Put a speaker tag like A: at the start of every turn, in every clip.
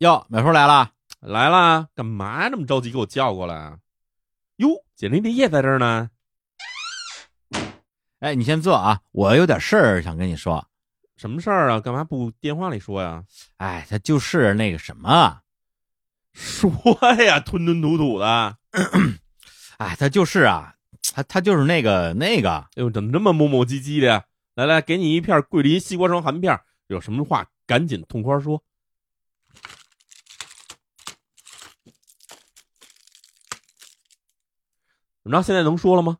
A: 哟，淼叔来了，
B: 来了！干嘛这么着急给我叫过来啊？哟，简历丽也在这儿呢。
A: 哎，你先坐啊，我有点事儿想跟你说。
B: 什么事儿啊？干嘛不电话里说呀？
A: 哎，他就是那个什么，
B: 说呀，吞吞吐吐的。
A: 哎，他就是啊，他他就是那个那个。哎
B: 呦，怎么这么磨磨唧唧的？来来，给你一片桂林西瓜霜含片，有什么话赶紧痛快说。怎么着？现在能说了吗？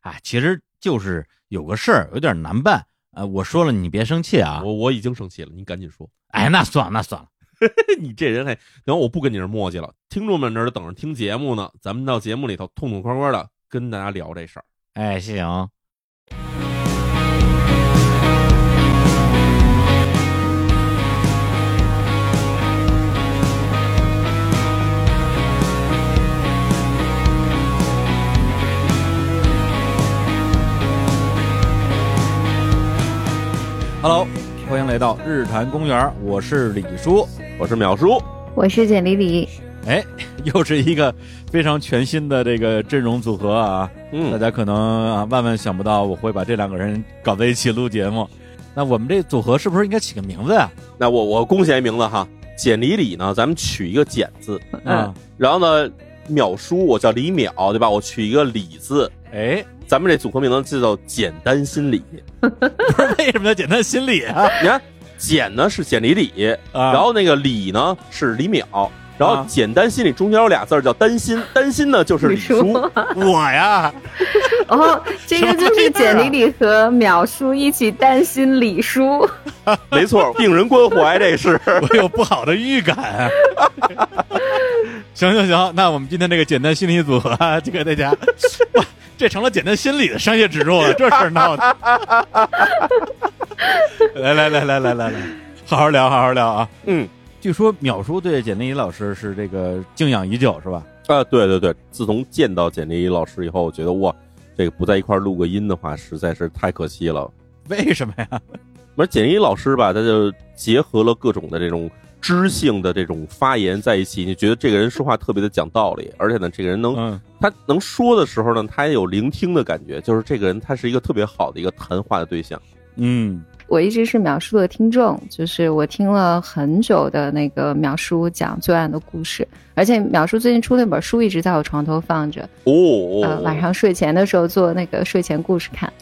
A: 哎，其实就是有个事儿有点难办。呃，我说了，你别生气啊。
B: 我我已经生气了，你赶紧说。
A: 哎，那算了，那算了。
B: 你这人还等我不跟你这磨叽了。听众们这儿等着听节目呢，咱们到节目里头痛痛快快的跟大家聊这事儿。
A: 哎，行。Hello，欢迎来到日坛公园，我是李叔，
B: 我是淼叔，
C: 我是简丽丽。
A: 哎，又是一个非常全新的这个阵容组合啊！嗯，大家可能啊万万想不到我会把这两个人搞在一起录节目。那我们这组合是不是应该起个名字啊？
B: 那我我贡献一名字哈，简李李呢，咱们取一个简字，嗯，然后呢，淼叔我叫李淼，对吧？我取一个李字，
A: 哎。
B: 咱们这组合名字就叫“简单心理”，
A: 不是为什么叫“简单心理”啊？
B: 你看，“简”呢是简李李，然后那个“李”呢是李淼，然后“简单心理”中间有俩字叫“担心”，担心呢就是李叔，
A: 我呀。
C: 哦，这个就是简李李和淼叔一起担心李叔，
B: 没错，病人关怀这是，
A: 我有不好的预感。行行行，那我们今天这个简单心理组合就给大家。这成了简单心理的商业植入了，这事儿闹的。来来来来来来来，好好聊，好好聊啊。
B: 嗯，
A: 据说淼叔对简历老师是这个敬仰已久，是吧？
B: 啊，对对对，自从见到简历老师以后，我觉得哇，这个不在一块录个音的话，实在是太可惜了。
A: 为什么呀？
B: 而简历老师吧，他就结合了各种的这种。知性的这种发言在一起，你觉得这个人说话特别的讲道理，而且呢，这个人能，他能说的时候呢，他也有聆听的感觉，就是这个人他是一个特别好的一个谈话的对象。
A: 嗯，
C: 我一直是秒叔的听众，就是我听了很久的那个秒叔讲罪案的故事，而且秒叔最近出那本书一直在我床头放着，
B: 哦，
C: 呃，晚上睡前的时候做那个睡前故事看。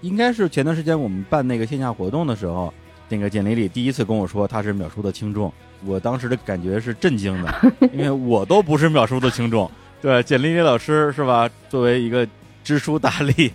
A: 应该是前段时间我们办那个线下活动的时候。那个简丽丽第一次跟我说他是秒叔的听众，我当时的感觉是震惊的，因为我都不是秒叔的听众。对，简丽丽老师是吧？作为一个知书达理、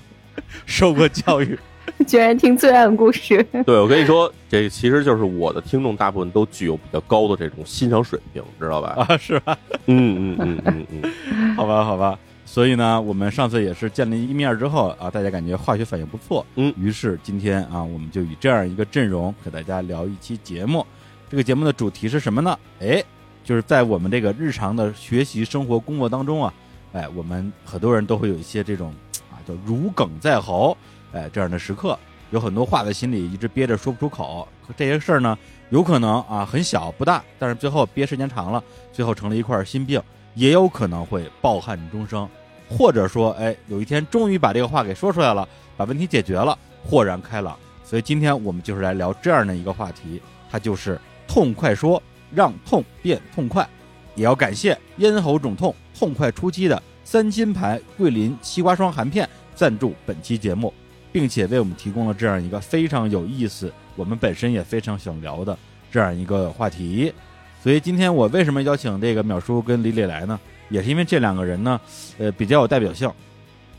A: 受过教育，
C: 居然听罪案故事。
B: 对，我跟你说，这其实就是我的听众，大部分都具有比较高的这种欣赏水平，知道吧？
A: 啊，是吧？
B: 嗯嗯嗯嗯
A: 嗯，好吧，好吧。所以呢，我们上次也是见了一面之后啊，大家感觉化学反应不错，
B: 嗯，
A: 于是今天啊，我们就以这样一个阵容给大家聊一期节目。这个节目的主题是什么呢？哎，就是在我们这个日常的学习、生活、工作当中啊，哎，我们很多人都会有一些这种啊，叫如鲠在喉，哎，这样的时刻，有很多话在心里一直憋着说不出口。这些事儿呢，有可能啊很小不大，但是最后憋时间长了，最后成了一块心病，也有可能会抱憾终生。或者说，哎，有一天终于把这个话给说出来了，把问题解决了，豁然开朗。所以今天我们就是来聊这样的一个话题，它就是痛快说，让痛变痛快。也要感谢咽喉肿痛痛快出击的三金牌桂林西瓜霜含片赞助本期节目，并且为我们提供了这样一个非常有意思，我们本身也非常想聊的这样一个话题。所以今天我为什么邀请这个淼叔跟李磊来呢？也是因为这两个人呢，呃，比较有代表性。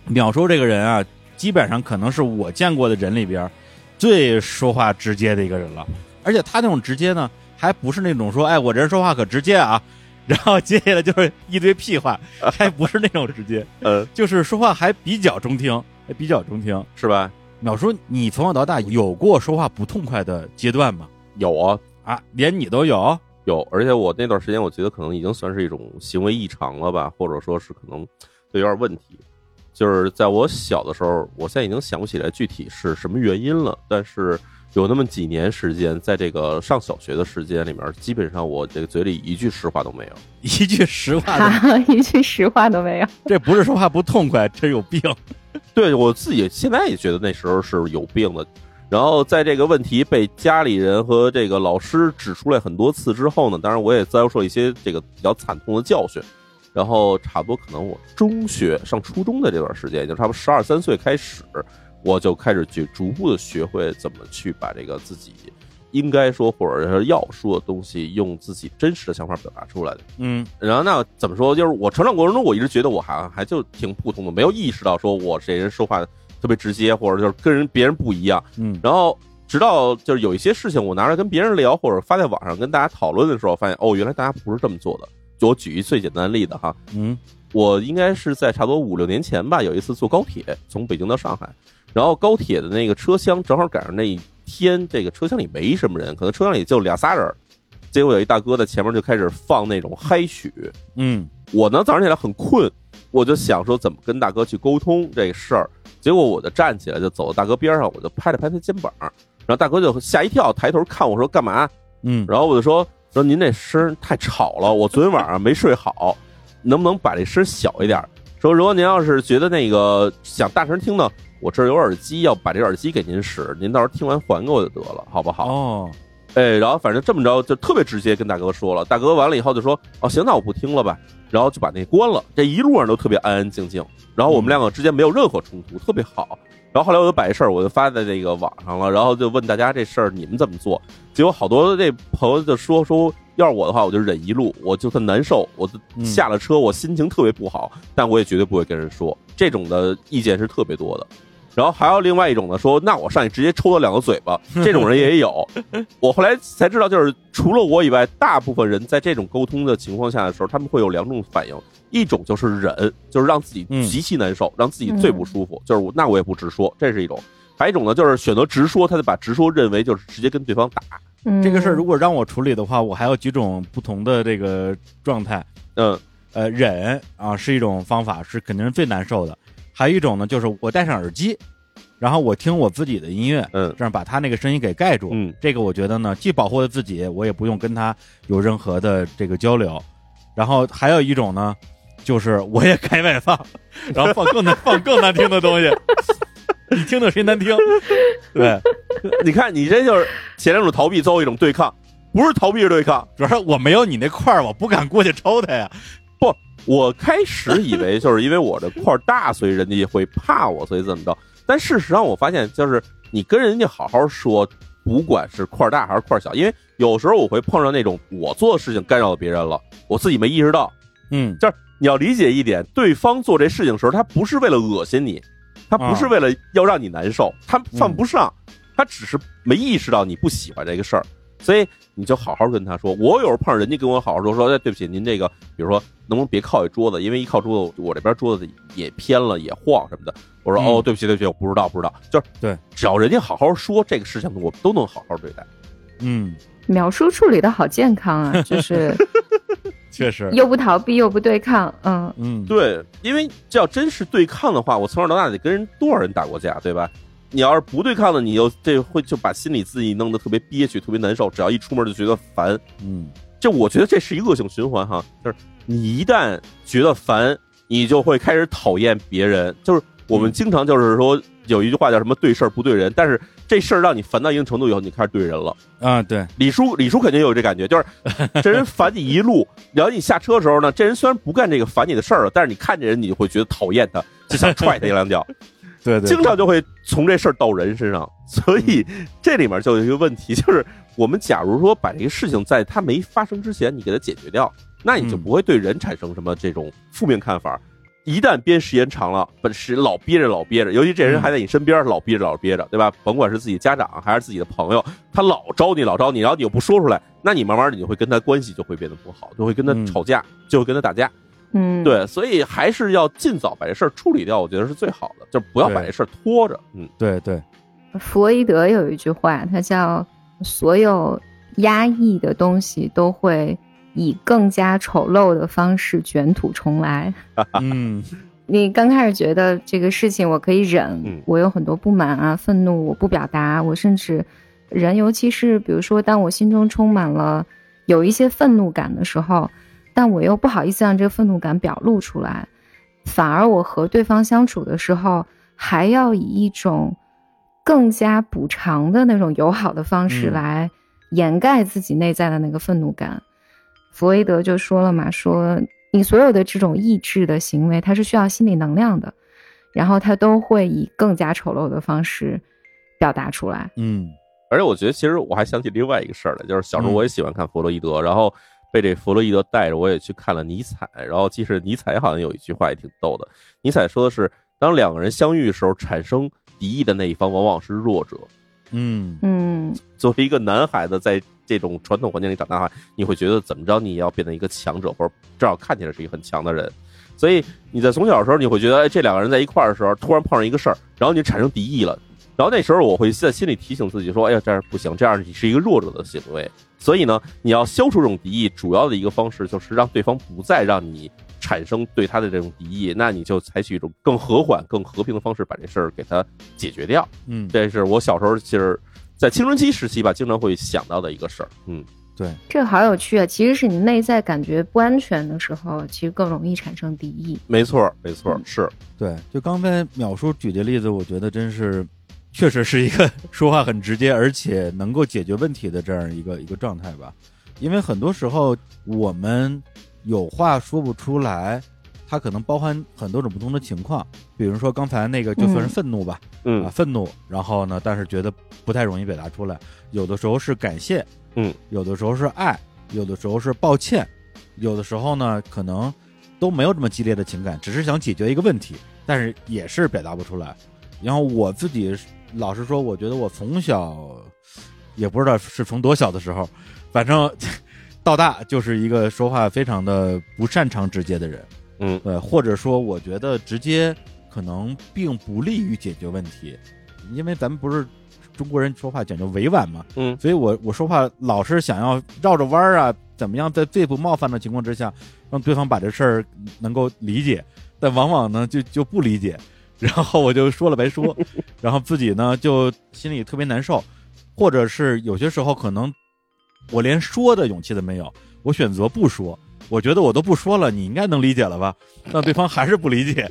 A: 淼叔这个人啊，基本上可能是我见过的人里边最说话直接的一个人了。而且他那种直接呢，还不是那种说，哎，我这人说话可直接啊，然后接下来就是一堆屁话，还不是那种直接，
B: 呃，
A: 就是说话还比较中听，还比较中听，
B: 是吧？
A: 淼叔，你从小到大有过说话不痛快的阶段吗？
B: 有啊，
A: 啊，连你都有。
B: 有，而且我那段时间，我觉得可能已经算是一种行为异常了吧，或者说是可能就有点问题。就是在我小的时候，我现在已经想不起来具体是什么原因了，但是有那么几年时间，在这个上小学的时间里面，基本上我这个嘴里一句实话都没有，
A: 一句实话，
C: 一句实话都没有。
A: 这不是说话不痛快，这有病。
B: 对我自己现在也觉得那时候是有病的。然后在这个问题被家里人和这个老师指出来很多次之后呢，当然我也遭受一些这个比较惨痛的教训。然后差不多可能我中学上初中的这段时间，也就差不多十二三岁开始。我就开始去逐步的学会怎么去把这个自己应该说或者是要说的东西，用自己真实的想法表达出来的。
A: 嗯，
B: 然后那怎么说？就是我成长过程中，我一直觉得我还还就挺普通的，没有意识到说我这人说话特别直接，或者就是跟人别人不一样。
A: 嗯，
B: 然后直到就是有一些事情我拿着跟别人聊，或者发在网上跟大家讨论的时候，发现哦，原来大家不是这么做的。就我举一最简单的例子哈，
A: 嗯，
B: 我应该是在差不多五六年前吧，有一次坐高铁从北京到上海。然后高铁的那个车厢正好赶上那一天，这个车厢里没什么人，可能车厢里就俩仨人。结果有一大哥在前面就开始放那种嗨曲。
A: 嗯，
B: 我呢早上起来很困，我就想说怎么跟大哥去沟通这事儿。结果我就站起来就走到大哥边上，我就拍了拍他肩膀，然后大哥就吓一跳，抬头看我说干嘛？
A: 嗯，
B: 然后我就说说您这声太吵了，我昨天晚上没睡好，能不能把这声小一点？说如果您要是觉得那个想大声听呢？我这儿有耳机，要把这耳机给您使，您到时候听完还给我就得了，好不好？
A: 哦，
B: 哎，然后反正这么着就特别直接跟大哥说了，大哥完了以后就说：“哦，行，那我不听了吧。”然后就把那关了。这一路上都特别安安静静，然后我们两个之间没有任何冲突，特别好。然后后来我就把这事儿我就发在这个网上了，然后就问大家这事儿你们怎么做？结果好多这朋友就说说，要是我的话，我就忍一路，我就算难受，我下了车我心情特别不好，但我也绝对不会跟人说。这种的意见是特别多的。然后还有另外一种呢，说那我上去直接抽他两个嘴巴，这种人也有。我后来才知道，就是除了我以外，大部分人在这种沟通的情况下的时候，他们会有两种反应：一种就是忍，就是让自己极其难受，让自己最不舒服，就是那我也不直说，这是一种；还有一种呢，就是选择直说，他就把直说认为就是直接跟对方打。
A: 这个事儿如果让我处理的话，我还有几种不同的这个状态。
B: 嗯，
A: 呃，忍啊是一种方法，是肯定是最难受的。还有一种呢，就是我戴上耳机，然后我听我自己的音乐，
B: 嗯，
A: 这样把他那个声音给盖住，
B: 嗯，
A: 这个我觉得呢，既保护了自己，我也不用跟他有任何的这个交流。然后还有一种呢，就是我也开外放，然后放更难放更难听的东西，你听着谁难听？对，
B: 你看你这就是前两种逃避，最后一种对抗，不是逃避是对抗，
A: 主要是我没有你那块儿，我不敢过去抽他呀。
B: 不，我开始以为就是因为我这块大，所以人家会怕我，所以怎么着？但事实上我发现，就是你跟人家好好说，不管是块大还是块小，因为有时候我会碰上那种我做的事情干扰到别人了，我自己没意识到。
A: 嗯，
B: 就是你要理解一点，对方做这事情的时候，他不是为了恶心你，他不是为了要让你难受，他犯不上，他只是没意识到你不喜欢这个事儿。所以你就好好跟他说。我有时候碰上人家跟我好好说，说哎对不起，您这个比如说能不能别靠一桌子，因为一靠桌子，我这边桌子也偏了，也晃什么的。我说哦，对不起对不起，我不知道不知道。就是
A: 对，
B: 只要人家好好说这个事情，我们都能好好对待。
A: 嗯，
C: 秒叔处理的好健康啊，就是
A: 确实
C: 又不逃避又不对抗，嗯
A: 嗯，
B: 对，因为这要真是对抗的话，我从小到大得跟人多少人打过架，对吧？你要是不对抗的，你就这会就把心里自己弄得特别憋屈、特别难受，只要一出门就觉得烦。
A: 嗯，
B: 就我觉得这是一恶性循环哈，就是你一旦觉得烦，你就会开始讨厌别人。就是我们经常就是说有一句话叫什么“对事儿不对人”，但是这事儿让你烦到一定程度以后，你开始对人了
A: 啊。对，
B: 李叔，李叔肯定有这感觉，就是这人烦你一路，然后你下车的时候呢，这人虽然不干这个烦你的事儿了，但是你看这人，你就会觉得讨厌他，就想踹他一两脚。
A: 对对，
B: 经常就会从这事儿到人身上，所以这里面就有一个问题，就是我们假如说把这个事情在它没发生之前，你给它解决掉，那你就不会对人产生什么这种负面看法。一旦憋时间长了，本是老憋着老憋着，尤其这人还在你身边，老憋着老憋着，对吧？甭管是自己家长还是自己的朋友，他老招你老招你，然后你又不说出来，那你慢慢的你就会跟他关系就会变得不好，就会跟他吵架，就会跟他打架。
C: 嗯，
B: 对，所以还是要尽早把这事儿处理掉，我觉得是最好的，就不要把这事儿拖着。嗯，
A: 对对。
C: 弗洛伊德有一句话，他叫“所有压抑的东西都会以更加丑陋的方式卷土重来 ”。
A: 嗯，
C: 你刚开始觉得这个事情我可以忍，我有很多不满啊、愤怒，我不表达，我甚至人，尤其是比如说，当我心中充满了有一些愤怒感的时候，但我又不好意思让这个愤怒感表露出来，反而我和对方相处的时候，还要以一种更加补偿的那种友好的方式来掩盖自己内在的那个愤怒感。弗洛伊德就说了嘛，说你所有的这种抑制的行为，它是需要心理能量的，然后它都会以更加丑陋的方式表达出来。
A: 嗯。
B: 而且我觉得，其实我还想起另外一个事儿来，就是小时候我也喜欢看弗洛伊德，然后被这弗洛伊德带着，我也去看了尼采。然后其实尼采好像有一句话也挺逗的，尼采说的是，当两个人相遇的时候，产生敌意的那一方往往是弱者。
A: 嗯
C: 嗯，
B: 作为一个男孩子，在这种传统环境里长大的话，你会觉得怎么着，你也要变成一个强者，或者至少看起来是一个很强的人。所以你在从小的时候，你会觉得，哎，这两个人在一块儿的时候，突然碰上一个事儿，然后你产生敌意了。然后那时候我会在心里提醒自己说：“哎呀，这样不行，这样你是一个弱者的行为。所以呢，你要消除这种敌意，主要的一个方式就是让对方不再让你产生对他的这种敌意。那你就采取一种更和缓、更和平的方式把这事儿给他解决掉。
A: 嗯，
B: 这是我小时候其实，在青春期时期吧，经常会想到的一个事儿。嗯，
A: 对，
C: 这个好有趣啊！其实是你内在感觉不安全的时候，其实更容易产生敌意。
B: 没错，没错，是
A: 对。就刚才淼叔举的例子，我觉得真是。确实是一个说话很直接，而且能够解决问题的这样一个一个状态吧。因为很多时候我们有话说不出来，它可能包含很多种不同的情况。比如说刚才那个就算是愤怒吧，
B: 嗯
A: 啊愤怒，然后呢，但是觉得不太容易表达出来。有的时候是感谢，
B: 嗯，
A: 有的时候是爱，有的时候是抱歉，有的时候呢可能都没有这么激烈的情感，只是想解决一个问题，但是也是表达不出来。然后我自己。老实说，我觉得我从小也不知道是从多小的时候，反正到大就是一个说话非常的不擅长直接的人，
B: 嗯，
A: 对，或者说我觉得直接可能并不利于解决问题，因为咱们不是中国人说话讲究委婉嘛，
B: 嗯，
A: 所以我我说话老是想要绕着弯儿啊，怎么样在最不冒犯的情况之下，让对方把这事儿能够理解，但往往呢就就不理解。然后我就说了白说，然后自己呢就心里特别难受，或者是有些时候可能我连说的勇气都没有，我选择不说，我觉得我都不说了，你应该能理解了吧？但对方还是不理解，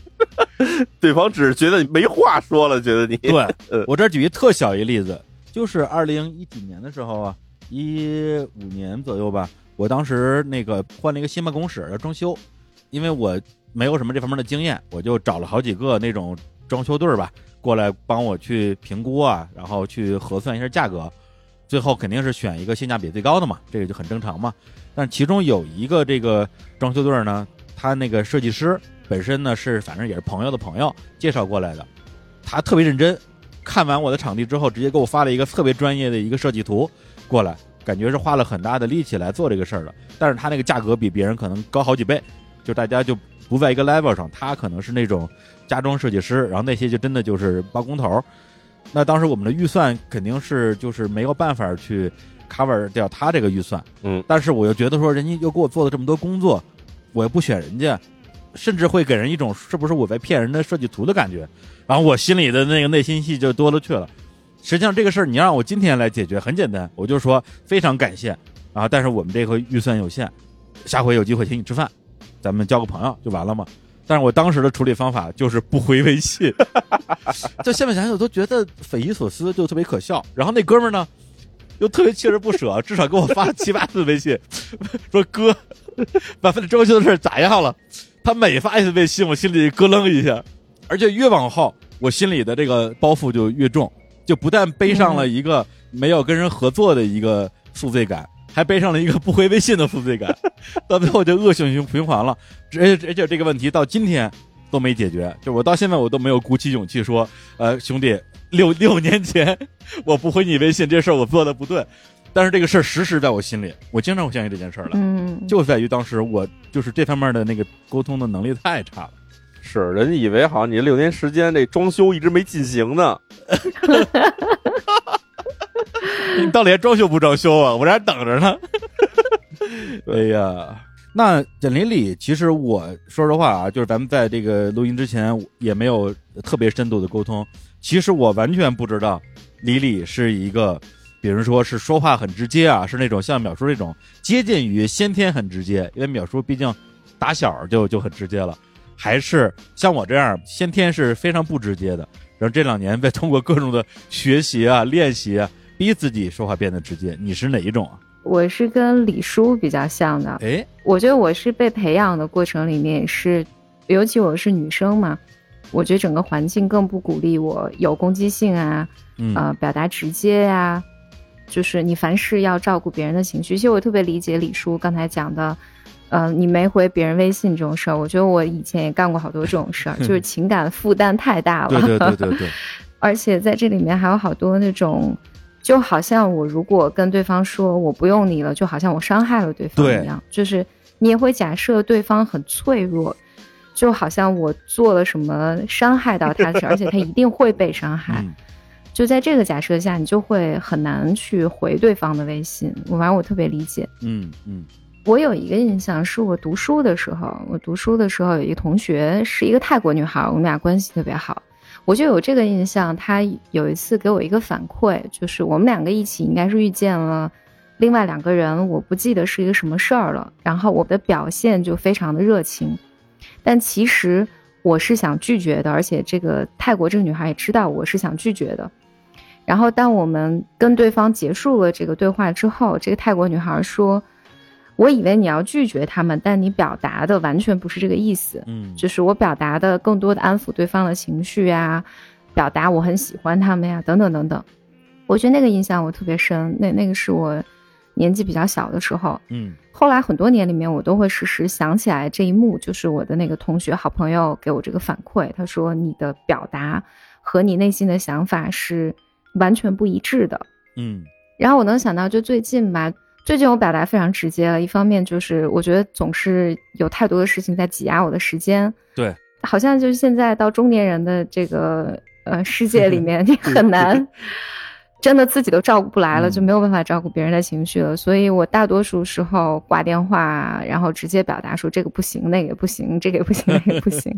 B: 对方只是觉得你没话说了，觉得你
A: 对。我这举一特小一例子，就是二零一几年的时候啊，一五年左右吧，我当时那个换了一个新办公室要装修，因为我。没有什么这方面的经验，我就找了好几个那种装修队儿吧，过来帮我去评估啊，然后去核算一下价格，最后肯定是选一个性价比最高的嘛，这个就很正常嘛。但其中有一个这个装修队儿呢，他那个设计师本身呢是反正也是朋友的朋友介绍过来的，他特别认真，看完我的场地之后，直接给我发了一个特别专业的一个设计图过来，感觉是花了很大的力气来做这个事儿的，但是他那个价格比别人可能高好几倍，就大家就。不在一个 level 上，他可能是那种家装设计师，然后那些就真的就是包工头。那当时我们的预算肯定是就是没有办法去 cover 掉他这个预算，
B: 嗯。
A: 但是我又觉得说，人家又给我做了这么多工作，我又不选人家，甚至会给人一种是不是我在骗人的设计图的感觉。然后我心里的那个内心戏就多了去了。实际上这个事儿你让我今天来解决很简单，我就说非常感谢啊，但是我们这回预算有限，下回有机会请你吃饭。咱们交个朋友就完了嘛？但是我当时的处理方法就是不回微信，就现在想想都觉得匪夷所思，就特别可笑。然后那哥们儿呢，又特别锲而不舍，至少给我发了七八次微信，说哥，把这装修的事咋样了？他每发一次微信，我心里咯楞一下，而且越往后，我心里的这个包袱就越重，就不但背上了一个没有跟人合作的一个宿醉感。还背上了一个不回微信的负罪感，到最后就恶性循循环了。而且而且这个问题到今天都没解决，就我到现在我都没有鼓起勇气说，呃，兄弟，六六年前我不回你微信这事儿我做的不对，但是这个事儿时时在我心里，我经常会想起这件事儿来。
C: 嗯，
A: 就在于当时我就是这方面的那个沟通的能力太差了。
B: 是，人家以为好像你六年时间这装修一直没进行呢。
A: 你到底还装修不装修啊？我这还等着呢。哎呀，那简林里，其实我说实话啊，就是咱们在这个录音之前也没有特别深度的沟通。其实我完全不知道李李是一个比如说是说话很直接啊，是那种像淼叔这种接近于先天很直接，因为淼叔毕竟打小就就很直接了，还是像我这样先天是非常不直接的，然后这两年被通过各种的学习啊、练习啊，逼自己说话变得直接。你是哪一种啊？
C: 我是跟李叔比较像的，
A: 哎，
C: 我觉得我是被培养的过程里面是，尤其我是女生嘛，我觉得整个环境更不鼓励我有攻击性啊，呃，表达直接呀。就是你凡事要照顾别人的情绪，其实我特别理解李叔刚才讲的，呃，你没回别人微信这种事儿，我觉得我以前也干过好多这种事儿，就是情感负担太大了。
A: 对对对对对。
C: 而且在这里面还有好多那种，就好像我如果跟对方说我不用你了，就好像我伤害了对方一样。就是你也会假设对方很脆弱，就好像我做了什么伤害到他的事，而且他一定会被伤害。就在这个假设下，你就会很难去回对方的微信。我反正我特别理解。
A: 嗯嗯，
C: 我有一个印象，是我读书的时候，我读书的时候有一个同学是一个泰国女孩，我们俩关系特别好。我就有这个印象，他有一次给我一个反馈，就是我们两个一起应该是遇见了另外两个人，我不记得是一个什么事儿了。然后我的表现就非常的热情，但其实我是想拒绝的，而且这个泰国这个女孩也知道我是想拒绝的。然后，当我们跟对方结束了这个对话之后，这个泰国女孩说：“我以为你要拒绝他们，但你表达的完全不是这个意思。
A: 嗯，
C: 就是我表达的更多的安抚对方的情绪呀，表达我很喜欢他们呀，等等等等。我觉得那个印象我特别深。那那个是我年纪比较小的时候。
A: 嗯，
C: 后来很多年里面，我都会时时想起来这一幕，就是我的那个同学好朋友给我这个反馈，他说你的表达和你内心的想法是。”完全不一致的，
A: 嗯，
C: 然后我能想到，就最近吧，最近我表达非常直接了。一方面就是我觉得总是有太多的事情在挤压我的时间，
A: 对，
C: 好像就是现在到中年人的这个呃世界里面，你很难 真的自己都照顾不来了，就没有办法照顾别人的情绪了。所以我大多数时候挂电话，然后直接表达说这个不行，那个不行，这个也不行，那个不行，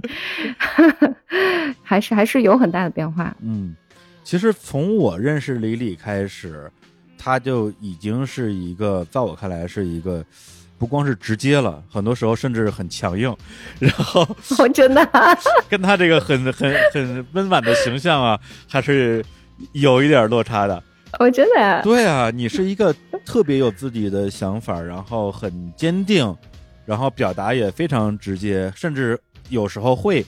C: 还是还是有很大的变化，
A: 嗯。其实从我认识李李开始，他就已经是一个，在我看来是一个，不光是直接了，很多时候甚至很强硬，然后
C: 我真的
A: 跟他这个很很很温婉的形象啊，还是有一点落差的。
C: 我真的
A: 对啊，你是一个特别有自己的想法，然后很坚定，然后表达也非常直接，甚至有时候会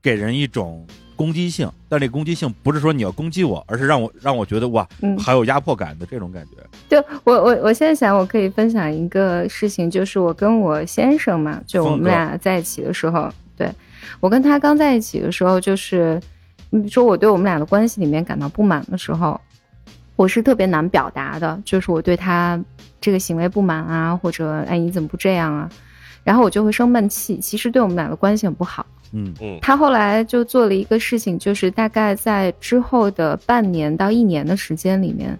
A: 给人一种。攻击性，但这攻击性不是说你要攻击我，而是让我让我觉得哇，还有压迫感的这种感觉。
C: 就我我我现在想，我可以分享一个事情，就是我跟我先生嘛，就我们俩在一起的时候，对我跟他刚在一起的时候，就是你说我对我们俩的关系里面感到不满的时候，我是特别难表达的，就是我对他这个行为不满啊，或者哎你怎么不这样啊，然后我就会生闷气，其实对我们俩的关系很不好。
A: 嗯嗯，
C: 他后来就做了一个事情，就是大概在之后的半年到一年的时间里面，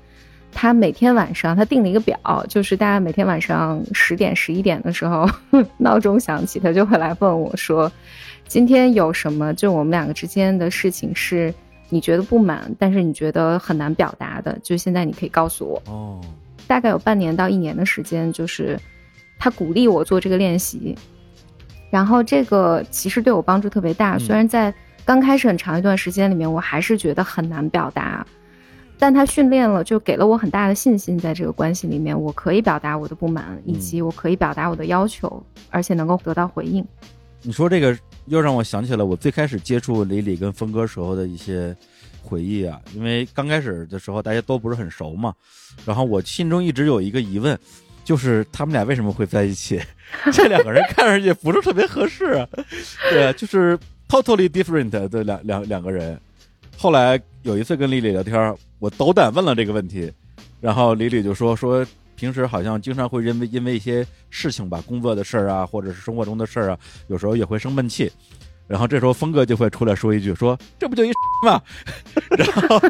C: 他每天晚上他定了一个表，就是大家每天晚上十点十一点的时候，闹钟响起，他就会来问我说：“今天有什么就我们两个之间的事情是你觉得不满，但是你觉得很难表达的，就现在你可以告诉我。”
A: 哦，
C: 大概有半年到一年的时间，就是他鼓励我做这个练习。然后这个其实对我帮助特别大，虽然在刚开始很长一段时间里面，我还是觉得很难表达，但他训练了，就给了我很大的信心，在这个关系里面，我可以表达我的不满，以及我可以表达我的要求，而且能够得到回应。
A: 你说这个又让我想起了我最开始接触李李跟峰哥时候的一些回忆啊，因为刚开始的时候大家都不是很熟嘛，然后我心中一直有一个疑问。就是他们俩为什么会在一起？这两个人看上去不是特别合适，对，就是 totally different 的两两两个人。后来有一次跟李李聊天，我斗胆问了这个问题，然后李李就说说平时好像经常会因为因为一些事情吧，工作的事儿啊，或者是生活中的事儿啊，有时候也会生闷气。然后这时候峰哥就会出来说一句说这不就一 吗？然后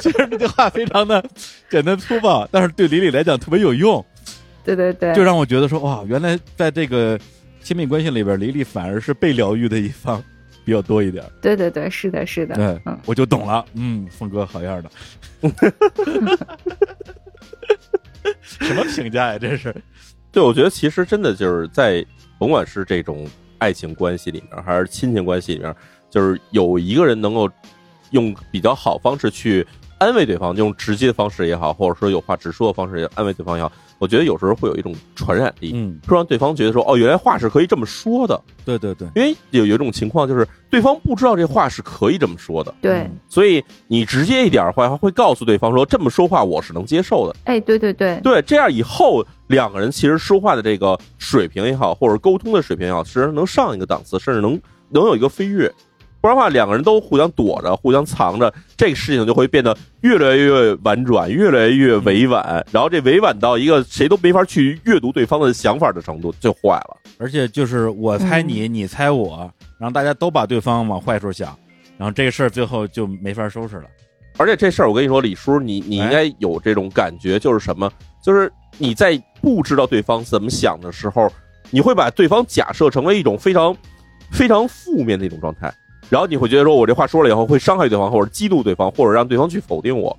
A: 虽然这句话非常的简单粗暴，但是对李李来讲特别有用。
C: 对对对，
A: 就让我觉得说哇，原来在这个亲密关系里边，李丽反而是被疗愈的一方比较多一点。
C: 对对对，是的，是的。
A: 对，我就懂了。嗯，峰哥好样的。什么评价呀？这是？
B: 对，我觉得其实真的就是在甭管是这种爱情关系里面，还是亲情关系里面，就是有一个人能够用比较好方式去安慰对方，用直接的方式也好，或者说有话直说的方式也安慰对方也好。我觉得有时候会有一种传染力，
A: 嗯，
B: 会让对方觉得说，哦，原来话是可以这么说的。
A: 对对对，
B: 因为有有一种情况就是对方不知道这话是可以这么说的，
C: 对，
B: 所以你直接一点的话，会告诉对方说这么说话我是能接受的。
C: 哎，对对对，
B: 对，这样以后两个人其实说话的这个水平也好，或者沟通的水平也好，其实能上一个档次，甚至能能有一个飞跃。不然的话，两个人都互相躲着、互相藏着，这个事情就会变得越来越婉转、越来越委婉，然后这委婉到一个谁都没法去阅读对方的想法的程度，就坏了。
A: 而且就是我猜你，你猜我，然后大家都把对方往坏处想，然后这个事儿最后就没法收拾了。
B: 而且这事儿，我跟你说，李叔，你你应该有这种感觉，就是什么？就是你在不知道对方怎么想的时候，你会把对方假设成为一种非常非常负面的一种状态。然后你会觉得说，我这话说了以后会伤害对方，或者激怒对方，或者让对方去否定我，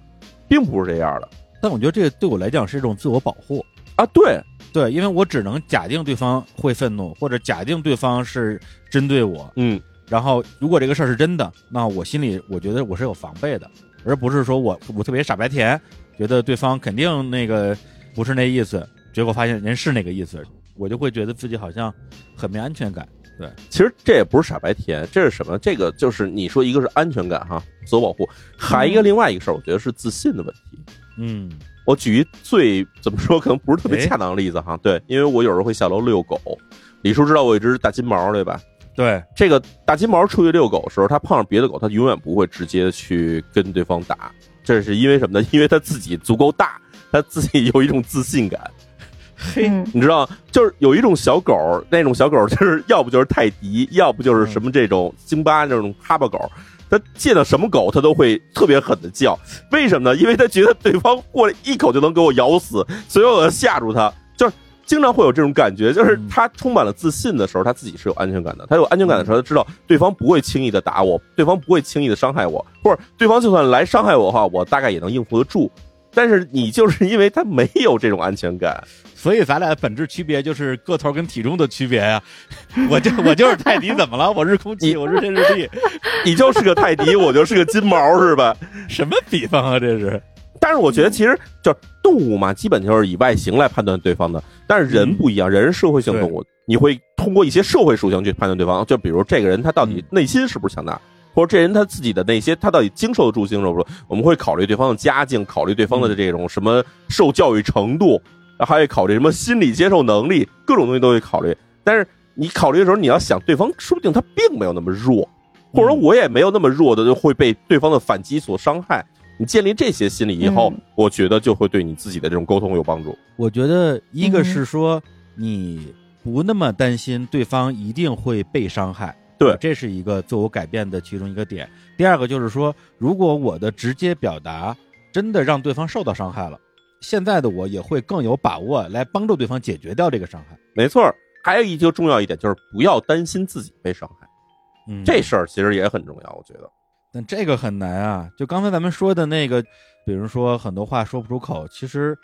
B: 并不是这样的。
A: 但我觉得这个对我来讲是一种自我保护
B: 啊，对
A: 对，因为我只能假定对方会愤怒，或者假定对方是针对我，
B: 嗯。
A: 然后如果这个事儿是真的，那我心里我觉得我是有防备的，而不是说我我特别傻白甜，觉得对方肯定那个不是那意思，结果发现人是那个意思，我就会觉得自己好像很没安全感。对，
B: 其实这也不是傻白甜，这是什么？这个就是你说一个是安全感哈，自我保护，还一个另外一个事儿，我觉得是自信的问题。
A: 嗯，
B: 我举一最怎么说可能不是特别恰当的例子哈，对，因为我有时候会下楼遛狗，李叔知道我有一只大金毛对吧？
A: 对，
B: 这个大金毛出去遛狗的时候，它碰上别的狗，它永远不会直接去跟对方打，这是因为什么呢？因为它自己足够大，它自己有一种自信感。
A: 嘿，
B: 你知道，就是有一种小狗，那种小狗就是要不就是泰迪，要不就是什么这种京巴这种哈巴狗，它见到什么狗它都会特别狠的叫。为什么呢？因为它觉得对方过来一口就能给我咬死，所以我要吓住它。就是经常会有这种感觉，就是它充满了自信的时候，它自己是有安全感的。它有安全感的时候，它知道对方不会轻易的打我，对方不会轻易的伤害我，或者对方就算来伤害我的话，我大概也能应付得住。但是你就是因为他没有这种安全感。
A: 所以咱俩本质区别就是个头跟体重的区别呀，我就我就是泰迪，怎么了？我是空气，我是天日地，
B: 你就是个泰迪，我就是个金毛，是吧？
A: 什么比方啊？这是？
B: 但是我觉得其实就是动物嘛，基本就是以外形来判断对方的。但是人不一样，人是社会性动物，你会通过一些社会属性去判断对方。就比如这个人他到底内心是不是强大，或者这人他自己的那些他到底经受得住经受不住？我们会考虑对方的家境，考虑对方的这种什么受教育程度。还会考虑什么心理接受能力，各种东西都会考虑。但是你考虑的时候，你要想对方说不定他并没有那么弱，或者我也没有那么弱的，就会被对方的反击所伤害。你建立这些心理以后，我觉得就会对你自己的这种沟通有帮助。
A: 我觉得一个是说你不那么担心对方一定会被伤害，
B: 对，
A: 这是一个自我改变的其中一个点。第二个就是说，如果我的直接表达真的让对方受到伤害了。现在的我也会更有把握来帮助对方解决掉这个伤害。
B: 没错，还有一个重要一点就是不要担心自己被伤害。
A: 嗯，
B: 这事儿其实也很重要，我觉得。
A: 但这个很难啊！就刚才咱们说的那个，比如说很多话说不出口，其实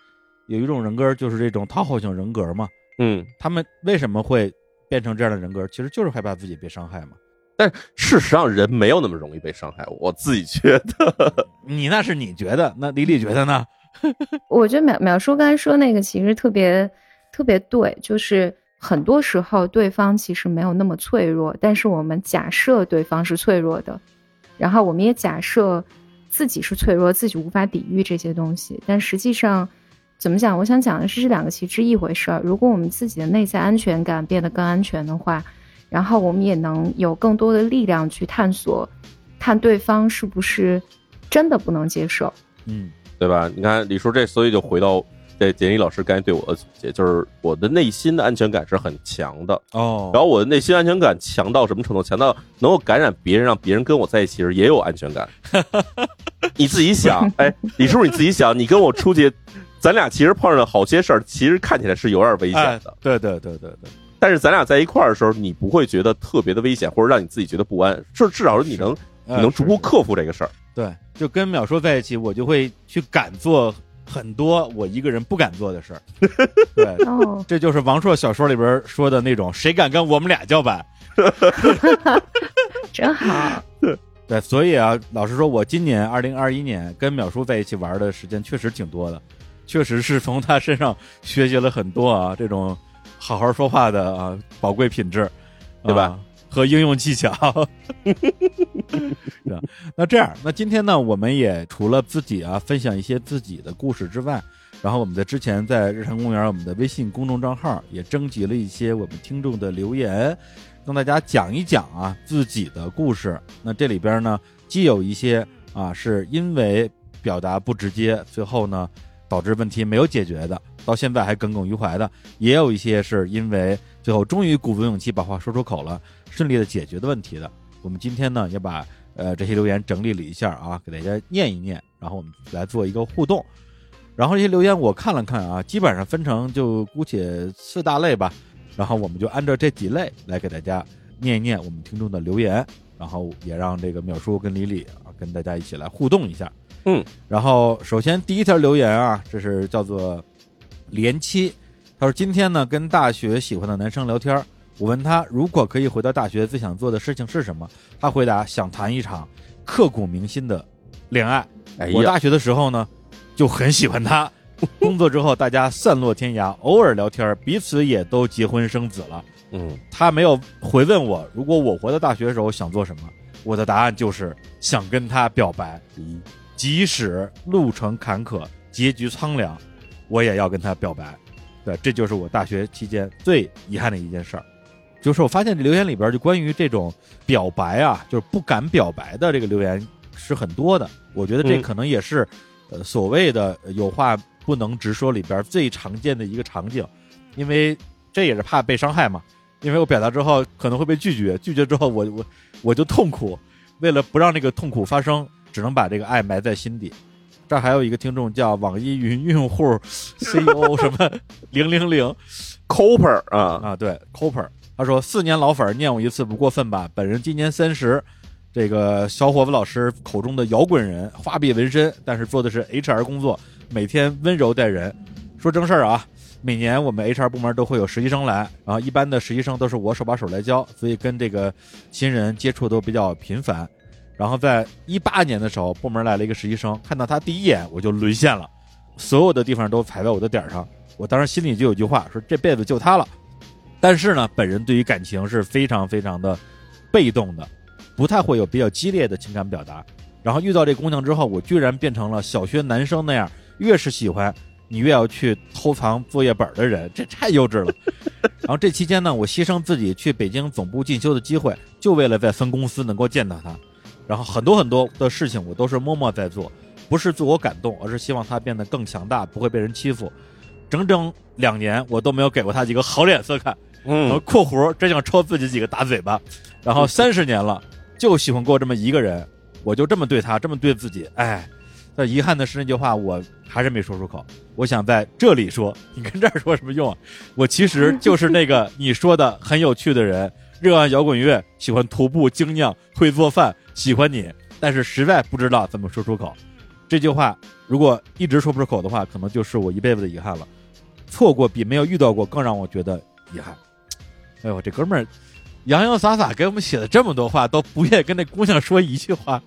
A: 有一种人格就是这种讨好型人格嘛。
B: 嗯，
A: 他们为什么会变成这样的人格？其实就是害怕自己被伤害嘛。
B: 但事实上，人没有那么容易被伤害。我自己觉得，
A: 你那是你觉得，那李李觉得呢？
C: 我觉得淼淼叔刚才说那个其实特别特别对，就是很多时候对方其实没有那么脆弱，但是我们假设对方是脆弱的，然后我们也假设自己是脆弱，自己无法抵御这些东西。但实际上，怎么讲？我想讲的是这两个其实一回事儿。如果我们自己的内在安全感变得更安全的话，然后我们也能有更多的力量去探索，看对方是不是真的不能接受。
A: 嗯。
B: 对吧？你看李叔这，所以就回到这简一老师刚才对我的总结，就是我的内心的安全感是很强的
A: 哦。
B: 然后我的内心安全感强到什么程度？强到能够感染别人，让别人跟我在一起时也有安全感。你自己想，哎，李叔你自己想，你跟我出去，咱俩其实碰上了好些事儿，其实看起来是有点危险的。
A: 对对对对对。
B: 但是咱俩在一块儿的时候，你不会觉得特别的危险，或者让你自己觉得不安，至至少是你能你能逐步克服这个事儿。
A: 对，就跟淼叔在一起，我就会去敢做很多我一个人不敢做的事儿。对，这就是王朔小说里边说的那种，谁敢跟我们俩叫板？
C: 真好。
A: 对，所以啊，老实说，我今年二零二一年跟淼叔在一起玩的时间确实挺多的，确实是从他身上学习了很多啊，这种好好说话的啊宝贵品质，对吧？和应用技巧。是吧？那这样，那今天呢，我们也除了自己啊分享一些自己的故事之外，然后我们在之前在日常公园我们的微信公众账号也征集了一些我们听众的留言。跟大家讲一讲啊自己的故事。那这里边呢，既有一些啊是因为表达不直接，最后呢导致问题没有解决的，到现在还耿耿于怀的；也有一些是因为最后终于鼓足勇气把话说出口了，顺利的解决的问题的。我们今天呢也把呃这些留言整理了一下啊，给大家念一念，然后我们来做一个互动。然后这些留言我看了看啊，基本上分成就姑且四大类吧。然后我们就按照这几类来给大家念一念我们听众的留言，然后也让这个淼叔跟李李啊跟大家一起来互动一下。
B: 嗯，
A: 然后首先第一条留言啊，这是叫做连七，他说今天呢跟大学喜欢的男生聊天，我问他如果可以回到大学最想做的事情是什么，他回答想谈一场刻骨铭心的恋爱。我大学的时候呢就很喜欢他。工作之后，大家散落天涯，偶尔聊天，彼此也都结婚生子了。
B: 嗯，
A: 他没有回问我，如果我回到大学的时候想做什么，我的答案就是想跟他表白。即使路程坎坷，结局苍凉，我也要跟他表白。对，这就是我大学期间最遗憾的一件事儿。就是我发现这留言里边，就关于这种表白啊，就是不敢表白的这个留言是很多的。我觉得这可能也是，呃，所谓的有话。不能直说里边最常见的一个场景，因为这也是怕被伤害嘛。因为我表达之后可能会被拒绝，拒绝之后我我我就痛苦。为了不让这个痛苦发生，只能把这个爱埋在心底。这还有一个听众叫网易云用户 CEO 什么零零零
B: Cooper 啊
A: 啊对 Cooper，他说四年老粉念我一次不过分吧？本人今年三十，这个小伙子老师口中的摇滚人，花臂纹身，但是做的是 HR 工作。每天温柔待人，说正事儿啊。每年我们 HR 部门都会有实习生来，然后一般的实习生都是我手把手来教，所以跟这个新人接触都比较频繁。然后在一八年的时候，部门来了一个实习生，看到他第一眼我就沦陷了，所有的地方都踩在我的点上。我当时心里就有句话，说这辈子就他了。但是呢，本人对于感情是非常非常的被动的，不太会有比较激烈的情感表达。然后遇到这姑娘之后，我居然变成了小学男生那样。越是喜欢你，越要去偷藏作业本的人，这太幼稚了。然后这期间呢，我牺牲自己去北京总部进修的机会，就为了在分公司能够见到他。然后很多很多的事情，我都是默默在做，不是自我感动，而是希望他变得更强大，不会被人欺负。整整两年，我都没有给过他几个好脸色看。
B: 嗯，
A: 括弧真想抽自己几个大嘴巴。然后三十年了，就喜欢过这么一个人，我就这么对他，这么对自己，哎。但遗憾的是那句话，我还是没说出口。我想在这里说，你跟这儿说什么用啊？我其实就是那个你说的很有趣的人，热爱摇滚乐，喜欢徒步精酿，会做饭，喜欢你，但是实在不知道怎么说出口。这句话如果一直说不出口的话，可能就是我一辈子的遗憾了。错过比没有遇到过更让我觉得遗憾。哎呦，这哥们儿洋洋洒洒给我们写了这么多话，都不愿意跟那姑娘说一句话。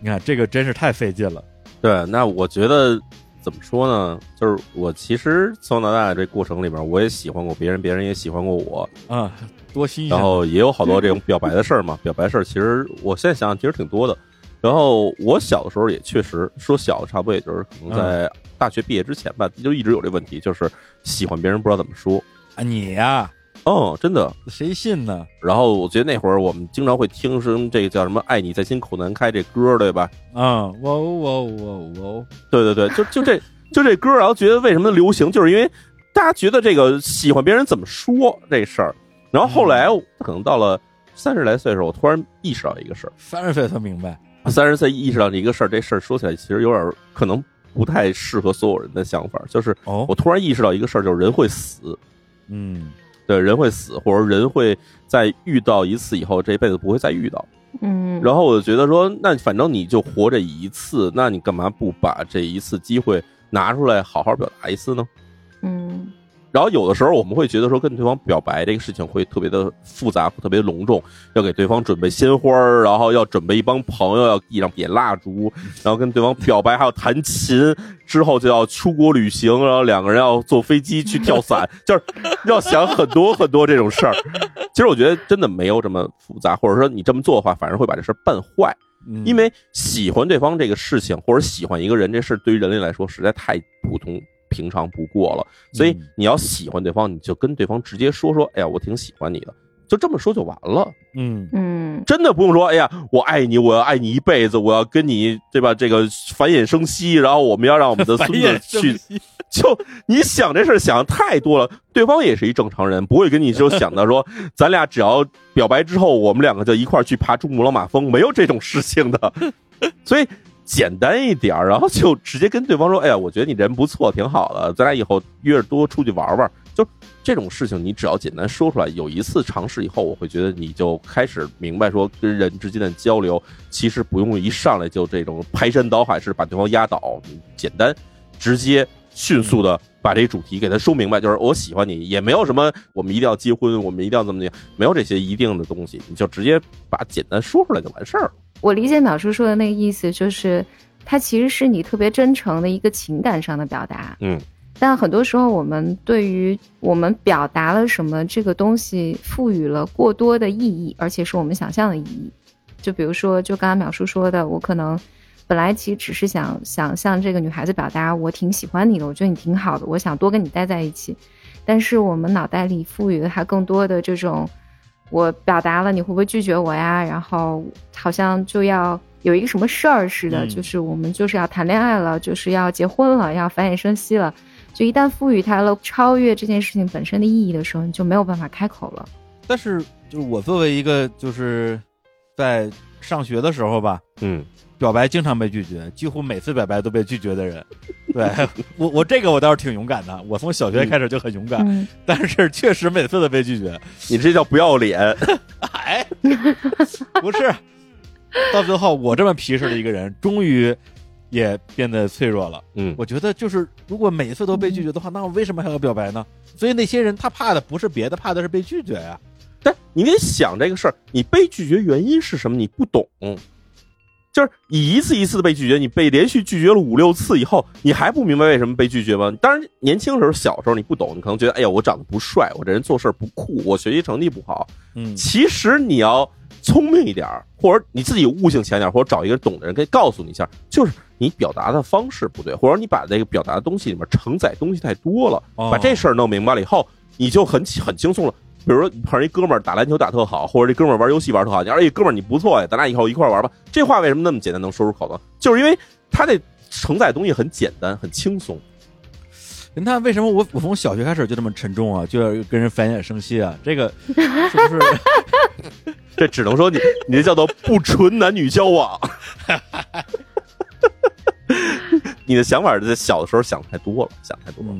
A: 你看这个真是太费劲了，
B: 对，那我觉得怎么说呢？就是我其实从小到大这过程里边，我也喜欢过别人，别人也喜欢过我
A: 啊，多新
B: 鲜！然后也有好多这种表白的事儿嘛，表白事儿，其实我现在想想，其实挺多的。然后我小的时候也确实说小，差不多也就是可能在大学毕业之前吧，就一直有这问题，就是喜欢别人不知道怎么说
A: 啊，你呀。
B: 哦，真的，
A: 谁信呢？
B: 然后我觉得那会儿我们经常会听声这个叫什么“爱你在心口难开”这歌，对吧？
A: 啊，哇哇哇哇！
B: 对对对，就就这就这歌，然后觉得为什么流行，就是因为大家觉得这个喜欢别人怎么说这事儿。然后后来可能到了三十来岁的时候，我突然意识到一个事儿。
A: 三十岁才明白，
B: 三十岁意识到一个事儿，这事儿说起来其实有点可能不太适合所有人的想法。就是我突然意识到一个事儿，就是人会死。
A: 嗯。
B: 对，人会死，或者人会在遇到一次以后，这一辈子不会再遇到。
C: 嗯，
B: 然后我就觉得说，那反正你就活这一次，那你干嘛不把这一次机会拿出来好好表达一次呢？
C: 嗯。
B: 然后有的时候我们会觉得说跟对方表白这个事情会特别的复杂，特别隆重，要给对方准备鲜花然后要准备一帮朋友，要递上点蜡烛，然后跟对方表白，还要弹琴，之后就要出国旅行，然后两个人要坐飞机去跳伞，就是要想很多很多这种事儿。其实我觉得真的没有这么复杂，或者说你这么做的话，反而会把这事儿办坏。因为喜欢对方这个事情，或者喜欢一个人这事，对于人类来说实在太普通。平常不过了，所以你要喜欢对方，你就跟对方直接说说，哎呀，我挺喜欢你的，就这么说就完了。
C: 嗯嗯，
B: 真的不用说，哎呀，我爱你，我要爱你一辈子，我要跟你，对吧？这个繁衍生息，然后我们要让我们的孙子去，就你想这事想太多了。对方也是一正常人，不会跟你就想到说，咱俩只要表白之后，我们两个就一块去爬珠穆朗玛峰，没有这种事情的。所以。简单一点然后就直接跟对方说：“哎呀，我觉得你人不错，挺好的，咱俩以后约着多出去玩玩。”就这种事情，你只要简单说出来，有一次尝试以后，我会觉得你就开始明白说，跟人之间的交流其实不用一上来就这种排山倒海式把对方压倒，简单、直接、迅速的把这主题给他说明白，就是我喜欢你，也没有什么我们一定要结婚，我们一定要怎么怎么样，没有这些一定的东西，你就直接把简单说出来就完事儿了。
C: 我理解淼叔说的那个意思，就是他其实是你特别真诚的一个情感上的表达。
B: 嗯，
C: 但很多时候我们对于我们表达了什么这个东西赋予了过多的意义，而且是我们想象的意义。就比如说，就刚刚淼叔说的，我可能本来其实只是想想向这个女孩子表达我挺喜欢你的，我觉得你挺好的，我想多跟你待在一起。但是我们脑袋里赋予了她更多的这种。我表达了，你会不会拒绝我呀？然后好像就要有一个什么事儿似的，就是我们就是要谈恋爱了，就是要结婚了，要繁衍生息了。就一旦赋予它了超越这件事情本身的意义的时候，你就没有办法开口了。
A: 但是，就是我作为一个就是在上学的时候吧，
B: 嗯。
A: 表白经常被拒绝，几乎每次表白都被拒绝的人，对我我这个我倒是挺勇敢的，我从小学开始就很勇敢，但是确实每次都被拒绝，
B: 你这叫不要脸，
A: 哎，不是，到最后我这么皮实的一个人，终于也变得脆弱了。
B: 嗯，
A: 我觉得就是如果每次都被拒绝的话，那我为什么还要表白呢？所以那些人他怕的不是别的，怕的是被拒绝呀。
B: 但你得想这个事儿，你被拒绝原因是什么？你不懂。就是你一次一次的被拒绝，你被连续拒绝了五六次以后，你还不明白为什么被拒绝吗？当然，年轻时候、小时候你不懂，你可能觉得，哎呀，我长得不帅，我这人做事不酷，我学习成绩不好。
A: 嗯，
B: 其实你要聪明一点，或者你自己悟性强点，或者找一个懂的人可以告诉你一下，就是你表达的方式不对，或者你把那个表达的东西里面承载东西太多了。把这事儿弄明白了以后，你就很很轻松了。比如说碰上一哥们儿打篮球打特好，或者这哥们儿玩游戏玩特好，你说哎哥们儿你不错呀，咱俩以后一块玩吧。这话为什么那么简单能说出口呢？就是因为他这承载东西很简单，很轻松。
A: 你看为什么我我从小学开始就这么沉重啊？就要跟人繁衍生息啊？这个是不是？
B: 这只能说你你这叫做不纯男女交往。你的想法在小的时候想太多了，想太多了。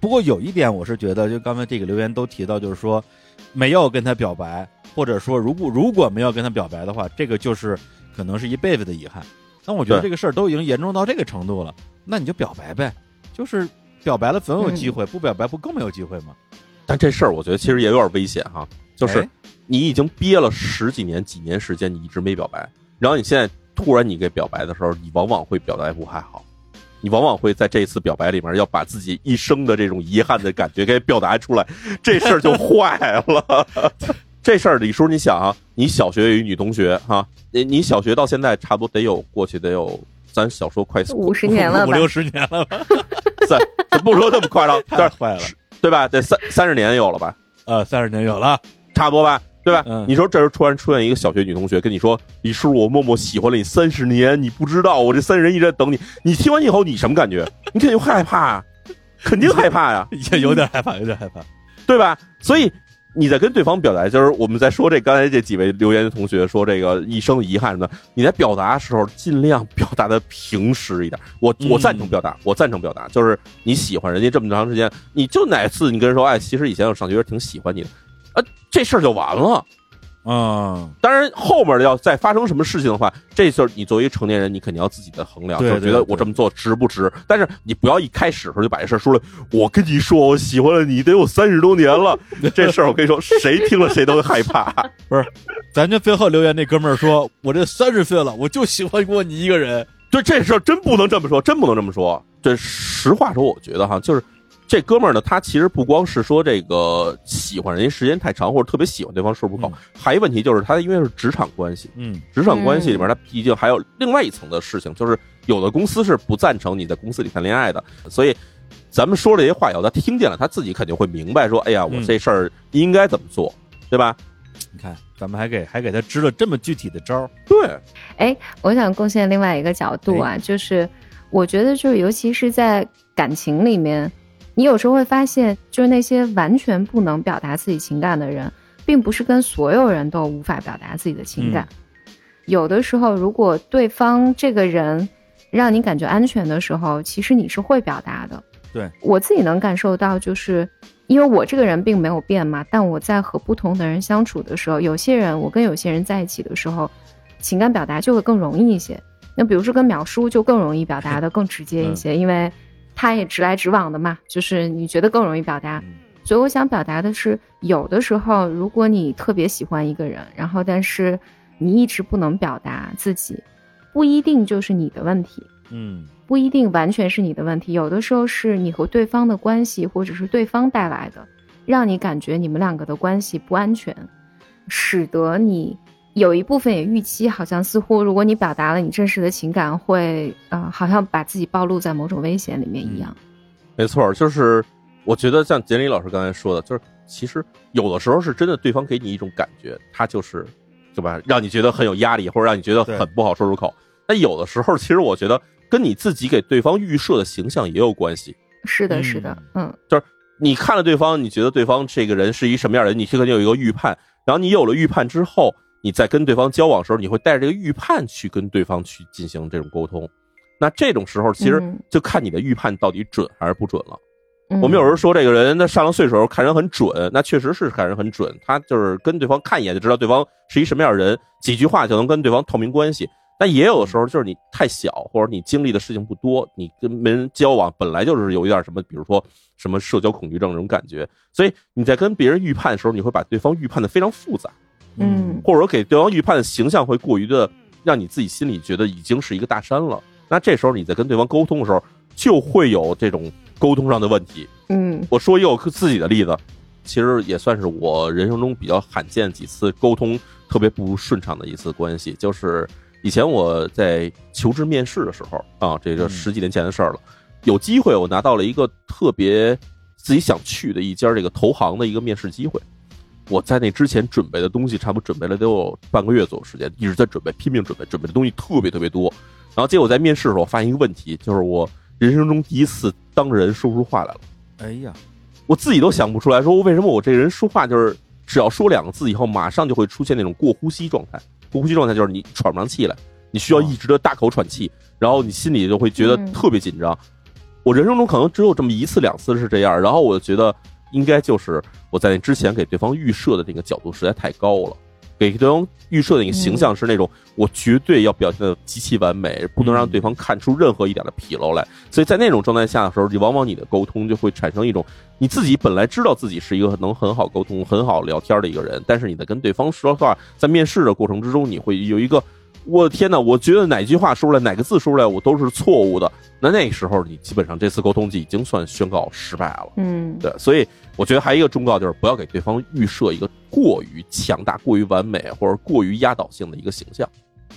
A: 不过有一点，我是觉得，就刚才这个留言都提到，就是说，没有跟他表白，或者说，如果如果没有跟他表白的话，这个就是可能是一辈子的遗憾。那我觉得这个事儿都已经严重到这个程度了，那你就表白呗，就是表白了总有机会，不表白不更没有机会吗？
B: 但这事儿我觉得其实也有点危险哈，就是你已经憋了十几年、几年时间，你一直没表白，然后你现在突然你给表白的时候，你往往会表白不还好。你往往会在这一次表白里面要把自己一生的这种遗憾的感觉给表达出来，这事儿就坏了。这事儿李叔，你想啊，你小学有一女同学哈，你你小学到现在差不多得有过去得有，咱小说快
C: 五十年了，
A: 五六十年了吧？
B: 三不说这么夸张，
A: 太坏了，
B: 对吧？得三三十年有了吧？
A: 呃，三十年有了，
B: 差不多吧？对吧？你说这时候突然出现一个小学女同学跟你说：“李叔，我默默喜欢了你三十年，你不知道，我这三十年一直在等你。”你听完以后，你什么感觉？你肯定害怕啊，肯定害怕呀，
A: 也有点害怕，有点害怕，
B: 对吧？所以你在跟对方表达，就是我们在说这刚才这几位留言的同学说这个一生的遗憾什么的，你在表达的时候尽量表达的平实一点。我我赞成表达，我赞成表达，就是你喜欢人家这么长时间，你就哪次你跟人说，哎，其实以前我上学挺喜欢你的。这事儿就完了，
A: 嗯，
B: 当然后面要再发生什么事情的话，这就是你作为成年人，你肯定要自己的衡量，就觉得我这么做值不值。但是你不要一开始的时候就把这事儿说了。我跟你说，我喜欢了你得有三十多年了，这事儿我跟你说，谁听了谁都会害怕。
A: 不是，咱这最后留言那哥们儿说，我这三十岁了，我就喜欢过你一个人。
B: 对这事儿真不能这么说，真不能这么说。这实话说，我觉得哈，就是。这哥们儿呢，他其实不光是说这个喜欢人家时间太长，或者特别喜欢对方数不够，还一问题就是他因为是职场关系，
A: 嗯，
B: 职场关系里面他毕竟还有另外一层的事情，就是有的公司是不赞成你在公司里谈恋爱的，所以咱们说这些话，以后他听见了，他自己肯定会明白说，哎呀，我这事儿应该怎么做，对吧？
A: 你看，咱们还给还给他支了这么具体的招儿，
B: 对。
C: 哎，我想贡献另外一个角度啊，就是我觉得就是尤其是在感情里面。你有时候会发现，就是那些完全不能表达自己情感的人，并不是跟所有人都无法表达自己的情感。有的时候，如果对方这个人让你感觉安全的时候，其实你是会表达的。
A: 对
C: 我自己能感受到，就是因为我这个人并没有变嘛，但我在和不同的人相处的时候，有些人我跟有些人在一起的时候，情感表达就会更容易一些。那比如说跟淼叔就更容易表达的更直接一些，因为。他也直来直往的嘛，就是你觉得更容易表达，所以我想表达的是，有的时候如果你特别喜欢一个人，然后但是你一直不能表达自己，不一定就是你的问题，
A: 嗯，
C: 不一定完全是你的问题，有的时候是你和对方的关系，或者是对方带来的，让你感觉你们两个的关系不安全，使得你。有一部分也预期，好像似乎如果你表达了你真实的情感，会呃，好像把自己暴露在某种危险里面一样。
B: 没错，就是我觉得像简里老师刚才说的，就是其实有的时候是真的，对方给你一种感觉，他就是对吧，让你觉得很有压力，或者让你觉得很不好说出口。但有的时候，其实我觉得跟你自己给对方预设的形象也有关系。
C: 是的，是的，嗯，
B: 就是你看了对方，你觉得对方这个人是一什么样的人，你肯定有一个预判，然后你有了预判之后。你在跟对方交往的时候，你会带着这个预判去跟对方去进行这种沟通，那这种时候其实就看你的预判到底准还是不准了。我们有时候说这个人他上了岁数时候看人很准，那确实是看人很准，他就是跟对方看一眼就知道对方是一什么样的人，几句话就能跟对方透明关系。但也有的时候就是你太小，或者你经历的事情不多，你跟人交往本来就是有一点什么，比如说什么社交恐惧症这种感觉，所以你在跟别人预判的时候，你会把对方预判的非常复杂。
C: 嗯，
B: 或者说给对方预判的形象会过于的让你自己心里觉得已经是一个大山了，那这时候你在跟对方沟通的时候就会有这种沟通上的问题。
C: 嗯，
B: 我说一个我自己的例子，其实也算是我人生中比较罕见几次沟通特别不顺畅的一次关系，就是以前我在求职面试的时候啊，这个十几年前的事儿了，有机会我拿到了一个特别自己想去的一家这个投行的一个面试机会。我在那之前准备的东西，差不多准备了得有半个月左右时间，一直在准备，拼命准备，准备的东西特别特别多。然后结果在面试的时候，发现一个问题，就是我人生中第一次当着人说不出话来了。
A: 哎呀，
B: 我自己都想不出来，说为什么我这人说话就是只要说两个字以后，马上就会出现那种过呼吸状态。过呼吸状态就是你喘不上气来，你需要一直的大口喘气，然后你心里就会觉得特别紧张。我人生中可能只有这么一次两次是这样，然后我就觉得。应该就是我在那之前给对方预设的那个角度实在太高了，给对方预设的那个形象是那种我绝对要表现的极其完美，不能让对方看出任何一点的纰漏来。所以在那种状态下的时候，你往往你的沟通就会产生一种你自己本来知道自己是一个能很好沟通、很好聊天的一个人，但是你在跟对方说话，在面试的过程之中，你会有一个。我的天哪！我觉得哪句话说出来，哪个字说出来，我都是错误的。那那个时候，你基本上这次沟通就已经算宣告失败了。
C: 嗯，
B: 对。所以我觉得还有一个忠告，就是不要给对方预设一个过于强大、过于完美或者过于压倒性的一个形象。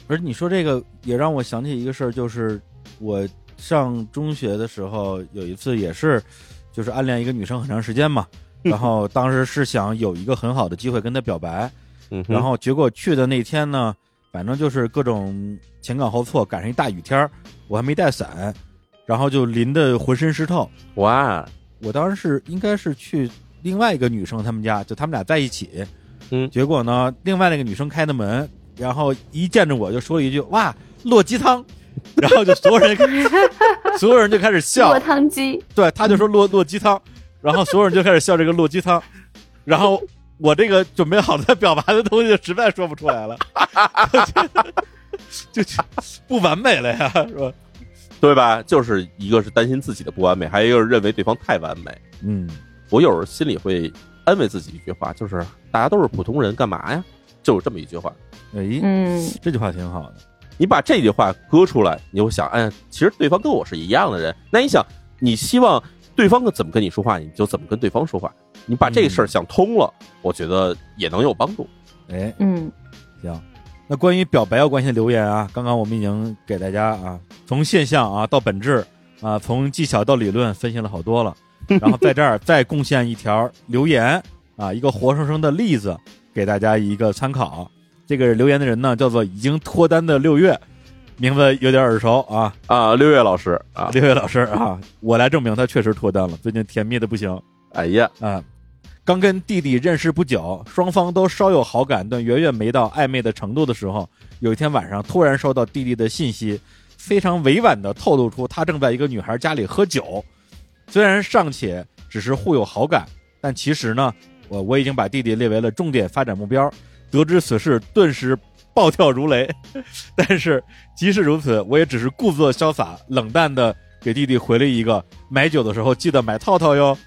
A: 而你说这个也让我想起一个事儿，就是我上中学的时候有一次也是，就是暗恋一个女生很长时间嘛，然后当时是想有一个很好的机会跟她表白，
B: 嗯，
A: 然后结果去的那天呢。反正就是各种前赶后错，赶上一大雨天我还没带伞，然后就淋得浑身湿透。
B: 哇！
A: 我当时是应该是去另外一个女生他们家，就他们俩在一起。
B: 嗯，
A: 结果呢，另外那个女生开的门，然后一见着我就说了一句：“哇，落鸡汤。”然后就所有人，所有人就开始笑。
C: 落汤鸡。
A: 对，他就说落落鸡汤，然后所有人就开始笑这个落鸡汤，然后。我这个准备好的表白的东西实在说不出来了，就 就不完美了呀，是吧？
B: 对吧？就是一个是担心自己的不完美，还有一个是认为对方太完美。
A: 嗯，
B: 我有时候心里会安慰自己一句话，就是大家都是普通人，干嘛呀？就是这么一句话。
A: 哎，
C: 嗯，
A: 这句话挺好的。
B: 你把这句话搁出来，你会想，哎，其实对方跟我是一样的人。那你想，你希望对方怎么跟你说话，你就怎么跟对方说话。你把这事儿想通了，我觉得也能有帮助。
A: 哎，
C: 嗯，
A: 行。那关于表白要关心的留言啊，刚刚我们已经给大家啊，从现象啊到本质啊，从技巧到理论分析了好多了。然后在这儿再贡献一条留言啊，一个活生生的例子给大家一个参考。这个留言的人呢，叫做已经脱单的六月，名字有点耳熟啊
B: 啊，六月老师啊，
A: 六月老师啊，我来证明他确实脱单了，最近甜蜜的不行。
B: 哎呀
A: 啊，刚跟弟弟认识不久，双方都稍有好感，但远远没到暧昧的程度的时候，有一天晚上突然收到弟弟的信息，非常委婉的透露出他正在一个女孩家里喝酒，虽然尚且只是互有好感，但其实呢，我我已经把弟弟列为了重点发展目标。得知此事，顿时 暴跳如雷。但是即使如此，我也只是故作潇洒、冷淡的给弟弟回了一个：“买酒的时候记得买套套哟。”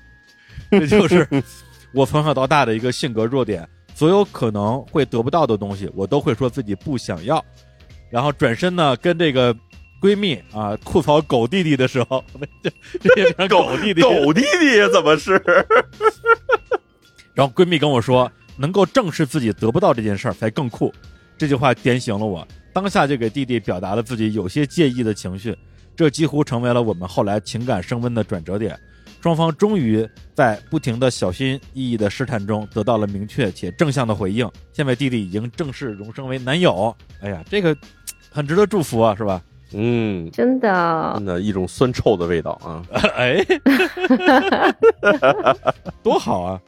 A: 这就是我从小到大的一个性格弱点。所有可能会得不到的东西，我都会说自己不想要。然后转身呢，跟这个闺蜜啊吐槽狗弟弟的时候，这这狗弟弟，
B: 狗弟弟怎么是？
A: 然后闺蜜跟我说。能够正视自己得不到这件事儿才更酷，这句话点醒了我，当下就给弟弟表达了自己有些介意的情绪，这几乎成为了我们后来情感升温的转折点。双方终于在不停的小心翼翼的试探中得到了明确且正向的回应。现在弟弟已经正式荣升为男友，哎呀，这个很值得祝福啊，是吧？
B: 嗯，
C: 真的，
B: 真的一种酸臭的味道啊！
A: 哎，多好啊！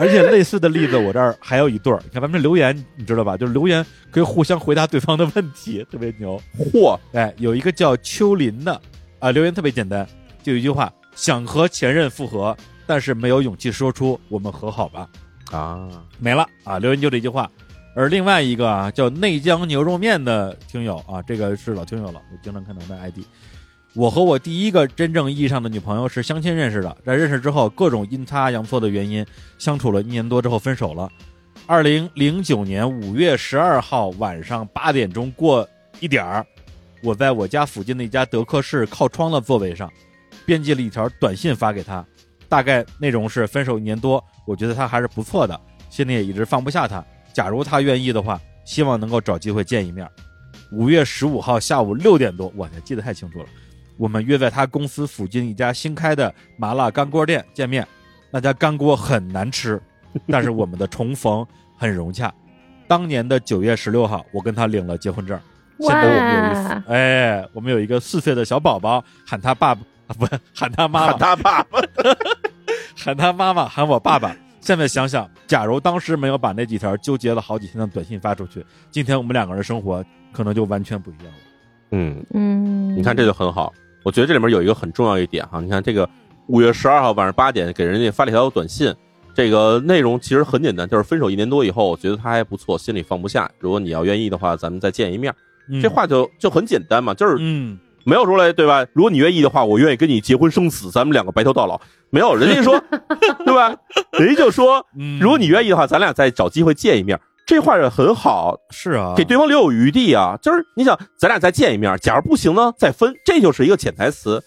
A: 而且类似的例子，我这儿还有一对儿。你看咱们这留言，你知道吧？就是留言可以互相回答对方的问题，特别牛。
B: 嚯！
A: 哎，有一个叫秋林的啊，留言特别简单，就一句话：想和前任复合，但是没有勇气说出我们和好吧。
B: 啊，
A: 没了啊，留言就这句话。而另外一个啊，叫内江牛肉面的听友啊，这个是老听友了，我经常看到他 ID。我和我第一个真正意义上的女朋友是相亲认识的，在认识之后，各种阴差阳错的原因，相处了一年多之后分手了。二零零九年五月十二号晚上八点钟过一点儿，我在我家附近的一家德克士靠窗的座位上，编辑了一条短信发给他，大概内容是：分手一年多，我觉得他还是不错的，心里也一直放不下他。假如他愿意的话，希望能够找机会见一面。五月十五号下午六点多，我天，记得太清楚了。我们约在他公司附近一家新开的麻辣干锅店见面，那家干锅很难吃，但是我们的重逢很融洽。当年的九月十六号，我跟他领了结婚证。现在我们有一哎，我们有一个四岁的小宝宝，喊他爸爸啊，不喊他妈
B: 妈，喊他爸爸，
A: 喊他妈妈，喊我爸爸。现在想想，假如当时没有把那几条纠结了好几天的短信发出去，今天我们两个人生活可能就完全不一样了。
B: 嗯
C: 嗯，
B: 你看这就很好。我觉得这里面有一个很重要一点哈，你看这个五月十二号晚上八点给人家发了一条短信，这个内容其实很简单，就是分手一年多以后，我觉得他还不错，心里放不下。如果你要愿意的话，咱们再见一面。这话就就很简单嘛，就是
A: 嗯，
B: 没有说来对吧？如果你愿意的话，我愿意跟你结婚生子，咱们两个白头到老。没有，人家说 对吧？人家就说，如果你愿意的话，咱俩再找机会见一面。这话也很好，
A: 是啊，
B: 给对方留有余地啊。就是你想，咱俩再见一面，假如不行呢，再分，这就是一个潜台词，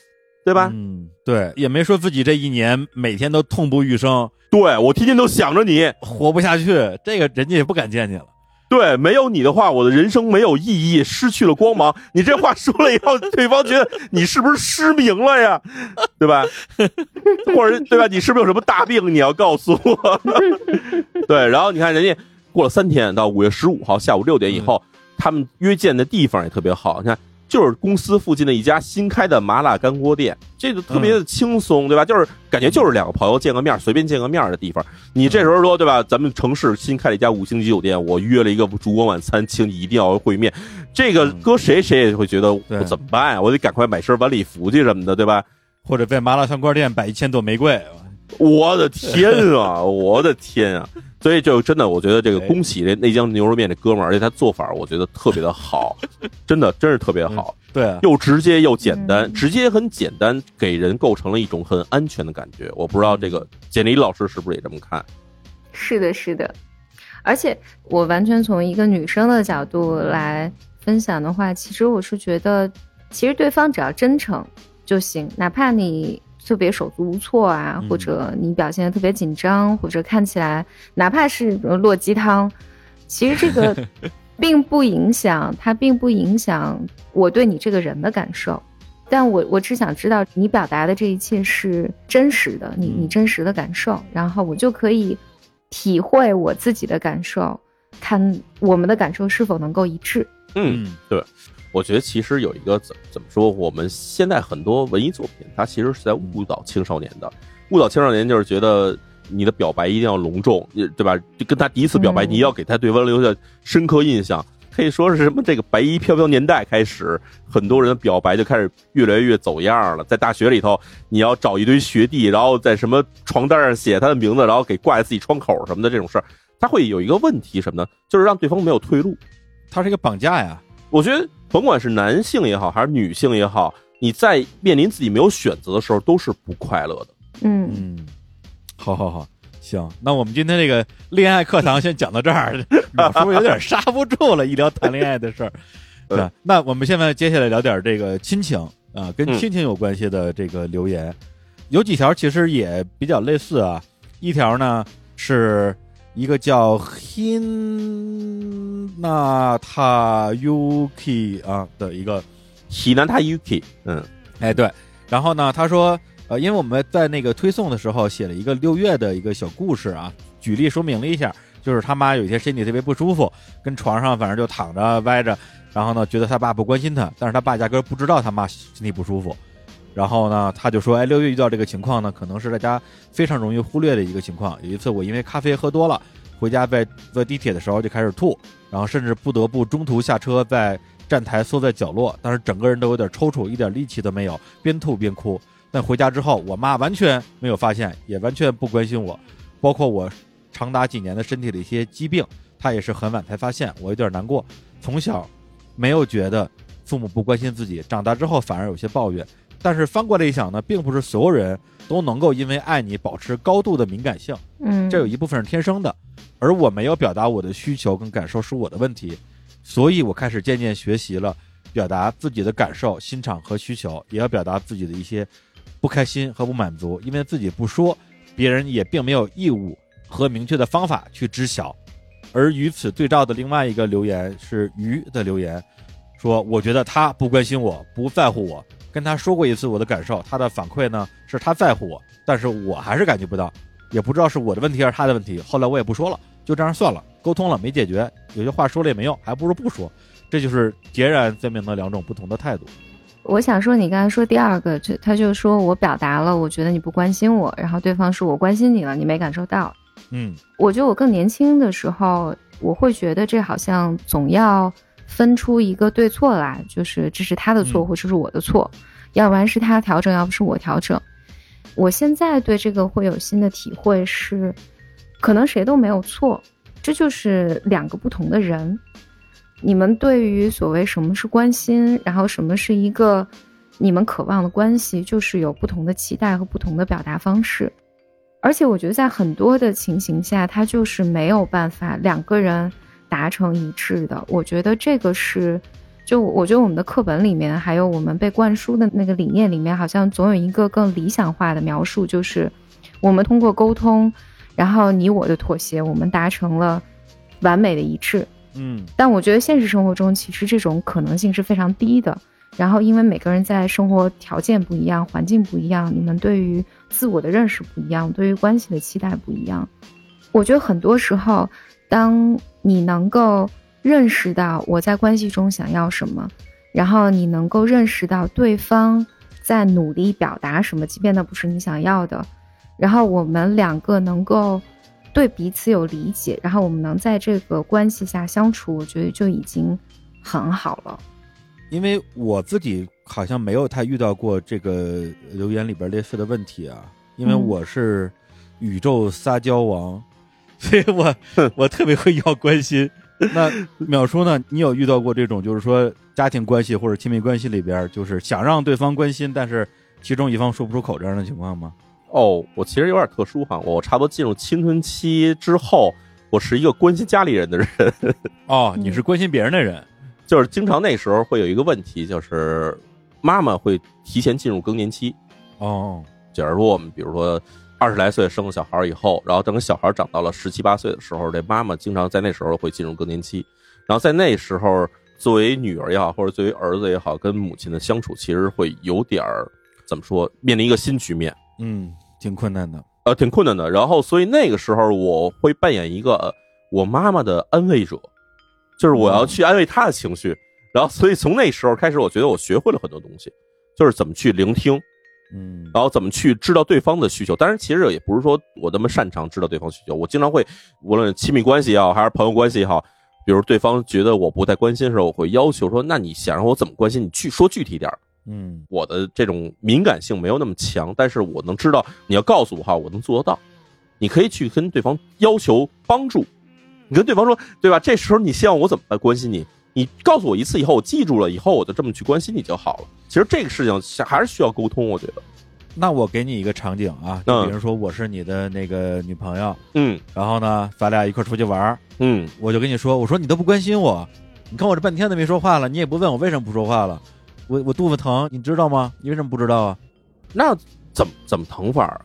B: 对吧？
A: 嗯，对，也没说自己这一年每天都痛不欲生，
B: 对我天天都想着你，
A: 活不下去，这个人家也不敢见你了。
B: 对，没有你的话，我的人生没有意义，失去了光芒。你这话说了以后，对方觉得你是不是失明了呀？对吧？或者对吧？你是不是有什么大病？你要告诉我。对，然后你看人家。过了三天，到五月十五号下午六点以后，他们约见的地方也特别好。你看，就是公司附近的一家新开的麻辣干锅店，这个特别的轻松，对吧？就是感觉就是两个朋友见个面，随便见个面的地方。你这时候说，对吧？咱们城市新开了一家五星级酒店，我约了一个烛光晚餐，请你一定要会面。这个搁谁谁也会觉得我怎么办呀？我得赶快买身晚礼服去什么的，对吧？
A: 或者在麻辣香锅店摆一千朵玫瑰。
B: 我的天啊！我的天啊！所以就真的，我觉得这个恭喜这内江牛肉面这哥们儿，而且他做法我觉得特别的好，真的真是特别好。
A: 对，
B: 又直接又简单，直接很简单，给人构成了一种很安全的感觉。我不知道这个简历老师是不是也这么看？
C: 是的，是的。而且我完全从一个女生的角度来分享的话，其实我是觉得，其实对方只要真诚就行，哪怕你。特别手足无措啊，或者你表现的特别紧张，或者看起来哪怕是落鸡汤，其实这个 并不影响，它并不影响我对你这个人的感受。但我我只想知道你表达的这一切是真实的，你你真实的感受，然后我就可以体会我自己的感受，看我们的感受是否能够一致。
B: 嗯，对。我觉得其实有一个怎怎么说，我们现在很多文艺作品，它其实是在误导青少年的。误导青少年就是觉得你的表白一定要隆重，对吧？就跟他第一次表白，你要给他对方留下深刻印象。可以说是什么这个白衣飘飘年代开始，很多人的表白就开始越来越走样了。在大学里头，你要找一堆学弟，然后在什么床单上写他的名字，然后给挂在自己窗口什么的这种事儿，他会有一个问题什么呢？就是让对方没有退路，
A: 他是一个绑架呀。
B: 我觉得。甭管是男性也好，还是女性也好，你在面临自己没有选择的时候，都是不快乐的。
C: 嗯
A: 嗯，好好好，行，那我们今天这个恋爱课堂先讲到这儿，是不是有点刹不住了？一聊谈恋爱的事儿，对。那我们现在接下来聊点这个亲情啊，跟亲情有关系的这个留言，有几条其实也比较类似啊。一条呢是。一个叫 Hinata Yuki 啊的一个
B: Hinata Yuki，嗯，
A: 哎对，然后呢，他说，呃，因为我们在那个推送的时候写了一个六月的一个小故事啊，举例说明了一下，就是他妈有些身体特别不舒服，跟床上反正就躺着歪着，然后呢，觉得他爸不关心他，但是他爸压根不知道他妈身体不舒服。然后呢，他就说：“哎，六月遇到这个情况呢，可能是大家非常容易忽略的一个情况。有一次，我因为咖啡喝多了，回家在坐地铁的时候就开始吐，然后甚至不得不中途下车，在站台缩在角落，但是整个人都有点抽搐，一点力气都没有，边吐边哭。但回家之后，我妈完全没有发现，也完全不关心我，包括我长达几年的身体的一些疾病，她也是很晚才发现。我有点难过，从小没有觉得父母不关心自己，长大之后反而有些抱怨。”但是翻过来一想呢，并不是所有人都能够因为爱你保持高度的敏感性，
C: 嗯，
A: 这有一部分是天生的，而我没有表达我的需求跟感受是我的问题，所以我开始渐渐学习了表达自己的感受、心肠和需求，也要表达自己的一些不开心和不满足，因为自己不说，别人也并没有义务和明确的方法去知晓。而与此对照的另外一个留言是鱼的留言，说我觉得他不关心我，不在乎我。跟他说过一次我的感受，他的反馈呢是他在乎我，但是我还是感觉不到，也不知道是我的问题还是他的问题。后来我也不说了，就这样算了，沟通了没解决，有些话说了也没用，还不如不说。这就是截然分明的两种不同的态度。
C: 我想说，你刚才说第二个，就他就说我表达了，我觉得你不关心我，然后对方说我关心你了，你没感受到。
A: 嗯，
C: 我觉得我更年轻的时候，我会觉得这好像总要。分出一个对错来，就是这是他的错，或者是我的错，要不然是他调整，要不是我调整。我现在对这个会有新的体会是，可能谁都没有错，这就是两个不同的人。你们对于所谓什么是关心，然后什么是一个你们渴望的关系，就是有不同的期待和不同的表达方式。而且我觉得在很多的情形下，他就是没有办法两个人。达成一致的，我觉得这个是，就我觉得我们的课本里面，还有我们被灌输的那个理念里面，好像总有一个更理想化的描述，就是我们通过沟通，然后你我的妥协，我们达成了完美的一致。
A: 嗯，
C: 但我觉得现实生活中其实这种可能性是非常低的。然后因为每个人在生活条件不一样，环境不一样，你们对于自我的认识不一样，对于关系的期待不一样。我觉得很多时候。当你能够认识到我在关系中想要什么，然后你能够认识到对方在努力表达什么，即便那不是你想要的，然后我们两个能够对彼此有理解，然后我们能在这个关系下相处，我觉得就已经很好了。
A: 因为我自己好像没有太遇到过这个留言里边类似的问题啊，因为我是宇宙撒娇王。所以我我特别会要关心。那淼叔呢？你有遇到过这种，就是说家庭关系或者亲密关系里边，就是想让对方关心，但是其中一方说不出口这样的情况吗？
B: 哦，我其实有点特殊哈，我差不多进入青春期之后，我是一个关心家里人的人。
A: 哦，你是关心别人的人，
B: 就是经常那时候会有一个问题，就是妈妈会提前进入更年期。
A: 哦，
B: 假如说我们比如说二十来岁生了小孩以后，然后等小孩长到了十七八岁的时候，这妈妈经常在那时候会进入更年期，然后在那时候作为女儿也好，或者作为儿子也好，跟母亲的相处其实会有点儿怎么说，面临一个新局面。
A: 嗯。挺困难的，
B: 呃，挺困难的。然后，所以那个时候我会扮演一个我妈妈的安慰者，就是我要去安慰她的情绪。然后，所以从那时候开始，我觉得我学会了很多东西，就是怎么去聆听，
A: 嗯，
B: 然后怎么去知道对方的需求。当然，其实也不是说我那么擅长知道对方需求。我经常会，无论亲密关系也好，还是朋友关系也好，比如对方觉得我不太关心的时候，我会要求说：“那你想让我怎么关心？你去说具体点儿。”
A: 嗯，
B: 我的这种敏感性没有那么强，但是我能知道你要告诉我哈，我能做得到。你可以去跟对方要求帮助，你跟对方说，对吧？这时候你希望我怎么来关心你？你告诉我一次以后，我记住了，以后我就这么去关心你就好了。其实这个事情还是需要沟通，我觉得。
A: 那我给你一个场景啊，就比如说我是你的那个女朋友，
B: 嗯，
A: 然后呢，咱俩一块出去玩
B: 嗯，
A: 我就跟你说，我说你都不关心我，你看我这半天都没说话了，你也不问我为什么不说话了。我我肚子疼，你知道吗？你为什么不知道啊？
B: 那怎么怎么疼法啊？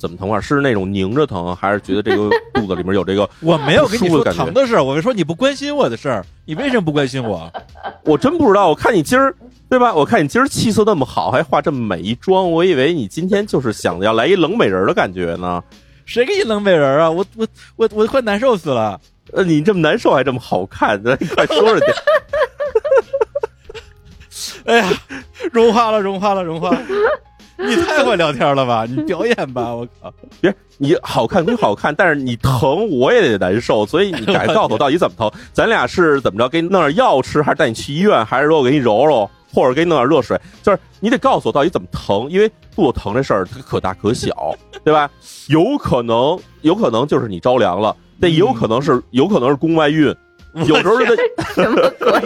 B: 怎么疼法？是那种拧着疼，还是觉得这个 肚子里面有这个？
A: 我没有跟你说疼
B: 的
A: 事儿，我是说你不关心我的事儿。你为什么不关心我？
B: 我真不知道。我看你今儿对吧？我看你今儿气色那么好，还化这么美一妆，我以为你今天就是想要来一冷美人的感觉呢。
A: 谁给你冷美人啊？我我我我快难受死了。
B: 呃，你这么难受还这么好看，你快说说去。
A: 哎呀，融化了，融化了，融化！了！你太会聊天了吧？你表演吧，我靠！
B: 别，你好看归好看，但是你疼我也得难受，所以你得告诉我到底怎么疼？咱俩是怎么着？给你弄点药吃，还是带你去医院？还是说我给你揉揉，或者给你弄点热水？就是你得告诉我到底怎么疼，因为肚子疼这事儿它可大可小，对吧？有可能，有可能就是你着凉了，但也有可能是，有可能是宫外孕。有时候
C: 这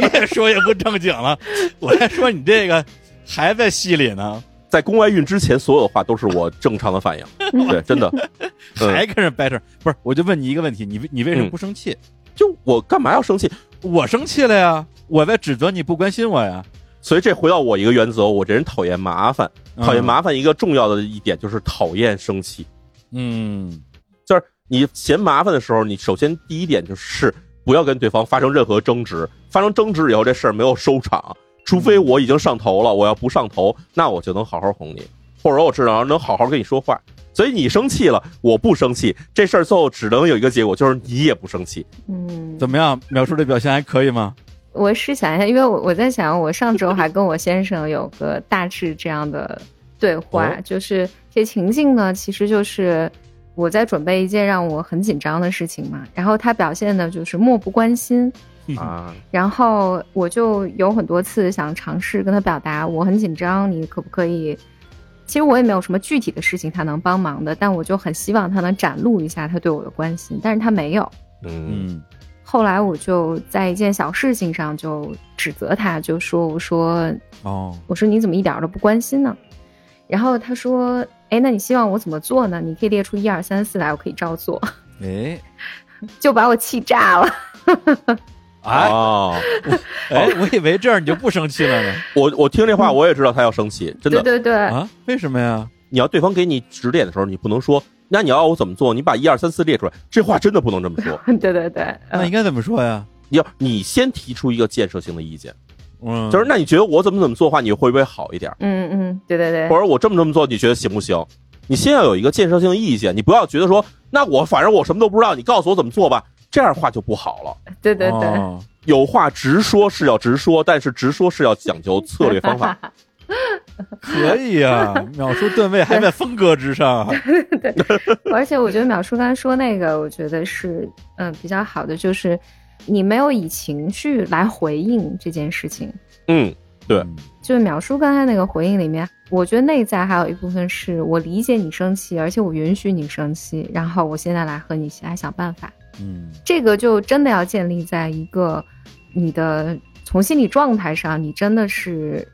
A: 越说越不正经了。我还说你这个还在戏里呢，
B: 在宫外孕之前，所有的话都是我正常的反应。对，真的
A: 还跟人掰扯。不是，我就问你一个问题，你你为什么不生气？
B: 就我干嘛要生气？
A: 我生气了呀！我在指责你不关心我呀。
B: 所以这回到我一个原则，我这人讨厌麻烦，讨厌麻烦。一个重要的一点就是讨厌生气。
A: 嗯，
B: 就是你嫌麻烦的时候，你首先第一点就是。不要跟对方发生任何争执，发生争执以后这事儿没有收场，除非我已经上头了，我要不上头，那我就能好好哄你，或者我至少能好好跟你说话。所以你生气了，我不生气，这事儿最后只能有一个结果，就是你也不生气。
C: 嗯，
A: 怎么样？描述的表现还可以吗？
C: 我试想一下，因为我我在想，我上周还跟我先生有个大致这样的对话，就是这情境呢，其实就是。我在准备一件让我很紧张的事情嘛，然后他表现的就是漠不关心
B: 啊，
C: 然后我就有很多次想尝试跟他表达我很紧张，你可不可以？其实我也没有什么具体的事情他能帮忙的，但我就很希望他能展露一下他对我的关心，但是他没有。
B: 嗯，
C: 后来我就在一件小事情上就指责他，就说我说
A: 哦，
C: 我说你怎么一点都不关心呢？然后他说。哎，那你希望我怎么做呢？你可以列出一二三四来，我可以照做。
A: 哎，
C: 就把我气炸了。
A: 啊！哎，我以为这样你就不生气了呢。
B: 我我听这话，我也知道他要生气，真的。
C: 对对对
A: 啊！为什么呀？
B: 你要对方给你指点的时候，你不能说，那你要我怎么做？你把一二三四列出来，这话真的不能这么说。
C: 对 对对，
A: 那应该怎么说呀？
B: 你要你先提出一个建设性的意见。
A: 嗯，
B: 就是那你觉得我怎么怎么做的话，你会不会好一点？
C: 嗯嗯，对对对。
B: 或者我这么这么做，你觉得行不行？你先要有一个建设性的意见，你不要觉得说，那我反正我什么都不知道，你告诉我怎么做吧，这样话就不好了。
C: 对对对，
B: 有话直说是要直说，但是直说是要讲究策略方法。
A: 可以啊，秒叔段位还在风格之上。
C: 对，对而且我觉得秒叔刚才说那个，我觉得是嗯比较好的，就是。你没有以情绪来回应这件事情，
B: 嗯，对，
C: 就是淼叔刚才那个回应里面，我觉得内在还有一部分是我理解你生气，而且我允许你生气，然后我现在来和你来想办法。
A: 嗯，
C: 这个就真的要建立在一个你的从心理状态上，你真的是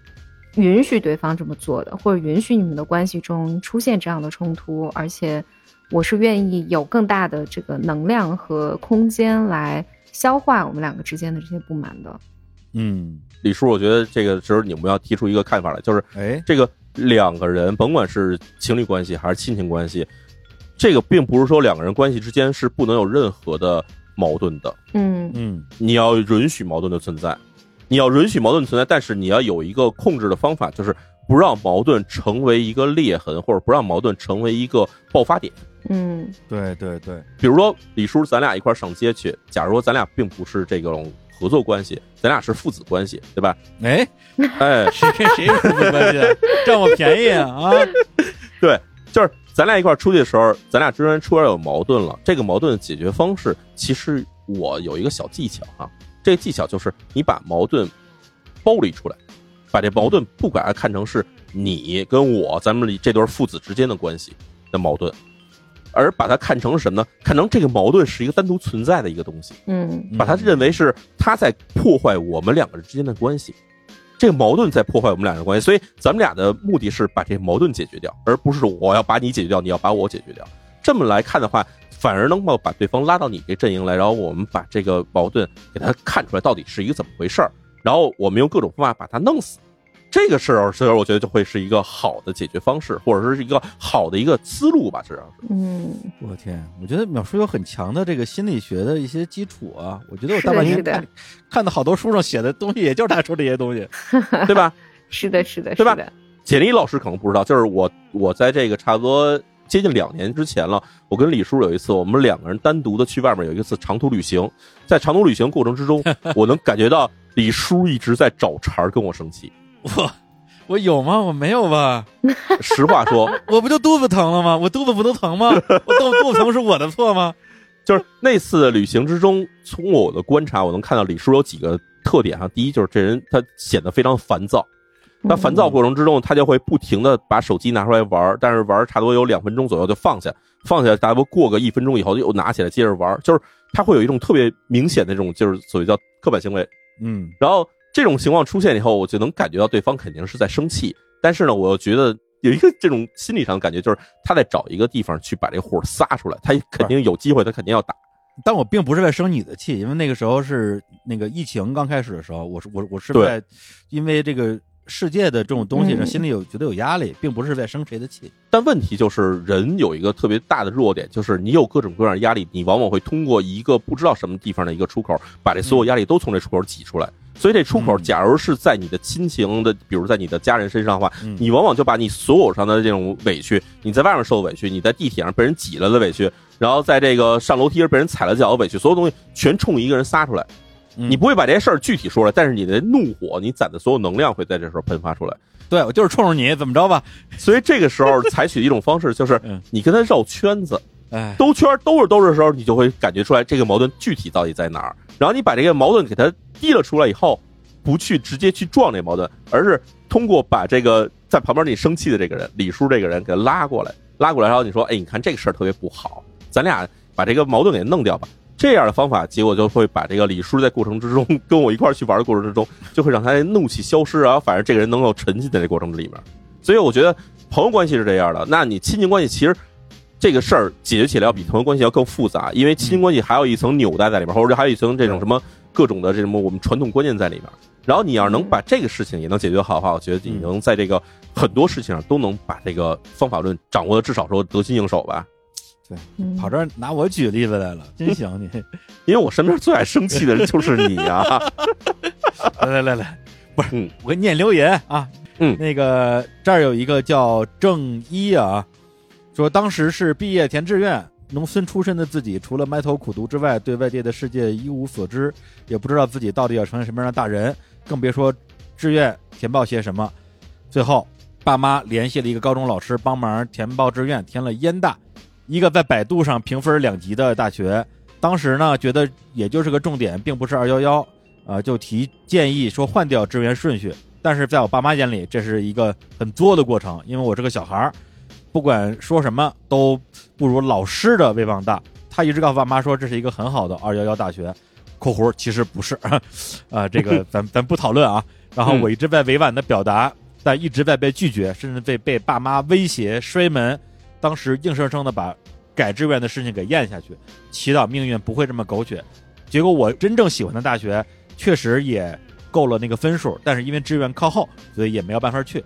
C: 允许对方这么做的，或者允许你们的关系中出现这样的冲突，而且我是愿意有更大的这个能量和空间来消化我们两个之间的这些不满的。
A: 嗯，
B: 李叔，我觉得这个时候你们要提出一个看法来，就是
A: 哎，
B: 这个两个人甭管是情侣关系还是亲情关系。这个并不是说两个人关系之间是不能有任何的矛盾的，
C: 嗯
A: 嗯，
B: 你要允许矛盾的存在，你要允许矛盾存在，但是你要有一个控制的方法，就是不让矛盾成为一个裂痕，或者不让矛盾成为一个爆发点。
C: 嗯，
A: 对对对，
B: 比如说李叔，咱俩一块上街去，假如说咱俩并不是这种合作关系，咱俩是父子关系，对吧？
A: 哎
B: 哎，
A: 谁跟谁是父子关系？占我便宜啊啊！
B: 对，就是。咱俩一块出去的时候，咱俩之间出现有矛盾了。这个矛盾的解决方式，其实我有一个小技巧啊。这个技巧就是你把矛盾剥离出来，把这矛盾不把它看成是你跟我咱们这对父子之间的关系的矛盾，而把它看成什么呢？看成这个矛盾是一个单独存在的一个东西。
C: 嗯，
B: 把它认为是他在破坏我们两个人之间的关系。这个矛盾在破坏我们俩的关系，所以咱们俩的目的是把这矛盾解决掉，而不是我要把你解决掉，你要把我解决掉。这么来看的话，反而能够把对方拉到你这阵营来，然后我们把这个矛盾给他看出来到底是一个怎么回事儿，然后我们用各种方法把他弄死。这个事儿，所以我觉得就会是一个好的解决方式，或者说是一个好的一个思路吧，至少是。
C: 嗯，
A: 我天，我觉得淼叔有很强的这个心理学的一些基础啊。我觉得我大半年看看的好多书上写的东西，也就是他说这些东西，
B: 对吧？
C: 是的，是的，
B: 对吧？简历老师可能不知道，就是我，我在这个差不多接近两年之前了，我跟李叔有一次，我们两个人单独的去外面有一次长途旅行，在长途旅行过程之中，我能感觉到李叔一直在找茬跟我生气。
A: 我我有吗？我没有吧。
B: 实话说，
A: 我不就肚子疼了吗？我肚子不能疼吗？我肚肚子疼是我的错吗？
B: 就是那次旅行之中，从我的观察，我能看到李叔有几个特点哈。第一，就是这人他显得非常烦躁。他烦躁过程之中，他就会不停的把手机拿出来玩，但是玩差不多有两分钟左右就放下，放下，大概过个一分钟以后又拿起来接着玩。就是他会有一种特别明显的这种，就是所谓叫刻板行为。
A: 嗯，
B: 然后。这种情况出现以后，我就能感觉到对方肯定是在生气，但是呢，我又觉得有一个这种心理上的感觉，就是他在找一个地方去把这火撒出来，他肯定有机会，他肯定要打。
A: 但我并不是在生你的气，因为那个时候是那个疫情刚开始的时候，我是我我是在因为这个世界的这种东西上心里有觉得有压力，并不是在生谁的气。
B: 但问题就是人有一个特别大的弱点，就是你有各种各样的压力，你往往会通过一个不知道什么地方的一个出口，把这所有压力都从这出口挤出来。所以这出口，假如是在你的亲情的，比如在你的家人身上的话，你往往就把你所有上的这种委屈，你在外面受的委屈，你在地铁上被人挤了的委屈，然后在这个上楼梯时被人踩了脚的委屈，所有东西全冲一个人撒出来。你不会把这些事儿具体说出来，但是你的怒火，你攒的所有能量会在这时候喷发出来。
A: 对，我就是冲着你，怎么着吧？
B: 所以这个时候采取一种方式，就是 你跟他绕圈子。
A: 哎，
B: 兜圈兜着兜着的时候，你就会感觉出来这个矛盾具体到底在哪儿。然后你把这个矛盾给它提了出来以后，不去直接去撞这矛盾，而是通过把这个在旁边你生气的这个人李叔这个人给他拉过来，拉过来，然后你说，哎，你看这个事儿特别不好，咱俩把这个矛盾给弄掉吧。这样的方法，结果就会把这个李叔在过程之中跟我一块去玩的过程之中，就会让他怒气消失啊。反正这个人能够沉浸在这过程里面。所以我觉得朋友关系是这样的，那你亲情关系其实。这个事儿解决起来要比朋友关系要更复杂，因为亲情关系还有一层纽带在里面，或者还有一层这种什么各种的这什么我们传统观念在里面。然后你要是能把这个事情也能解决好的话，我觉得你能在这个很多事情上都能把这个方法论掌握的至少说得心应手吧。
A: 对，跑这儿拿我举例子来了，真行你！
B: 因为我身边最爱生气的人就是你啊。
A: 来来来来，不是，我给你念留言啊。
B: 嗯，
A: 那个这儿有一个叫正一啊。说当时是毕业填志愿，农村出身的自己，除了埋头苦读之外，对外界的世界一无所知，也不知道自己到底要成为什么样的大人，更别说志愿填报些什么。最后，爸妈联系了一个高中老师帮忙填报志愿，填了燕大，一个在百度上评分两级的大学。当时呢，觉得也就是个重点，并不是二幺幺，啊，就提建议说换掉志愿顺序。但是在我爸妈眼里，这是一个很作的过程，因为我是个小孩儿，不管说什么都不如老师的威望大。他一直告诉爸妈说这是一个很好的二幺幺大学（括弧其实不是），啊，这个咱咱不讨论啊。然后我一直在委婉的表达，但一直在被拒绝，甚至被被爸妈威胁摔门。当时硬生生的把改志愿的事情给咽下去，祈祷命运不会这么狗血。结果我真正喜欢的大学确实也够了那个分数，但是因为志愿靠后，所以也没有办法去。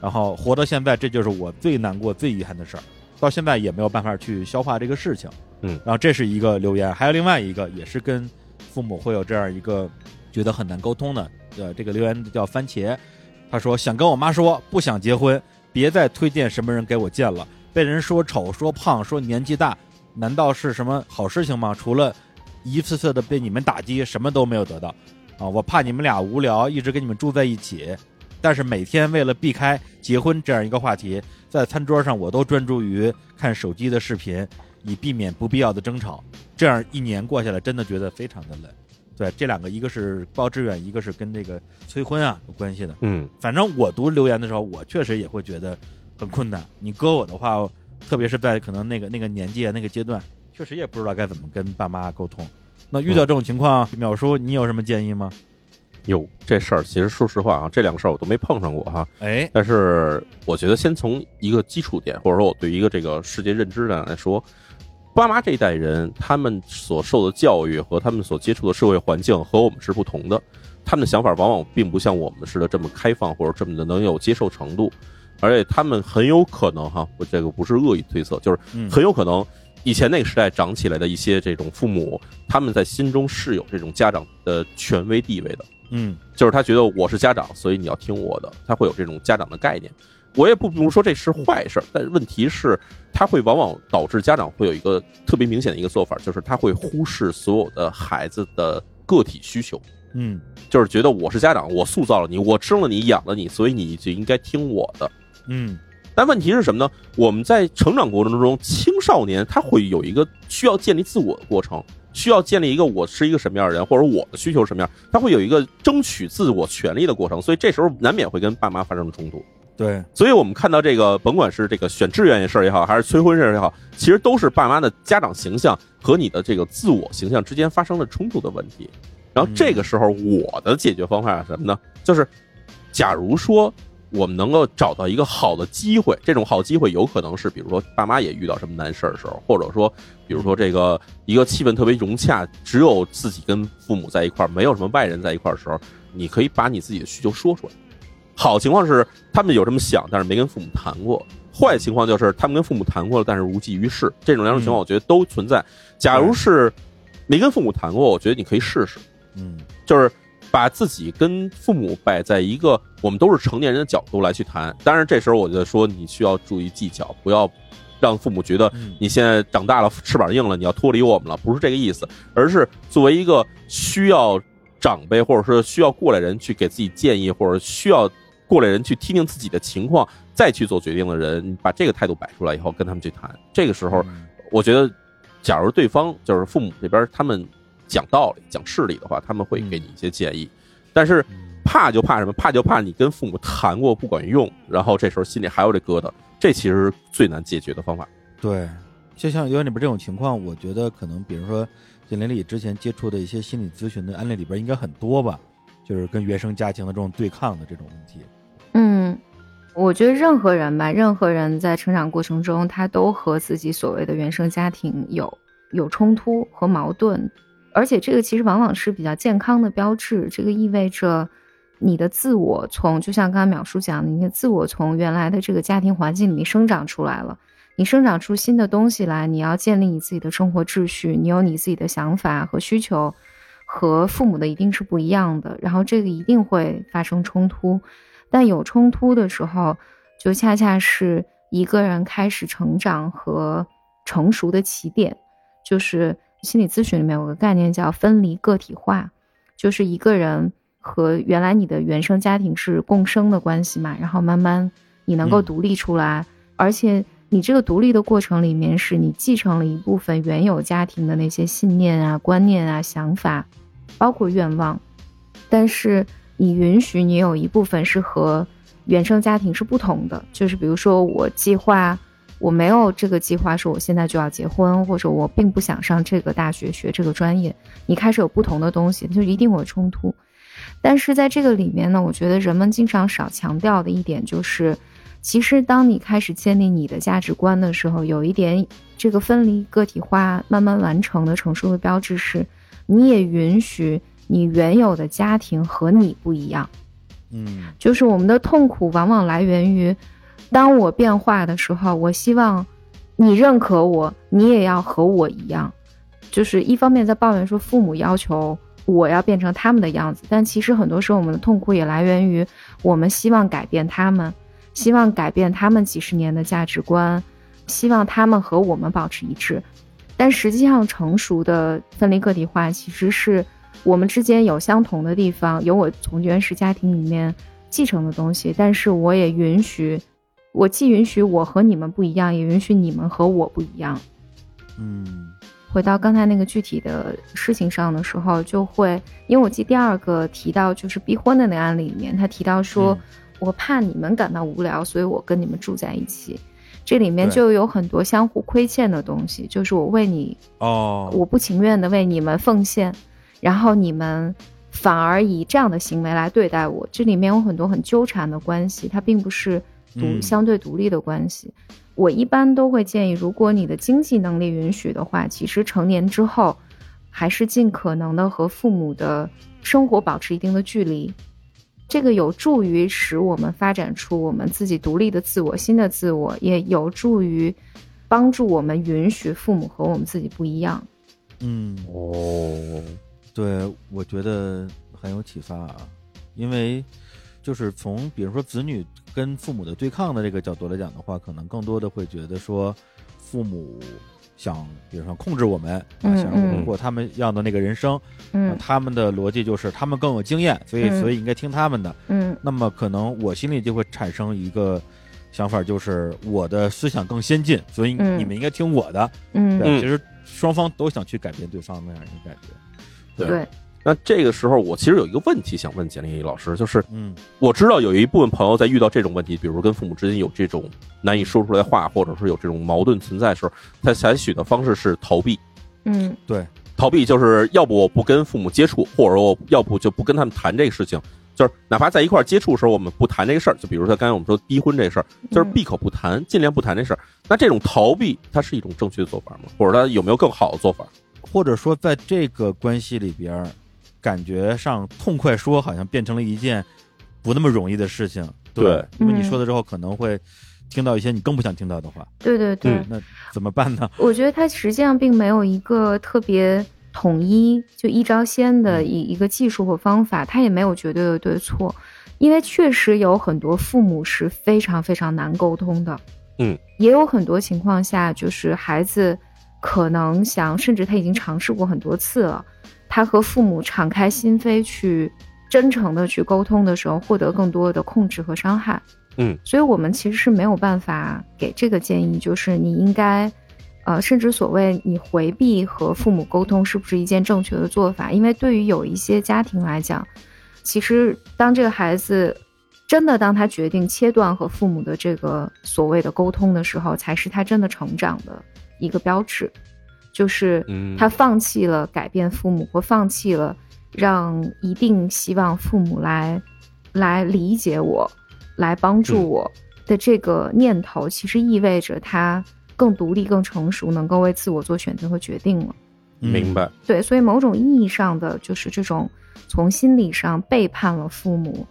A: 然后活到现在，这就是我最难过、最遗憾的事儿。到现在也没有办法去消化这个事情。
B: 嗯，
A: 然后这是一个留言，还有另外一个也是跟父母会有这样一个觉得很难沟通的。呃，这个留言叫番茄，他说想跟我妈说不想结婚，别再推荐什么人给我见了。被人说丑、说胖、说年纪大，难道是什么好事情吗？除了一次次的被你们打击，什么都没有得到啊！我怕你们俩无聊，一直跟你们住在一起，但是每天为了避开结婚这样一个话题，在餐桌上我都专注于看手机的视频，以避免不必要的争吵。这样一年过下来，真的觉得非常的累。对，这两个一个是报志愿，一个是跟这个催婚啊有关系的。
B: 嗯，
A: 反正我读留言的时候，我确实也会觉得。很困难，你搁我的话，特别是在可能那个那个年纪啊那个阶段，确实也不知道该怎么跟爸妈沟通。那遇到这种情况，淼叔，你有什么建议吗？
B: 有这事儿，其实说实话啊，这两个事儿我都没碰上过哈。
A: 哎，
B: 但是我觉得先从一个基础点，或者说我对一个这个世界认知上来说，爸妈这一代人，他们所受的教育和他们所接触的社会环境和我们是不同的，他们的想法往往并不像我们似的这么开放，或者这么的能有接受程度。而且他们很有可能哈，我这个不是恶意推测，就是很有可能以前那个时代长起来的一些这种父母，他们在心中是有这种家长的权威地位的。
A: 嗯，
B: 就是他觉得我是家长，所以你要听我的，他会有这种家长的概念。我也不不说这是坏事，但问题是，他会往往导致家长会有一个特别明显的一个做法，就是他会忽视所有的孩子的个体需求。
A: 嗯，
B: 就是觉得我是家长，我塑造了你，我生了你，养了你，所以你就应该听我的。
A: 嗯，
B: 但问题是什么呢？我们在成长过程中，青少年他会有一个需要建立自我的过程，需要建立一个我是一个什么样的人，或者我的需求什么样，他会有一个争取自我权利的过程，所以这时候难免会跟爸妈发生冲突。
A: 对，
B: 所以我们看到这个，甭管是这个选志愿的事儿也好，还是催婚事儿也好，其实都是爸妈的家长形象和你的这个自我形象之间发生了冲突的问题。然后这个时候，我的解决方法是什么呢？就是，假如说。我们能够找到一个好的机会，这种好机会有可能是，比如说爸妈也遇到什么难事儿的时候，或者说，比如说这个一个气氛特别融洽，只有自己跟父母在一块儿，没有什么外人在一块儿的时候，你可以把你自己的需求说出来。好情况是他们有这么想，但是没跟父母谈过；坏情况就是他们跟父母谈过了，但是无济于事。这种两种情况，我觉得都存在。假如是没跟父母谈过，我觉得你可以试试。
A: 嗯，
B: 就是。把自己跟父母摆在一个我们都是成年人的角度来去谈，当然这时候我就说你需要注意技巧，不要让父母觉得你现在长大了翅膀硬了，你要脱离我们了，不是这个意思，而是作为一个需要长辈或者说需要过来人去给自己建议，或者需要过来人去听听自己的情况再去做决定的人，把这个态度摆出来以后跟他们去谈，这个时候我觉得，假如对方就是父母这边他们。讲道理、讲事理的话，他们会给你一些建议，但是怕就怕什么？怕就怕你跟父母谈过不管用，然后这时候心里还有这疙瘩，这其实最难解决的方法。
A: 对，就像有里边这种情况，我觉得可能，比如说简林里之前接触的一些心理咨询的案例里边，应该很多吧，就是跟原生家庭的这种对抗的这种问题。
C: 嗯，我觉得任何人吧，任何人在成长过程中，他都和自己所谓的原生家庭有有冲突和矛盾。而且这个其实往往是比较健康的标志，这个意味着你的自我从就像刚才淼叔讲的，你的自我从原来的这个家庭环境里面生长出来了，你生长出新的东西来，你要建立你自己的生活秩序，你有你自己的想法和需求，和父母的一定是不一样的，然后这个一定会发生冲突，但有冲突的时候，就恰恰是一个人开始成长和成熟的起点，就是。心理咨询里面有个概念叫分离个体化，就是一个人和原来你的原生家庭是共生的关系嘛，然后慢慢你能够独立出来，而且你这个独立的过程里面是你继承了一部分原有家庭的那些信念啊、观念啊、想法，包括愿望，但是你允许你有一部分是和原生家庭是不同的，就是比如说我计划。我没有这个计划，说我现在就要结婚，或者我并不想上这个大学学这个专业。你开始有不同的东西，就一定会冲突。但是在这个里面呢，我觉得人们经常少强调的一点就是，其实当你开始建立你的价值观的时候，有一点这个分离个体化慢慢完成的成熟的标志是，你也允许你原有的家庭和你不一样。
A: 嗯，
C: 就是我们的痛苦往往来源于。当我变化的时候，我希望你认可我，你也要和我一样。就是一方面在抱怨说父母要求我要变成他们的样子，但其实很多时候我们的痛苦也来源于我们希望改变他们，希望改变他们几十年的价值观，希望他们和我们保持一致。但实际上，成熟的分离个体化其实是我们之间有相同的地方，有我从原始家庭里面继承的东西，但是我也允许。我既允许我和你们不一样，也允许你们和我不一样。
A: 嗯，
C: 回到刚才那个具体的事情上的时候，就会因为我记第二个提到就是逼婚的那个案例里面，他提到说，我怕你们感到无聊，所以我跟你们住在一起。这里面就有很多相互亏欠的东西，就是我为你
A: 哦，
C: 我不情愿的为你们奉献，然后你们反而以这样的行为来对待我。这里面有很多很纠缠的关系，它并不是。独相对独立的关系，我一般都会建议，如果你的经济能力允许的话，其实成年之后，还是尽可能的和父母的生活保持一定的距离，这个有助于使我们发展出我们自己独立的自我、新的自我，也有助于帮助我们允许父母和我们自己不一样。
A: 嗯，
B: 哦，
A: 对，我觉得很有启发啊，因为就是从比如说子女。跟父母的对抗的这个角度来讲的话，可能更多的会觉得说，父母想，比如说控制我们啊，想让我们过他们要的那个人生，
C: 嗯，
A: 他们的逻辑就是他们更有经验，所以所以应该听他们的，
C: 嗯，
A: 那么可能我心里就会产生一个想法，就是我的思想更先进，所以你们应该听我的，
C: 嗯，
A: 对，其实双方都想去改变对方那样一个感
C: 觉，对。
B: 那这个时候，我其实有一个问题想问简历老师，就是，
A: 嗯，
B: 我知道有一部分朋友在遇到这种问题，比如跟父母之间有这种难以说出来话，或者是有这种矛盾存在的时候，他采取的方式是逃避。
C: 嗯，
A: 对，
B: 逃避就是要不我不跟父母接触，或者说要不就不跟他们谈这个事情，就是哪怕在一块接触的时候，我们不谈这个事儿。就比如说刚才我们说逼婚这事儿，就是闭口不谈，尽量不谈这事儿。那这种逃避，它是一种正确的做法吗？或者它有没有更好的做法？
A: 或者说在这个关系里边？感觉上痛快说，好像变成了一件不那么容易的事情。
B: 对，
A: 因为你说了之后，可能会听到一些你更不想听到的话。
C: 对对对，
A: 那怎么办呢？
C: 我觉得它实际上并没有一个特别统一、就一招鲜的一一个技术或方法，它也没有绝对的对错，因为确实有很多父母是非常非常难沟通的。
B: 嗯，
C: 也有很多情况下，就是孩子可能想，甚至他已经尝试过很多次了。他和父母敞开心扉去真诚的去沟通的时候，获得更多的控制和伤害。
B: 嗯，
C: 所以我们其实是没有办法给这个建议，就是你应该，呃，甚至所谓你回避和父母沟通是不是一件正确的做法？因为对于有一些家庭来讲，其实当这个孩子真的当他决定切断和父母的这个所谓的沟通的时候，才是他真的成长的一个标志。就是他放弃了改变父母，或放弃了让一定希望父母来来理解我、来帮助我的这个念头，其实意味着他更独立、更成熟，能够为自我做选择和决定了。
B: 明白。
C: 对，所以某种意义上的就是这种从心理上背叛了父母，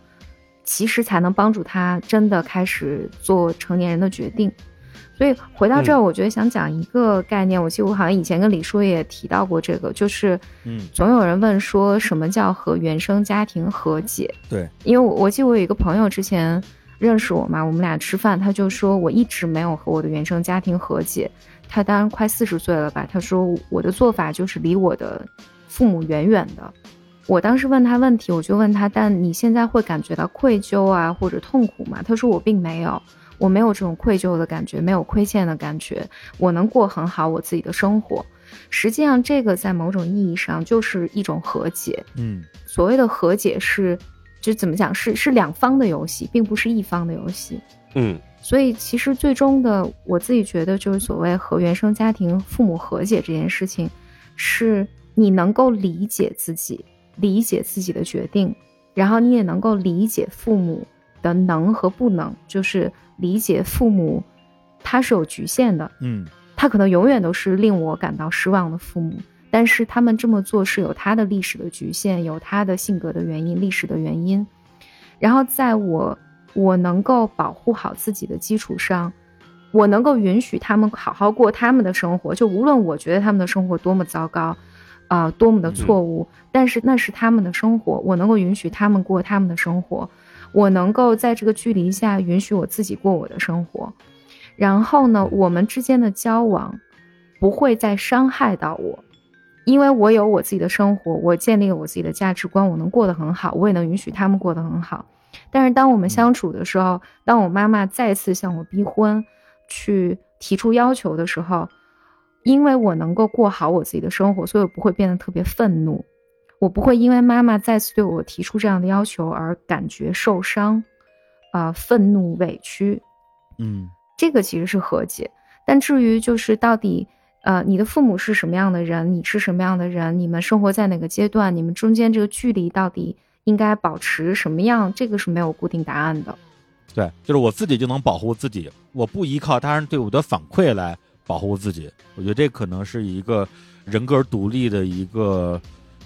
C: 其实才能帮助他真的开始做成年人的决定。所以回到这儿，我觉得想讲一个概念。我记得我好像以前跟李叔也提到过这个，就是，
A: 嗯，
C: 总有人问说什么叫和原生家庭和解？
A: 对，
C: 因为我我记得我有一个朋友之前认识我嘛，我们俩吃饭，他就说我一直没有和我的原生家庭和解。他当然快四十岁了吧？他说我的做法就是离我的父母远远的。我当时问他问题，我就问他，但你现在会感觉到愧疚啊或者痛苦吗？他说我并没有。我没有这种愧疚的感觉，没有亏欠的感觉，我能过很好我自己的生活。实际上，这个在某种意义上就是一种和解。
A: 嗯，
C: 所谓的和解是，就怎么讲是是两方的游戏，并不是一方的游戏。
B: 嗯，
C: 所以其实最终的我自己觉得，就是所谓和原生家庭父母和解这件事情，是你能够理解自己，理解自己的决定，然后你也能够理解父母的能和不能，就是理解父母他是有局限的，
A: 嗯，
C: 他可能永远都是令我感到失望的父母。但是他们这么做是有他的历史的局限，有他的性格的原因、历史的原因。然后在我我能够保护好自己的基础上，我能够允许他们好好过他们的生活。就无论我觉得他们的生活多么糟糕，啊，多么的错误，但是那是他们的生活，我能够允许他们过他们的生活。我能够在这个距离下允许我自己过我的生活。然后呢，我们之间的交往不会再伤害到我。因为我有我自己的生活，我建立了我自己的价值观，我能过得很好，我也能允许他们过得很好。但是当我们相处的时候，当我妈妈再次向我逼婚，去提出要求的时候，因为我能够过好我自己的生活，所以我不会变得特别愤怒，我不会因为妈妈再次对我提出这样的要求而感觉受伤，啊，愤怒委屈，
A: 嗯，
C: 这个其实是和解。但至于就是到底。呃，你的父母是什么样的人？你是什么样的人？你们生活在哪个阶段？你们中间这个距离到底应该保持什么样？这个是没有固定答案的。
A: 对，就是我自己就能保护自己，我不依靠他人对我的反馈来保护自己。我觉得这可能是一个人格独立的一个，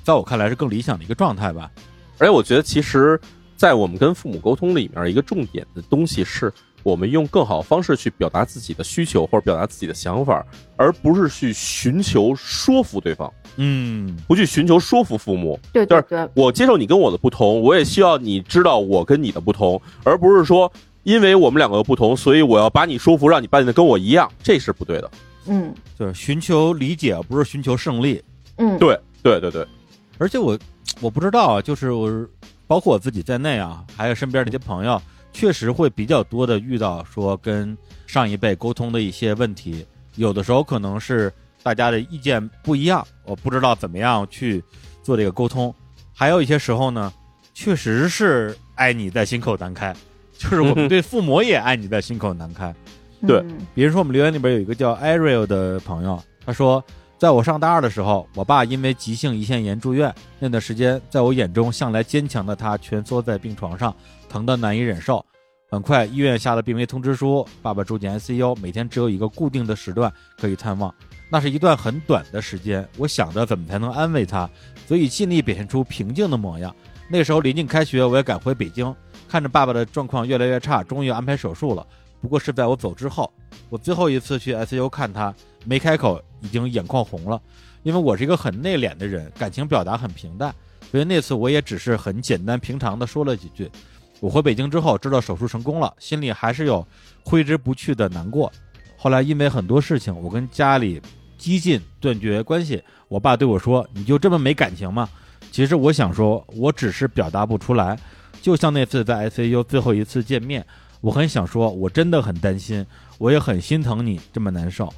A: 在我看来是更理想的一个状态吧。
B: 而且我觉得，其实，在我们跟父母沟通里面，一个重点的东西是。我们用更好的方式去表达自己的需求或者表达自己的想法，而不是去寻求说服对方。
A: 嗯，
B: 不去寻求说服父母。
C: 对对对，
B: 我接受你跟我的不同，我也需要你知道我跟你的不同，而不是说因为我们两个不同，所以我要把你说服，让你办的跟我一样，这是不对的。
C: 嗯，
A: 就是寻求理解，不是寻求胜利。
C: 嗯，
B: 对对对对。
A: 而且我我不知道啊，就是我包括我自己在内啊，还有身边的一些朋友。确实会比较多的遇到说跟上一辈沟通的一些问题，有的时候可能是大家的意见不一样，我不知道怎么样去做这个沟通。还有一些时候呢，确实是爱你在心口难开，就是我们对父母也爱你在心口难开。
B: 对，
A: 比如说我们留言里边有一个叫 Ariel 的朋友，他说，在我上大二的时候，我爸因为急性胰腺炎住院，那段时间在我眼中向来坚强的他蜷缩在病床上。疼得难以忍受，很快医院下了病危通知书，爸爸住进 ICU，每天只有一个固定的时段可以探望，那是一段很短的时间。我想着怎么才能安慰他，所以尽力表现出平静的模样。那时候临近开学，我也赶回北京，看着爸爸的状况越来越差，终于安排手术了。不过是在我走之后，我最后一次去 ICU 看他，没开口，已经眼眶红了。因为我是一个很内敛的人，感情表达很平淡，所以那次我也只是很简单平常的说了几句。我回北京之后，知道手术成功了，心里还是有挥之不去的难过。后来因为很多事情，我跟家里激进断绝关系。我爸对我说：“你就这么没感情吗？”其实我想说，我只是表达不出来。就像那次在 ICU 最后一次见面，我很想说，我真的很担心，我也很心疼你这么难受。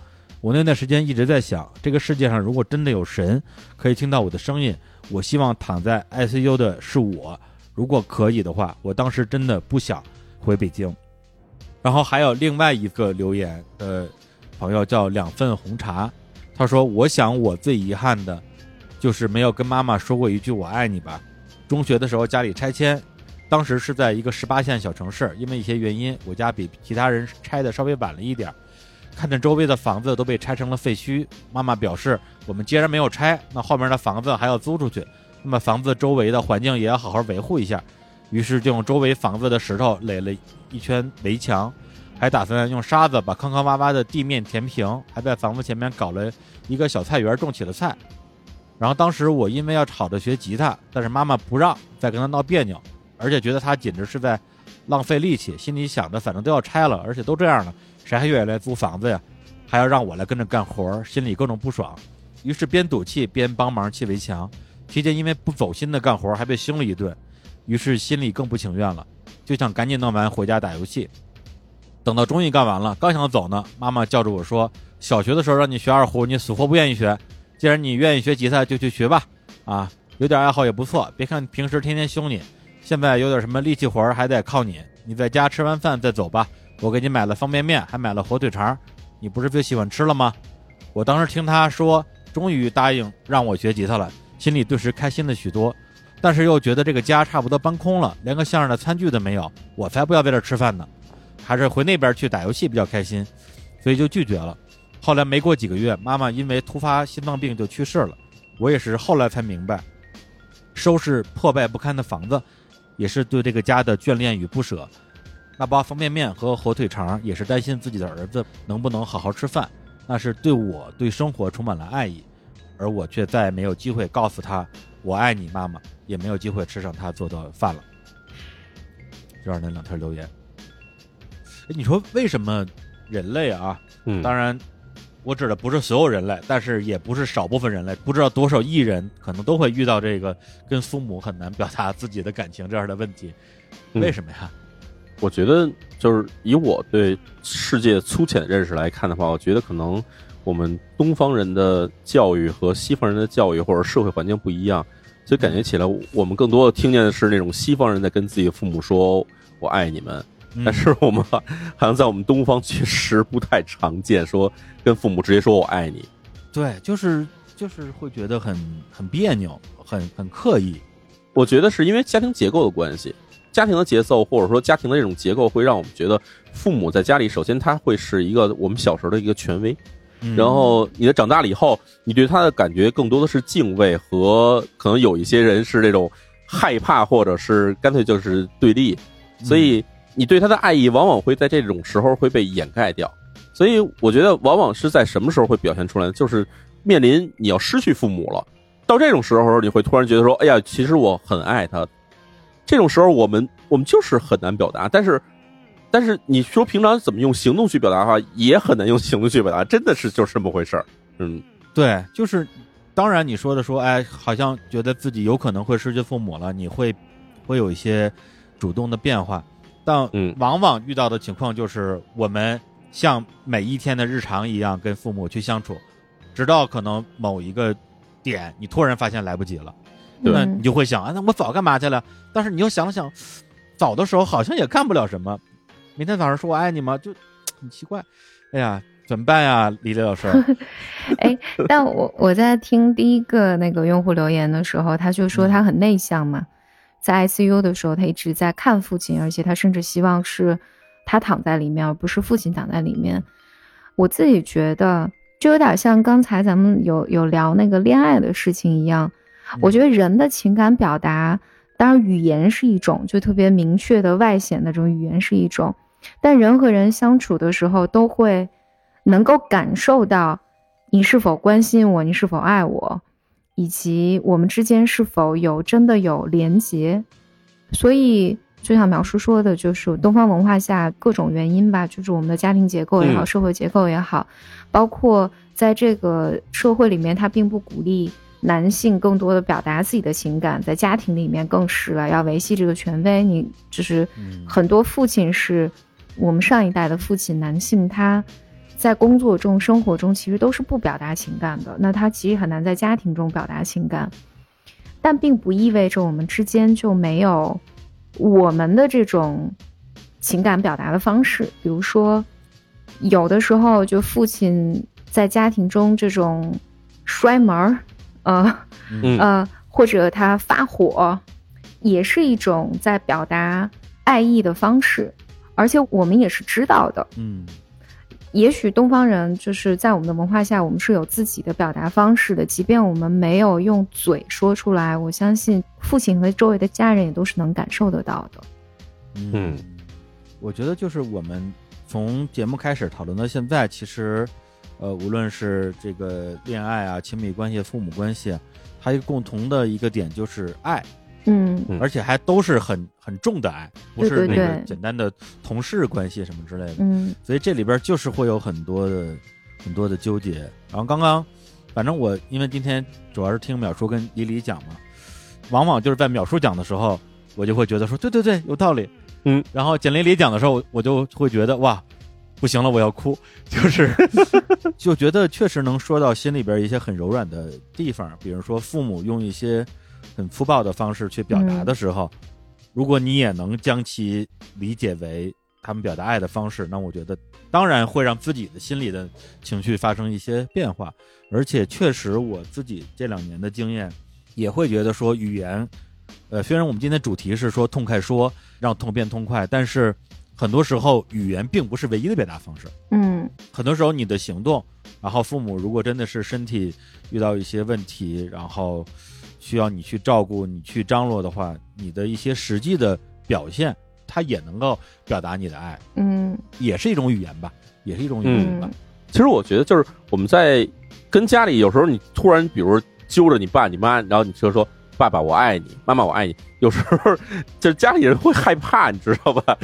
A: 我那段时间一直在想，这个世界上如果真的有神可以听到我的声音，我希望躺在 ICU 的是我。如果可以的话，我当时真的不想回北京。然后还有另外一个留言的朋友叫两份红茶，他说：“我想我最遗憾的，就是没有跟妈妈说过一句我爱你吧。中学的时候家里拆迁，当时是在一个十八线小城市，因为一些原因，我家比其他人拆的稍微晚了一点。看着周围的房子都被拆成了废墟，妈妈表示，我们既然没有拆，那后面的房子还要租出去。”那么房子周围的环境也要好好维护一下，于是就用周围房子的石头垒了一圈围墙，还打算用沙子把坑坑洼洼的地面填平，还在房子前面搞了一个小菜园，种起了菜。然后当时我因为要吵着学吉他，但是妈妈不让，再跟他闹别扭，而且觉得他简直是在浪费力气，心里想着反正都要拆了，而且都这样了，谁还愿意来租房子呀？还要让我来跟着干活，心里各种不爽。于是边赌气边帮忙砌围墙。期间因为不走心的干活，还被凶了一顿，于是心里更不情愿了，就想赶紧弄完回家打游戏。等到终于干完了，刚想走呢，妈妈叫着我说：“小学的时候让你学二胡，你死活不愿意学。既然你愿意学吉他，就去学吧。啊，有点爱好也不错。别看平时天天凶你，现在有点什么力气活还得靠你，你在家吃完饭再走吧。我给你买了方便面，还买了火腿肠，你不是最喜欢吃了吗？我当时听他说，终于答应让我学吉他了，心里顿时开心了许多，但是又觉得这个家差不多搬空了，连个像样的餐具都没有，我才不要在这吃饭呢，还是回那边去打游戏比较开心，所以就拒绝了。后来没过几个月，妈妈因为突发心脏病就去世了，我也是后来才明白，收拾破败不堪的房子。也是对这个家的眷恋与不舍，那包方便面和火腿肠也是担心自己的儿子能不能好好吃饭，那是对我对生活充满了爱意，而我却再也没有机会告诉他我爱你妈妈，也没有机会吃上他做的饭了。这样的两条留言，哎，你说为什么人类啊？
B: 嗯，
A: 当然。我指的不是所有人类，但是也不是少部分人类，不知道多少亿人可能都会遇到这个跟父母很难表达自己的感情这样的问题。为什么呀？
B: 我觉得就是以我对世界粗浅认识来看的话，我觉得可能我们东方人的教育和西方人的教育或者社会环境不一样，所以感觉起来我们更多的听见的是那种西方人在跟自己的父母说“我爱你们”。但是我们好像在我们东方确实不太常见，说跟父母直接说我爱你。
A: 对，就是就是会觉得很很别扭，很很刻意。
B: 我觉得是因为家庭结构的关系，家庭的节奏或者说家庭的这种结构，会让我们觉得父母在家里，首先他会是一个我们小时候的一个权威，然后你的长大了以后，你对他的感觉更多的是敬畏和可能有一些人是这种害怕，或者是干脆就是对立，所以。你对他的爱意往往会在这种时候会被掩盖掉，所以我觉得往往是在什么时候会表现出来？就是面临你要失去父母了，到这种时候你会突然觉得说：“哎呀，其实我很爱他。”这种时候我们我们就是很难表达，但是但是你说平常怎么用行动去表达的话，也很难用行动去表达，真的是就是这么回事儿。嗯，
A: 对，就是当然你说的说，哎，好像觉得自己有可能会失去父母了，你会会有一些主动的变化。但往往遇到的情况就是，我们像每一天的日常一样跟父母去相处，直到可能某一个点，你突然发现来不及了，那你就会想啊，那我早干嘛去了？但是你又想想，早的时候好像也干不了什么。明天早上说我爱你吗？就很奇怪。哎呀，怎么办呀，李磊老师？
C: 哎，但我我在听第一个那个用户留言的时候，他就说他很内向嘛。在 ICU 的时候，他一直在看父亲，而且他甚至希望是他躺在里面，而不是父亲躺在里面。我自己觉得，就有点像刚才咱们有有聊那个恋爱的事情一样。我觉得人的情感表达，当然语言是一种，就特别明确的外显的这种语言是一种，但人和人相处的时候，都会能够感受到你是否关心我，你是否爱我。以及我们之间是否有真的有连结，所以就像苗叔说的，就是东方文化下各种原因吧，就是我们的家庭结构也好，社会结构也好，包括在这个社会里面，他并不鼓励男性更多的表达自己的情感，在家庭里面更是了要维系这个权威。你就是很多父亲是我们上一代的父亲，男性他。在工作中、生活中，其实都是不表达情感的。那他其实很难在家庭中表达情感，但并不意味着我们之间就没有我们的这种情感表达的方式。比如说，有的时候就父亲在家庭中这种摔门儿，呃，呃，或者他发火，也是一种在表达爱意的方式，而且我们也是知道的。
A: 嗯。
C: 也许东方人就是在我们的文化下，我们是有自己的表达方式的，即便我们没有用嘴说出来，我相信父亲和周围的家人也都是能感受得到的。
B: 嗯，
A: 我觉得就是我们从节目开始讨论到现在，其实，呃，无论是这个恋爱啊、亲密关系、父母关系，它一个共同的一个点就是爱。
C: 嗯，
A: 而且还都是很很重的爱，不是那个简单的同事关系什么之类的。
C: 嗯，
A: 所以这里边就是会有很多的很多的纠结。然后刚刚，反正我因为今天主要是听淼叔跟李李讲嘛，往往就是在淼叔讲的时候，我就会觉得说对对对有道理。
B: 嗯，
A: 然后简李李讲的时候，我就会觉得哇，不行了，我要哭，就是 就觉得确实能说到心里边一些很柔软的地方，比如说父母用一些。很粗暴的方式去表达的时候，如果你也能将其理解为他们表达爱的方式，那我觉得当然会让自己的心里的情绪发生一些变化。而且确实，我自己这两年的经验也会觉得说，语言，呃，虽然我们今天主题是说痛快说，让痛变痛快，但是很多时候语言并不是唯一的表达方式。
C: 嗯，
A: 很多时候你的行动，然后父母如果真的是身体遇到一些问题，然后需要你去照顾、你去张罗的话，你的一些实际的表现，他也能够表达你的爱。
C: 嗯，
A: 也是一种语言吧，也是一种语言吧。
B: 其实我觉得，就是我们在。跟家里有时候你突然，比如揪着你爸你妈，然后你就说：“爸爸我爱你，妈妈我爱你。”有时候 就家里人会害怕，你知道吧？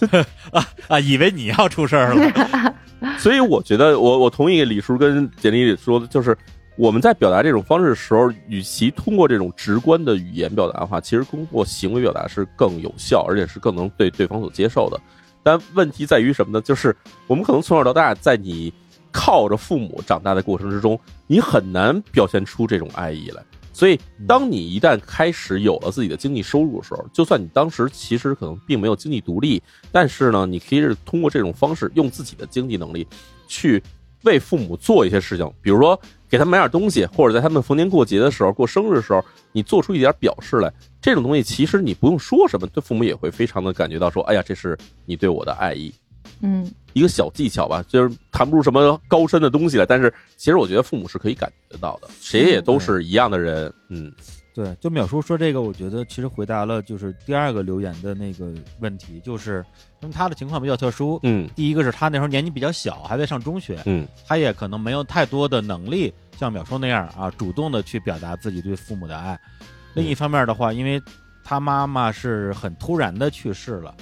A: 啊啊，以为你要出事儿了。
B: 所以我觉得，我我同意李叔跟简历里说的，就是我们在表达这种方式的时候，与其通过这种直观的语言表达的话，其实通过行为表达是更有效，而且是更能对对方所接受的。但问题在于什么呢？就是我们可能从小到大，在你。靠着父母长大的过程之中，你很难表现出这种爱意来。所以，当你一旦开始有了自己的经济收入的时候，就算你当时其实可能并没有经济独立，但是呢，你可以是通过这种方式，用自己的经济能力去为父母做一些事情，比如说给他们买点东西，或者在他们逢年过节的时候、过生日的时候，你做出一点表示来。这种东西其实你不用说什么，对父母也会非常的感觉到说：“哎呀，这是你对我的爱意。”
C: 嗯。
B: 一个小技巧吧，就是谈不出什么高深的东西来，但是其实我觉得父母是可以感觉到的，谁也都是一样的人，嗯，
A: 对，就淼叔说这个，我觉得其实回答了就是第二个留言的那个问题，就是因为他的情况比较特殊，
B: 嗯，
A: 第一个是他那时候年纪比较小，还在上中学，
B: 嗯，
A: 他也可能没有太多的能力像淼叔那样啊，主动的去表达自己对父母的爱，另一方面的话，因为他妈妈是很突然的去世了。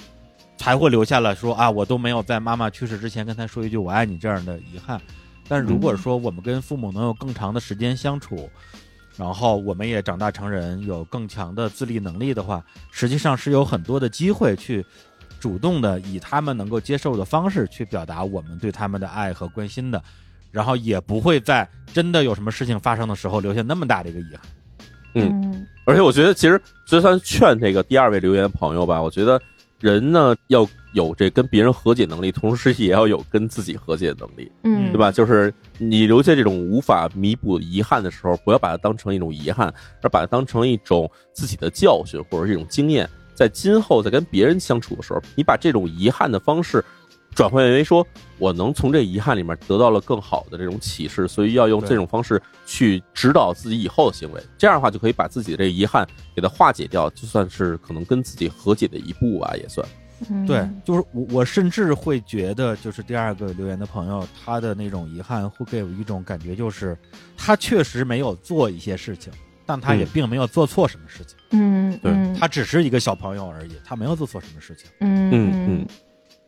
A: 才会留下了说啊，我都没有在妈妈去世之前跟她说一句我爱你这样的遗憾。但如果说我们跟父母能有更长的时间相处，然后我们也长大成人，有更强的自立能力的话，实际上是有很多的机会去主动的以他们能够接受的方式去表达我们对他们的爱和关心的，然后也不会在真的有什么事情发生的时候留下那么大的一个遗憾。
B: 嗯，而且我觉得其实就算劝这个第二位留言朋友吧，我觉得。人呢要有这跟别人和解能力，同时也要有跟自己和解能力，
C: 嗯，
B: 对吧？就是你留下这种无法弥补遗憾的时候，不要把它当成一种遗憾，而把它当成一种自己的教训或者是一种经验，在今后在跟别人相处的时候，你把这种遗憾的方式。转换为说，我能从这遗憾里面得到了更好的这种启示，所以要用这种方式去指导自己以后的行为。这样的话，就可以把自己的这遗憾给它化解掉，就算是可能跟自己和解的一步吧，也算。
A: 对，就是我，我甚至会觉得，就是第二个留言的朋友，他的那种遗憾会给我一种感觉，就是他确实没有做一些事情，但他也并没有做错什么事情。
C: 嗯，
B: 对
A: 他只是一个小朋友而已，他没有做错什么事情。
C: 嗯
B: 嗯嗯。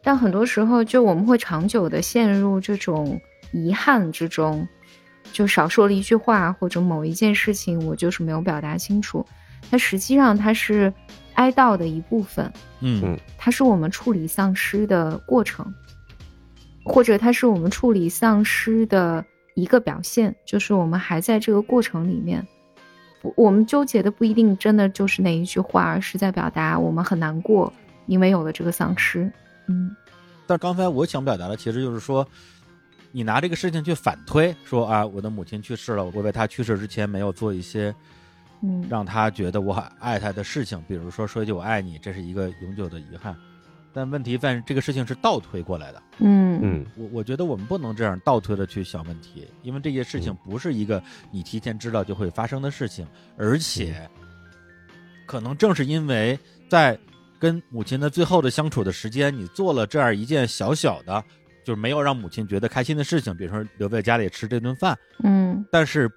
C: 但很多时候，就我们会长久的陷入这种遗憾之中，就少说了一句话，或者某一件事情，我就是没有表达清楚。那实际上它是哀悼的一部分，
A: 嗯，
C: 它是我们处理丧失的过程，或者它是我们处理丧失的一个表现，就是我们还在这个过程里面。我们纠结的不一定真的就是那一句话，而是在表达我们很难过，因为有了这个丧失。嗯，
A: 但刚才我想表达的其实就是说，你拿这个事情去反推，说啊，我的母亲去世了，我为她去世之前没有做一些，
C: 嗯，
A: 让她觉得我爱她的事情，比如说说一句我爱你，这是一个永久的遗憾。但问题在这个事情是倒推过来的，
C: 嗯。
B: 嗯，
A: 我我觉得我们不能这样倒推的去想问题，因为这些事情不是一个你提前知道就会发生的事情，而且，可能正是因为在。跟母亲的最后的相处的时间，你做了这样一件小小的，就是没有让母亲觉得开心的事情，比如说留在家里吃这顿饭，
C: 嗯，
A: 但是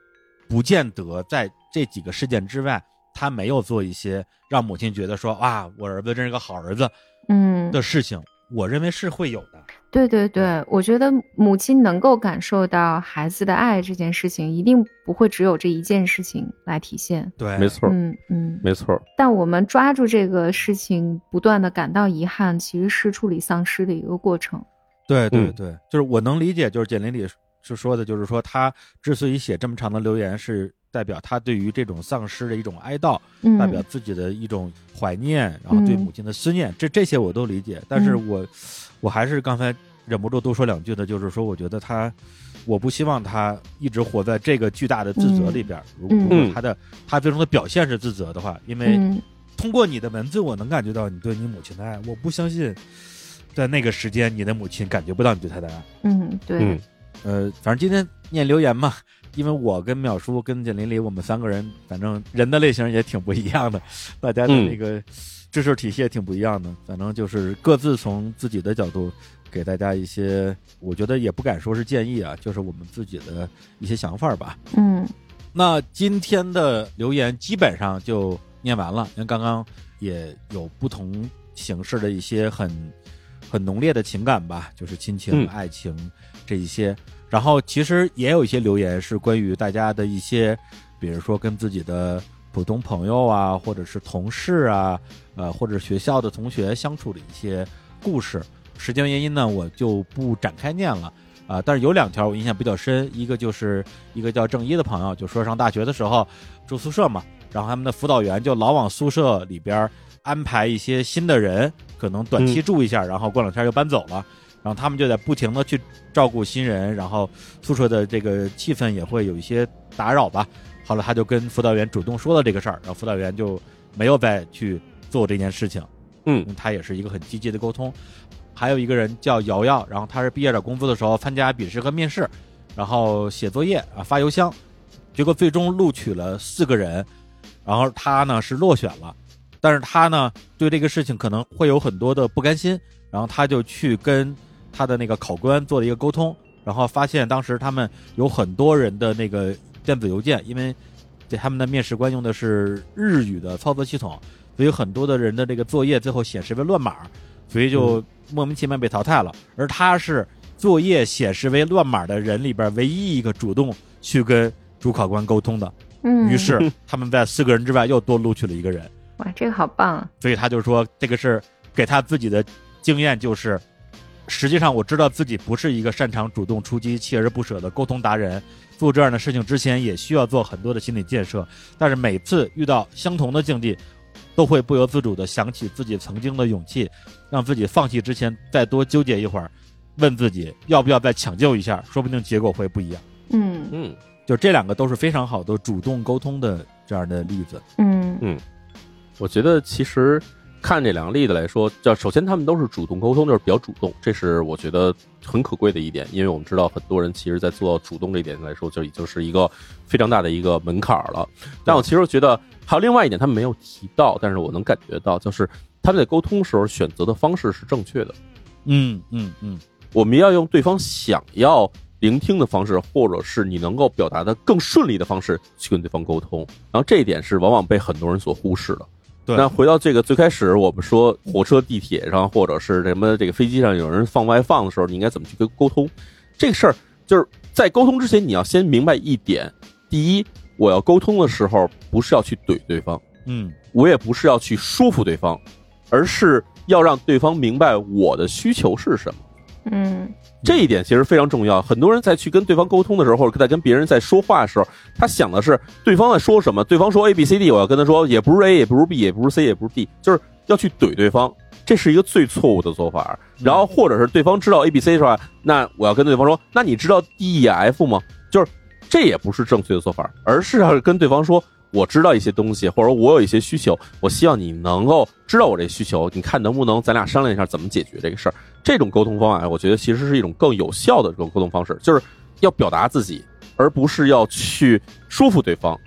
A: 不见得在这几个事件之外，他没有做一些让母亲觉得说啊，我儿子真是个好儿子，
C: 嗯
A: 的事情。我认为是会有的。
C: 对对对，我觉得母亲能够感受到孩子的爱这件事情，一定不会只有这一件事情来体现。
A: 对，
B: 没错，
C: 嗯嗯，
B: 没错。
C: 但我们抓住这个事情，不断的感到遗憾，其实是处理丧失的一个过程。
A: 对对对，就是我能理解，就是简玲里是说的，就是说他之所以写这么长的留言，是代表他对于这种丧失的一种哀悼，代表自己的一种怀念，然后对母亲的思念，这这些我都理解。但是我我还是刚才忍不住多说两句的，就是说，我觉得他，我不希望他一直活在这个巨大的自责里边。如果他的他最终的表现是自责的话，因为通过你的文字，我能感觉到你对你母亲的爱。我不相信，在那个时间，你的母亲感觉不到你对她的爱。
C: 嗯，对。
A: 呃，反正今天念留言嘛，因为我跟淼叔跟简林里，我们三个人，反正人的类型也挺不一样的，大家的那个知识体系也挺不一样的。反正就是各自从自己的角度给大家一些，我觉得也不敢说是建议啊，就是我们自己的一些想法吧。
C: 嗯，
A: 那今天的留言基本上就念完了，因为刚刚也有不同形式的一些很很浓烈的情感吧，就是亲情、爱情。这一些，然后其实也有一些留言是关于大家的一些，比如说跟自己的普通朋友啊，或者是同事啊，呃，或者学校的同学相处的一些故事。时间原因呢，我就不展开念了啊。但是有两条我印象比较深，一个就是一个叫郑一的朋友，就说上大学的时候住宿舍嘛，然后他们的辅导员就老往宿舍里边安排一些新的人，可能短期住一下，然后过两天就搬走了。然后他们就得不停的去照顾新人，然后宿舍的这个气氛也会有一些打扰吧。后来他就跟辅导员主动说了这个事儿，然后辅导员就没有再去做这件事情。
B: 嗯，
A: 他也是一个很积极的沟通。还有一个人叫瑶瑶，然后他是毕业找工作的时候参加笔试和面试，然后写作业啊发邮箱，结果最终录取了四个人，然后他呢是落选了，但是他呢对这个事情可能会有很多的不甘心，然后他就去跟。他的那个考官做了一个沟通，然后发现当时他们有很多人的那个电子邮件，因为他们的面试官用的是日语的操作系统，所以很多的人的这个作业最后显示为乱码，所以就莫名其妙被淘汰了。而他是作业显示为乱码的人里边唯一一个主动去跟主考官沟通的，
C: 嗯，
A: 于是他们在四个人之外又多录取了一个人。
C: 哇，这个好棒！
A: 所以他就说，这个是给他自己的经验就是。实际上，我知道自己不是一个擅长主动出击、锲而不舍的沟通达人。做这样的事情之前，也需要做很多的心理建设。但是每次遇到相同的境地，都会不由自主地想起自己曾经的勇气，让自己放弃之前再多纠结一会儿，问自己要不要再抢救一下，说不定结果会不一样。
C: 嗯
B: 嗯，
A: 就这两个都是非常好的主动沟通的这样的例子。
C: 嗯
B: 嗯，我觉得其实。看这两个例子来说，叫首先他们都是主动沟通，就是比较主动，这是我觉得很可贵的一点。因为我们知道很多人其实，在做主动这一点来说，就已经是一个非常大的一个门槛了。但我其实觉得还有另外一点，他们没有提到，但是我能感觉到，就是他们在沟通时候选择的方式是正确的。
A: 嗯嗯嗯，
B: 我们要用对方想要聆听的方式，或者是你能够表达的更顺利的方式去跟对方沟通。然后这一点是往往被很多人所忽视的。那回到这个最开始，我们说火车、地铁上，或者是什么这个飞机上有人放外放的时候，你应该怎么去跟沟通？这个事儿就是在沟通之前，你要先明白一点：第一，我要沟通的时候，不是要去怼对方，
A: 嗯，
B: 我也不是要去说服对方，而是要让对方明白我的需求是什么。
C: 嗯。
B: 这一点其实非常重要。很多人在去跟对方沟通的时候，或者在跟别人在说话的时候，他想的是对方在说什么。对方说 A B C D，我要跟他说，也不是 A，也不是 B，也不是 C，也不是 D，就是要去怼对方。这是一个最错误的做法。然后或者是对方知道 A B C 是吧？那我要跟对方说，那你知道 D E F 吗？就是这也不是正确的做法，而是要跟对方说。我知道一些东西，或者我有一些需求，我希望你能够知道我这需求，你看能不能咱俩商量一下怎么解决这个事儿。这种沟通方法，我觉得其实是一种更有效的这种沟通方式，就是要表达自己，而不是要去说服对方。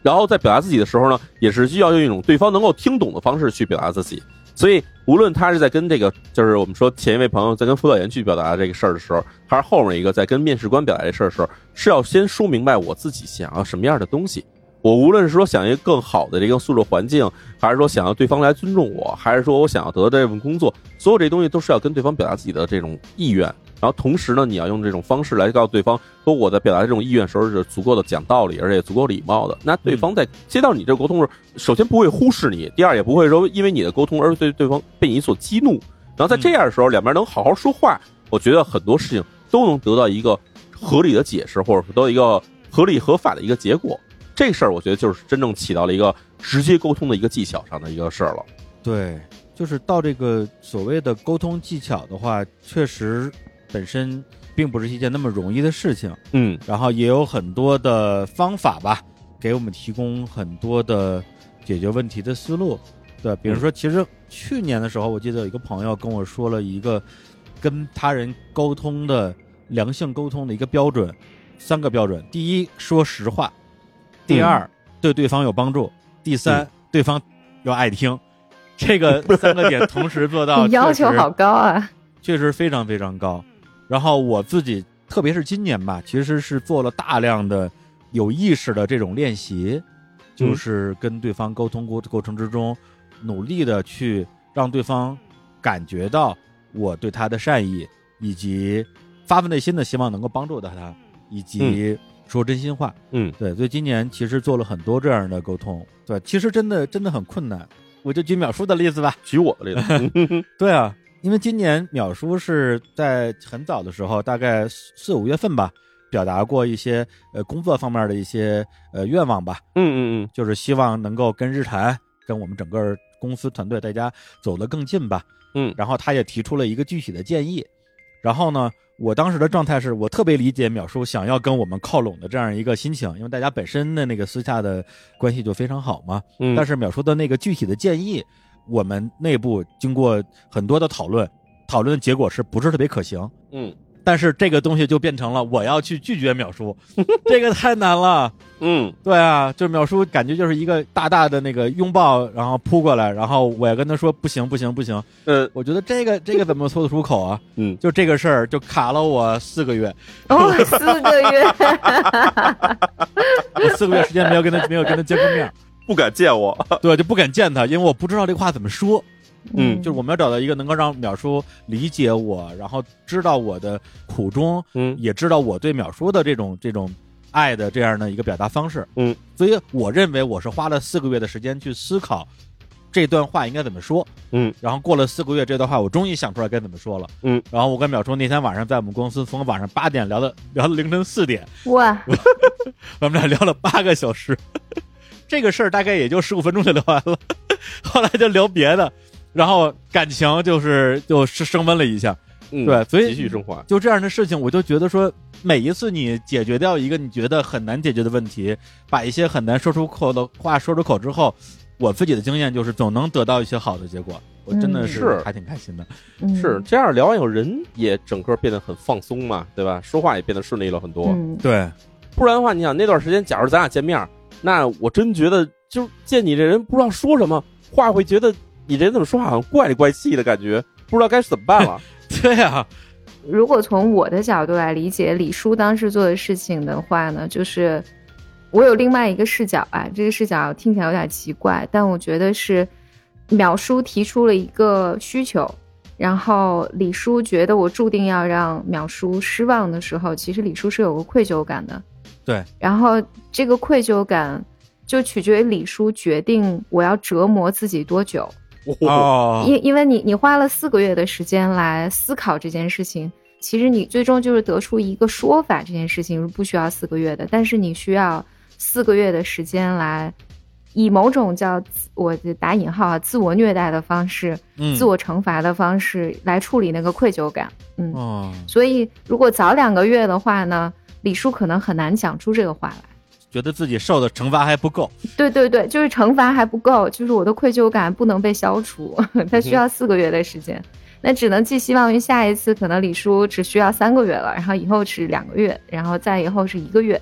B: 然后在表达自己的时候呢，也是需要用一种对方能够听懂的方式去表达自己。所以，无论他是在跟这个，就是我们说前一位朋友在跟辅导员去表达这个事儿的时候，还是后面一个在跟面试官表达这事儿的时候，是要先说明白我自己想要什么样的东西。我无论是说想一个更好的这个宿舍环境，还是说想要对方来尊重我，还是说我想要得到这份工作，所有这东西都是要跟对方表达自己的这种意愿。然后同时呢，你要用这种方式来告诉对方，说我在表达这种意愿时候是足够的讲道理，而且足够礼貌的。那对方在接到你这沟通时，首先不会忽视你，第二也不会说因为你的沟通而对对方被你所激怒。然后在这样的时候，两边能好好说话，我觉得很多事情都能得到一个合理的解释，或者得到一个合理合法的一个结果。这事儿我觉得就是真正起到了一个直接沟通的一个技巧上的一个事儿了。
A: 对，就是到这个所谓的沟通技巧的话，确实本身并不是一件那么容易的事情。
B: 嗯，
A: 然后也有很多的方法吧，给我们提供很多的解决问题的思路。对，比如说，其实去年的时候，我记得有一个朋友跟我说了一个跟他人沟通的良性沟通的一个标准，三个标准：第一，说实话；第二，对对方有帮助；第三，对方要爱听。这个 三个点同时做到，
C: 要求好高啊！
A: 确实非常非常高。然后我自己，特别是今年吧，其实是做了大量的有意识的这种练习，就是跟对方沟通过过程之中。努力的去让对方感觉到我对他的善意，以及发自内心的希望能够帮助到他，以及说真心话。
B: 嗯，
A: 对，所以今年其实做了很多这样的沟通。对，其实真的真的很困难。我就举淼叔的例子吧，
B: 举我的例子。
A: 对啊，因为今年淼叔是在很早的时候，大概四五月份吧，表达过一些呃工作方面的一些呃愿望吧。
B: 嗯嗯嗯，
A: 就是希望能够跟日坛，跟我们整个。公司团队大家走得更近吧，
B: 嗯，
A: 然后他也提出了一个具体的建议，然后呢，我当时的状态是我特别理解淼叔想要跟我们靠拢的这样一个心情，因为大家本身的那个私下的关系就非常好嘛，
B: 嗯，
A: 但是淼叔的那个具体的建议，我们内部经过很多的讨论，讨论的结果是不是特别可行，
B: 嗯。
A: 但是这个东西就变成了我要去拒绝淼叔，这个太难了。
B: 嗯，
A: 对啊，就淼叔感觉就是一个大大的那个拥抱，然后扑过来，然后我要跟他说不行不行不行。
B: 呃，
A: 我觉得这个这个怎么说得出口啊？
B: 嗯，
A: 就这个事儿就卡了我四个月。
C: 哦，四个月，
A: 我四个月时间没有跟他没有跟他见过面，
B: 不敢见我，
A: 对，就不敢见他，因为我不知道这话怎么说。
B: 嗯，
A: 就是我们要找到一个能够让淼叔理解我，然后知道我的苦衷，
B: 嗯，
A: 也知道我对淼叔的这种这种爱的这样的一个表达方式，
B: 嗯，
A: 所以我认为我是花了四个月的时间去思考这段话应该怎么说，
B: 嗯，
A: 然后过了四个月，这段话我终于想出来该怎么说了，
B: 嗯，
A: 然后我跟淼叔那天晚上在我们公司从晚上八点聊到聊到凌晨四点，
C: 哇，
A: 我们俩聊了八个小时，这个事儿大概也就十五分钟就聊完了，后来就聊别的。然后感情就是就是升温了一下，对，所以
B: 继续升华。
A: 就这样的事情，我就觉得说，每一次你解决掉一个你觉得很难解决的问题，把一些很难说出口的话说出口之后，我自己的经验就是总能得到一些好的结果。我真的
B: 是
A: 还挺开心的。
B: 是这样聊完以后，人也整个变得很放松嘛，对吧？说话也变得顺利了很多。
A: 对，
B: 不然的话，你想那段时间，假如咱俩见面，那我真觉得就见你这人不知道说什么话，会觉得。你这怎么说话好像怪里怪气的感觉，不知道该怎么办了。
A: 对呀，
C: 如果从我的角度来理解李叔当时做的事情的话呢，就是我有另外一个视角啊，这个视角听起来有点奇怪，但我觉得是淼叔提出了一个需求，然后李叔觉得我注定要让淼叔失望的时候，其实李叔是有个愧疚感的。
A: 对，
C: 然后这个愧疚感就取决于李叔决定我要折磨自己多久。
A: 哦，
C: 因因为你你花了四个月的时间来思考这件事情，其实你最终就是得出一个说法，这件事情是不需要四个月的，但是你需要四个月的时间来，以某种叫我打引号啊自我虐待的方式，嗯自我惩罚的方式来处理那个愧疚感。嗯，所以如果早两个月的话呢，李叔可能很难讲出这个话来。
A: 觉得自己受的惩罚还不够，
C: 对对对，就是惩罚还不够，就是我的愧疚感不能被消除，它需要四个月的时间，那只能寄希望于下一次可能李叔只需要三个月了，然后以后是两个月，然后再以后是一个月。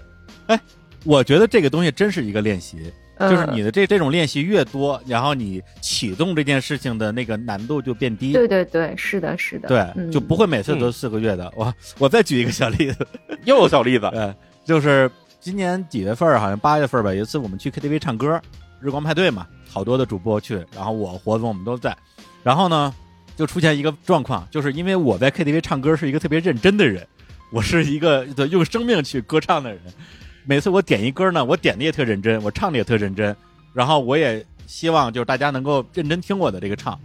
A: 哎，我觉得这个东西真是一个练习，就是你的这这种练习越多，然后你启动这件事情的那个难度就变低。
C: 对对对，是的，是的，
A: 对，就不会每次都四个月的。我我再举一个小例子，
B: 又有小例子，
A: 呃，就是。今年几月份？好像八月份吧。有一次我们去 KTV 唱歌，日光派对嘛，好多的主播去，然后我活总我们都在。然后呢，就出现一个状况，就是因为我在 KTV 唱歌是一个特别认真的人，我是一个用生命去歌唱的人。每次我点一歌呢，我点的也特认真，我唱的也特认真。然后我也希望就是大家能够认真听我的这个唱。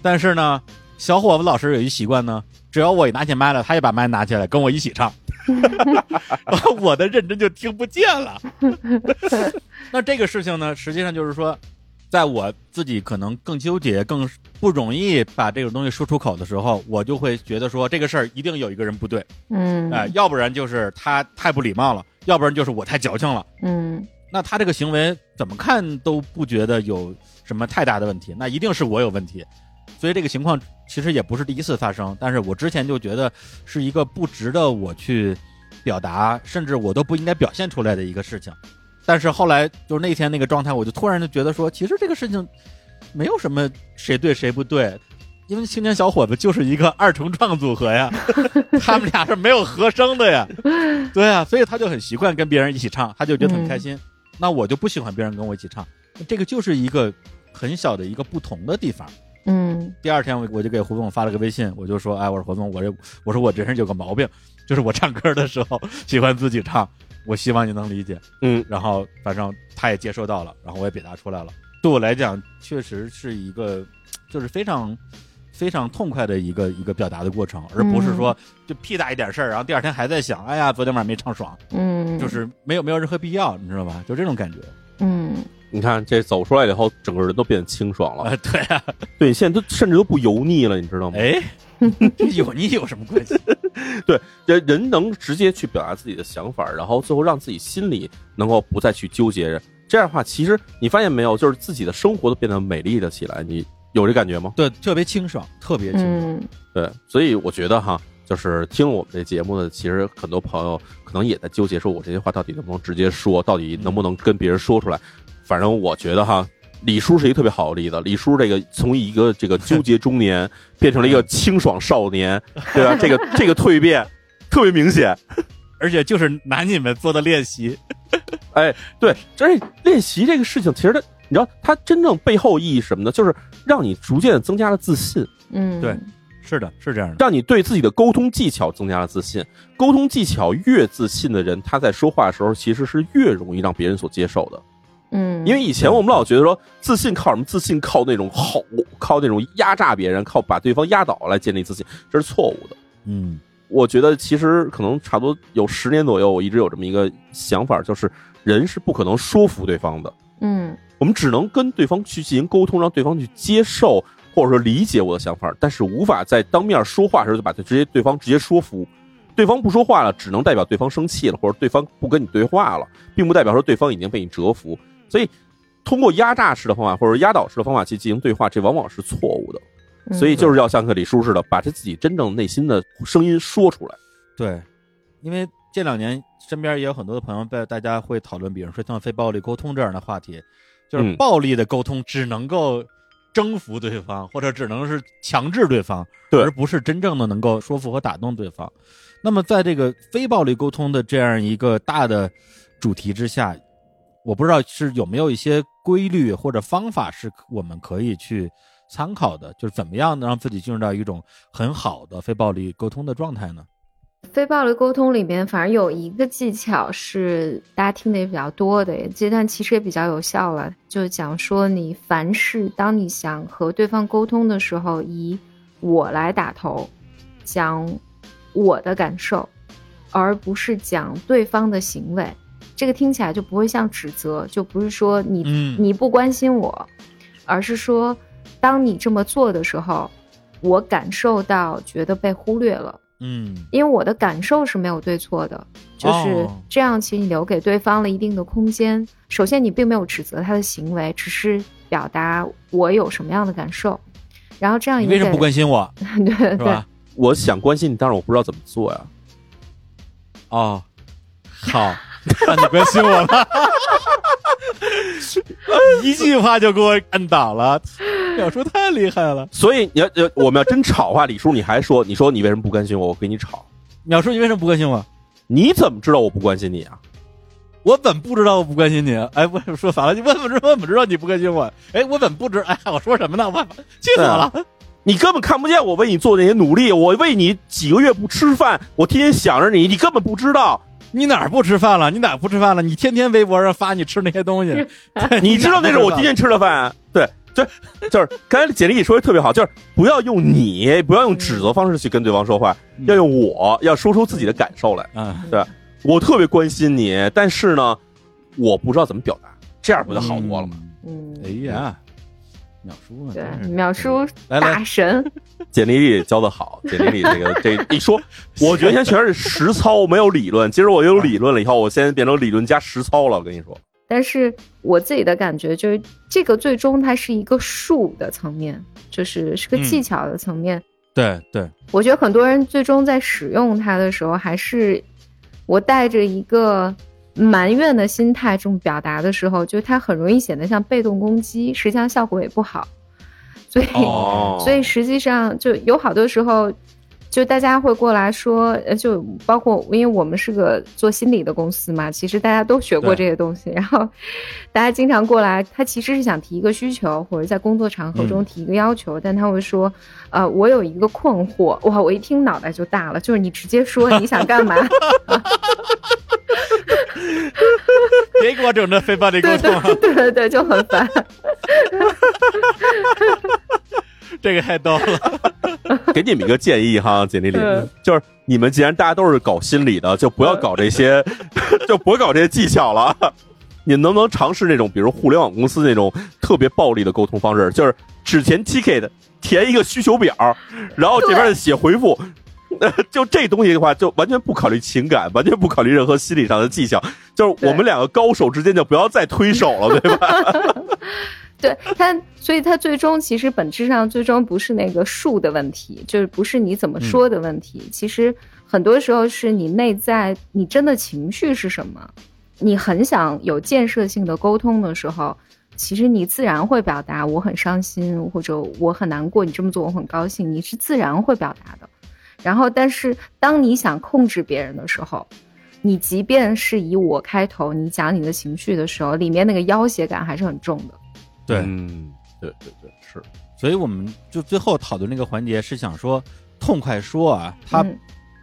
A: 但是呢，小伙子老师有一习惯呢，只要我一拿起麦了，他也把麦拿起来跟我一起唱。我的认真就听不见了。那这个事情呢，实际上就是说，在我自己可能更纠结、更不容易把这个东西说出口的时候，我就会觉得说，这个事儿一定有一个人不对，
C: 嗯，
A: 哎，要不然就是他太不礼貌了，要不然就是我太矫情了，
C: 嗯，
A: 那他这个行为怎么看都不觉得有什么太大的问题，那一定是我有问题。所以这个情况其实也不是第一次发生，但是我之前就觉得是一个不值得我去表达，甚至我都不应该表现出来的一个事情。但是后来就是那天那个状态，我就突然就觉得说，其实这个事情没有什么谁对谁不对，因为青年小伙子就是一个二重唱组合呀，他们俩是没有和声的呀，对啊，所以他就很习惯跟别人一起唱，他就觉得很开心。那我就不喜欢别人跟我一起唱，这个就是一个很小的一个不同的地方。
C: 嗯，
A: 第二天我我就给胡总发了个微信，我就说，哎，我说胡总，我这我说我这人有个毛病，就是我唱歌的时候喜欢自己唱，我希望你能理解。
B: 嗯，
A: 然后反正他也接收到了，然后我也表达出来了。对我来讲，确实是一个就是非常非常痛快的一个一个表达的过程，而不是说就屁大一点事儿，然后第二天还在想，哎呀，昨天晚上没唱爽，
C: 嗯，
A: 就是没有没有任何必要，你知道吧？就这种感觉。
C: 嗯。
B: 你看这走出来以后，整个人都变得清爽了。
A: 对啊，
B: 对，现在都甚至都不油腻了，你知道吗？
A: 哎，油腻有什么关系？
B: 对，人人能直接去表达自己的想法，然后最后让自己心里能够不再去纠结。这样的话，其实你发现没有，就是自己的生活都变得美丽了起来。你有这感觉吗？
A: 对，特别清爽，特别清爽。
B: 对，所以我觉得哈，就是听了我们这节目的，其实很多朋友可能也在纠结，说我这些话到底能不能直接说，到底能不能跟别人说出来。反正我觉得哈，李叔是一个特别好的例子。李叔这个从一个这个纠结中年变成了一个清爽少年，对吧？这个这个蜕变 特别明显，
A: 而且就是拿你们做的练习。
B: 哎，对，这练习这个事情，其实它，你知道，它真正背后意义什么呢？就是让你逐渐增加了自信。
C: 嗯，
A: 对，是的，是这样的，
B: 让你对自己的沟通技巧增加了自信。沟通技巧越自信的人，他在说话的时候其实是越容易让别人所接受的。
C: 嗯，
B: 因为以前我们老觉得说自信靠什么？自信靠那种吼，靠那种压榨别人，靠把对方压倒来建立自信，这是错误的。
A: 嗯，
B: 我觉得其实可能差不多有十年左右，我一直有这么一个想法，就是人是不可能说服对方的。
C: 嗯，
B: 我们只能跟对方去进行沟通，让对方去接受或者说理解我的想法，但是无法在当面说话的时候就把他直接对方直接说服。对方不说话了，只能代表对方生气了，或者对方不跟你对话了，并不代表说对方已经被你折服。所以，通过压榨式的方法或者压倒式的方法去进行对话，这往往是错误的。所以，就是要像个李叔似的，把他自己真正内心的声音说出来。
A: 对，因为这两年身边也有很多的朋友被大家会讨论，比如说像非暴力沟通这样的话题，就是暴力的沟通只能够征服对方，或者只能是强制对方，而不是真正的能够说服和打动对方。那么，在这个非暴力沟通的这样一个大的主题之下。我不知道是有没有一些规律或者方法是我们可以去参考的，就是怎么样能让自己进入到一种很好的非暴力沟通的状态呢？
C: 非暴力沟通里面，反正有一个技巧是大家听的也比较多的，这段其实也比较有效了，就讲说你凡事当你想和对方沟通的时候，以我来打头，讲我的感受，而不是讲对方的行为。这个听起来就不会像指责，就不是说你你不关心我，而是说，当你这么做的时候，我感受到觉得被忽略了。
A: 嗯，
C: 因为我的感受是没有对错的，就是这样。其实你留给对方了一定的空间。首先，你并没有指责他的行为，只是表达我有什么样的感受。然后这样，
A: 你为什么不关心我？
C: 对对，
B: 我想关心你，但是我不知道怎么做呀。
A: 哦，好。那你关心我了，一句话就给我按倒了，表叔太厉害了。
B: 所以你要要我们要真吵话，李叔你还说，你说你为什么不关心我？我跟你吵。
A: 淼叔，你为什么不关心我？
B: 你怎么知道我不关心你啊？
A: 我怎么不知道我不关心你？哎，我说反了，你问怎么知道？怎么知道你不关心我？哎，我怎么不知？哎，我说什么呢？我气死我了！
B: 你根本看不见我为你做那些努力，我为你几个月不吃饭，我天天想着你，你根本不知道。
A: 你哪儿不吃饭了？你哪不吃饭了？你天天微博上发你吃那些东西，
B: 你知道那是我今天吃的饭？对，就就是刚才简历说的特别好，就是不要用你，不要用指责方式去跟对方说话，要用我，要说出自己的感受来。
A: 嗯，
B: 对，我特别关心你，但是呢，我不知道怎么表达，这样不就好多了吗？
C: 嗯，
A: 哎呀，淼叔呢？
C: 对，秒叔
A: 来
C: 大神，
B: 简历里教的好，简历里这个这一说，我觉得现在全是实操，没有理论。其实我有理论了以后，我现在变成理论加实操了。我跟你说。
C: 但是我自己的感觉就是，这个最终它是一个术的层面，就是是个技巧的层面。
A: 对对，
C: 我觉得很多人最终在使用它的时候，还是我带着一个埋怨的心态这么表达的时候，就他很容易显得像被动攻击，实际上效果也不好。所以，所以实际上就有好多时候。就大家会过来说，呃，就包括因为我们是个做心理的公司嘛，其实大家都学过这些东西。然后，大家经常过来，他其实是想提一个需求，或者在工作场合中提一个要求，但他会说，呃，我有一个困惑。哇，我一听脑袋就大了，就是你直接说你想干嘛，
A: 别给我整这非暴力沟通，
C: 对对对，就很烦。
A: 这个太逗了。
B: 给你们一个建议哈，简历里，就是你们既然大家都是搞心理的，就不要搞这些，就不搞这些技巧了。你能不能尝试那种，比如互联网公司那种特别暴力的沟通方式？就是只填 ticket，填一个需求表，然后这边写回复。就这东西的话，就完全不考虑情感，完全不考虑任何心理上的技巧。就是我们两个高手之间，就不要再推手了，对吧？
C: 对他，所以他最终其实本质上最终不是那个术的问题，就是不是你怎么说的问题。其实很多时候是你内在你真的情绪是什么。你很想有建设性的沟通的时候，其实你自然会表达我很伤心或者我很难过。你这么做我很高兴，你是自然会表达的。然后，但是当你想控制别人的时候，你即便是以我开头，你讲你的情绪的时候，里面那个要挟感还是很重的。
A: 对，
B: 嗯，对对对，是，
A: 所以我们就最后讨论那个环节是想说，痛快说啊，他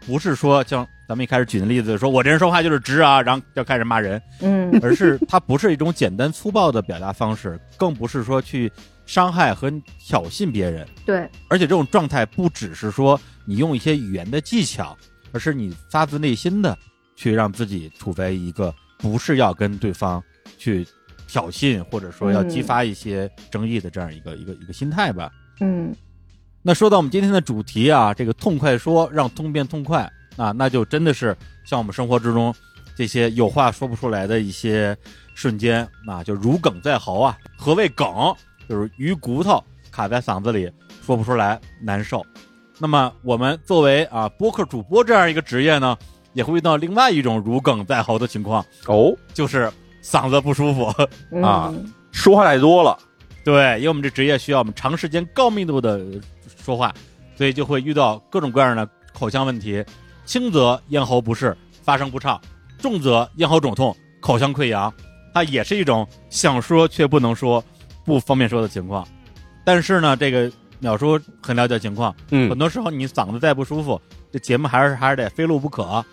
A: 不是说像咱们一开始举的例子，说我这人说话就是直啊，然后就开始骂人，
C: 嗯，
A: 而是他不是一种简单粗暴的表达方式，更不是说去伤害和挑衅别人，
C: 对，
A: 而且这种状态不只是说你用一些语言的技巧，而是你发自内心的去让自己处在一个不是要跟对方去。挑衅或者说要激发一些争议的这样一个一个一个心态吧。
C: 嗯，
A: 那说到我们今天的主题啊，这个痛快说让痛变痛快啊，那就真的是像我们生活之中这些有话说不出来的一些瞬间啊，就如鲠在喉啊。何谓梗？就是鱼骨头卡在嗓子里说不出来，难受。那么我们作为啊播客主播这样一个职业呢，也会遇到另外一种如鲠在喉的情况
B: 哦，
A: 就是。嗓子不舒服啊，
B: 说话太多了。
A: 对，因为我们这职业需要我们长时间高密度的说话，所以就会遇到各种各样的口腔问题。轻则咽喉不适，发声不畅；重则咽喉肿痛，口腔溃疡。它也是一种想说却不能说、不方便说的情况。但是呢，这个淼叔很了解情况，
B: 嗯，
A: 很多时候你嗓子再不舒服，这节目还是还是得非录不可。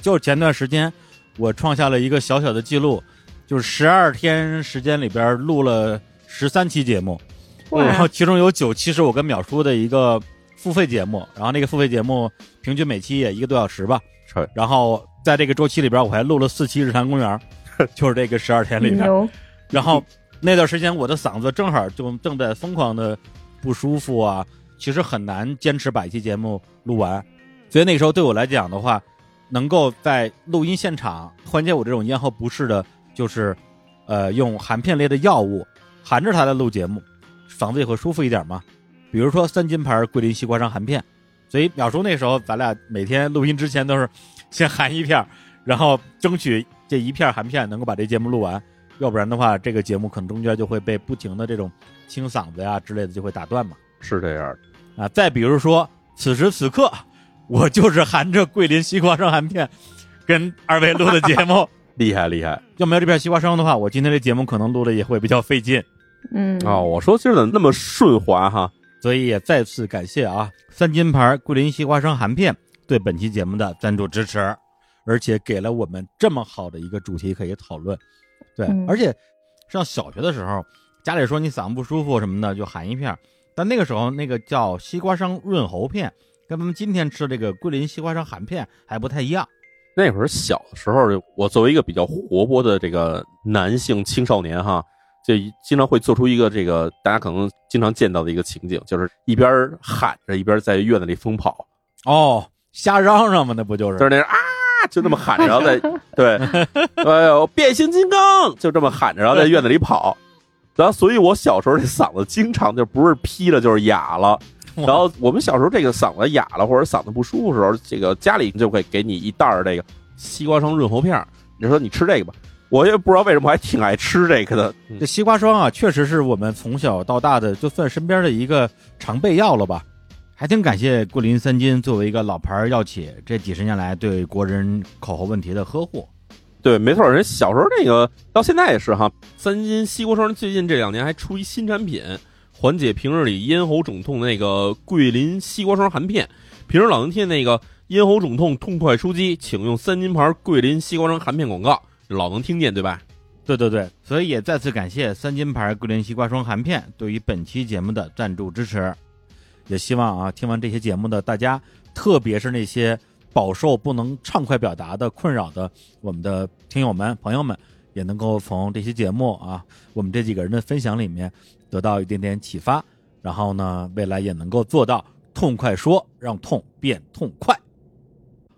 A: 就是前段时间，我创下了一个小小的记录。就是十二天时间里边录了十三期节目，然后其中有九期是我跟淼叔的一个付费节目，然后那个付费节目平均每期也一个多小时吧。然后在这个周期里边，我还录了四期日坛公园，就是这个十二天里边。然后那段时间我的嗓子正好就正在疯狂的不舒服啊，其实很难坚持把一期节目录完，所以那时候对我来讲的话，能够在录音现场缓解我这种咽喉不适的。就是，呃，用含片类的药物含着它来录节目，嗓子也会舒服一点嘛。比如说三金牌桂林西瓜霜含片，所以淼叔那时候咱俩每天录音之前都是先含一片，然后争取这一片含片能够把这节目录完，要不然的话，这个节目可能中间就会被不停的这种清嗓子呀之类的就会打断嘛。
B: 是这样
A: 啊。再比如说此时此刻，我就是含着桂林西瓜霜含片跟二位录的节目。
B: 厉害厉害！
A: 要没有这片西瓜霜的话，我今天这节目可能录的也会比较费劲。
C: 嗯
B: 哦，我说今儿怎么那么顺滑哈？
A: 所以也再次感谢啊三金牌桂林西瓜霜含片对本期节目的赞助支持，而且给了我们这么好的一个主题可以讨论。对，而且上小学的时候，家里说你嗓子不舒服什么的就含一片。但那个时候那个叫西瓜霜润喉片，跟咱们今天吃的这个桂林西瓜霜含片还不太一样。
B: 那会儿小的时候，我作为一个比较活泼的这个男性青少年哈，就经常会做出一个这个大家可能经常见到的一个情景，就是一边喊着一边在院子里疯跑。
A: 哦，瞎嚷嚷嘛，那不就是
B: 就是那啊，就那么喊着，然后在 对，哎呦，变形金刚，就这么喊着，然后在院子里跑。然后，所以我小时候这嗓子经常就不是劈了就是哑了。然后我们小时候这个嗓子哑了或者嗓子不舒服的时候，这个家里就会给你一袋儿这个西瓜霜润喉片你说你吃这个吧，我也不知道为什么还挺爱吃这个的。
A: 这西瓜霜啊，确实是我们从小到大的就算身边的一个常备药了吧。还挺感谢桂林三金作为一个老牌药企，这几十年来对国人口喉问题的呵护。
B: 对，没错，人小时候那个到现在也是哈。三金西瓜霜最近这两年还出一新产品，缓解平日里咽喉肿痛的那个桂林西瓜霜含片。平时老能听那个咽喉肿痛痛快出击，请用三金牌桂林西瓜霜含片广告，老能听见对吧？
A: 对对对，所以也再次感谢三金牌桂林西瓜霜含片对于本期节目的赞助支持。也希望啊，听完这些节目的大家，特别是那些。饱受不能畅快表达的困扰的我们的听友们、朋友们，也能够从这些节目啊，我们这几个人的分享里面得到一点点启发，然后呢，未来也能够做到痛快说，让痛变痛快。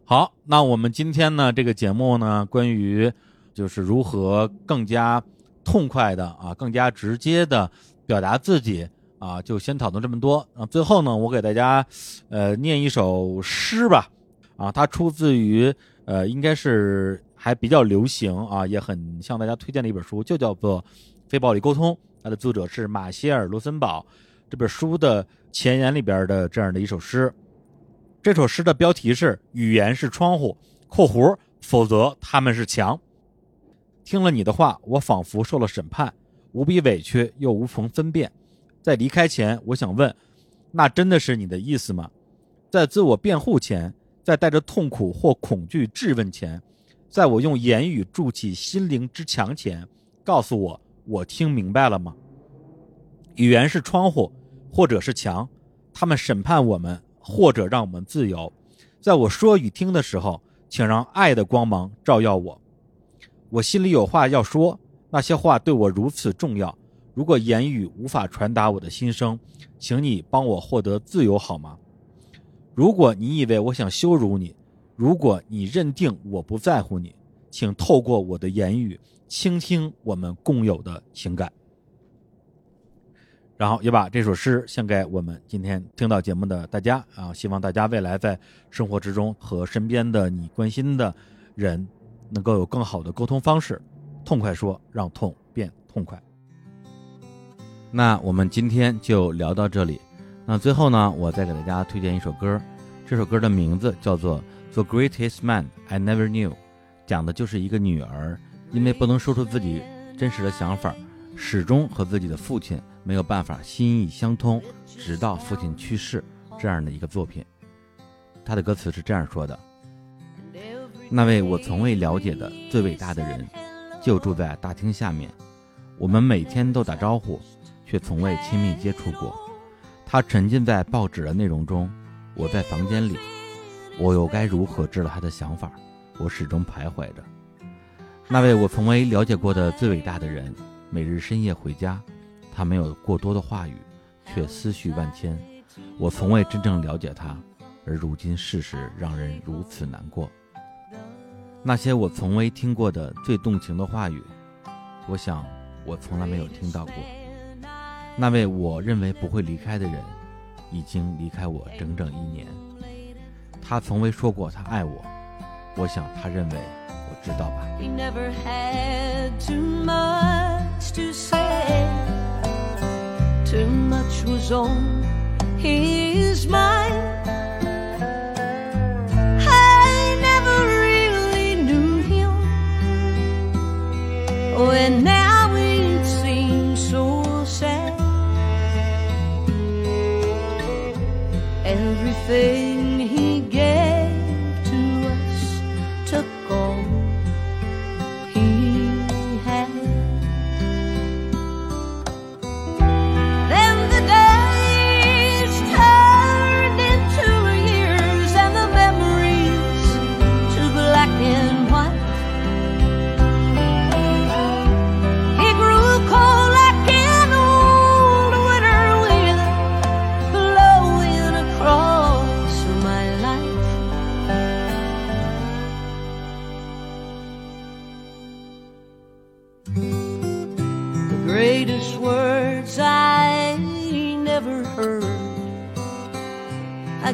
A: 好，那我们今天呢，这个节目呢，关于就是如何更加痛快的啊，更加直接的表达自己啊，就先讨论这么多。啊，最后呢，我给大家呃念一首诗吧。啊，它出自于呃，应该是还比较流行啊，也很向大家推荐的一本书，就叫做《非暴力沟通》。它的作者是马歇尔·罗森堡。这本书的前言里边的这样的一首诗，这首诗的标题是“语言是窗户（括弧），否则他们是墙”。听了你的话，我仿佛受了审判，无比委屈又无从分辨。在离开前，我想问：那真的是你的意思吗？在自我辩护前。在带着痛苦或恐惧质问前，在我用言语筑起心灵之墙前，告诉我，我听明白了吗？语言是窗户，或者是墙，他们审判我们，或者让我们自由。在我说与听的时候，请让爱的光芒照耀我。我心里有话要说，那些话对我如此重要。如果言语无法传达我的心声，请你帮我获得自由好吗？如果你以为我想羞辱你，如果你认定我不在乎你，请透过我的言语倾听我们共有的情感。然后也把这首诗献给我们今天听到节目的大家啊！希望大家未来在生活之中和身边的你关心的人能够有更好的沟通方式，痛快说，让痛变痛快。那我们今天就聊到这里。那最后呢，我再给大家推荐一首歌，这首歌的名字叫做《The Greatest Man I Never Knew》，讲的就是一个女儿因为不能说出自己真实的想法，始终和自己的父亲没有办法心意相通，直到父亲去世这样的一个作品。他的歌词是这样说的：“那位我从未了解的最伟大的人，就住在大厅下面，我们每天都打招呼，却从未亲密接触过。”他沉浸在报纸的内容中，我在房间里，我又该如何知道他的想法？我始终徘徊着。那位我从未了解过的最伟大的人，每日深夜回家，他没有过多的话语，却思绪万千。我从未真正了解他，而如今事实让人如此难过。那些我从未听过的最动情的话语，我想我从来没有听到过。那位我认为不会离开的人，已经离开我整整一年。他从未说过他爱我，我想他认为我知道吧。everything
D: face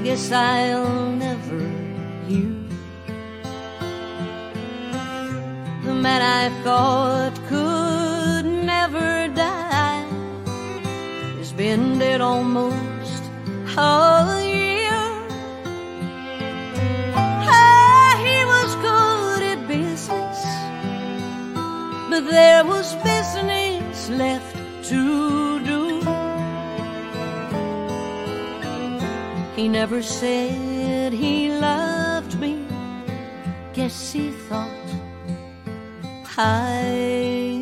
D: guess I'll never hear. The man I thought could never die has been dead almost a year. Ah, he was good at business, but there was business left to He never said he loved me. Guess he thought I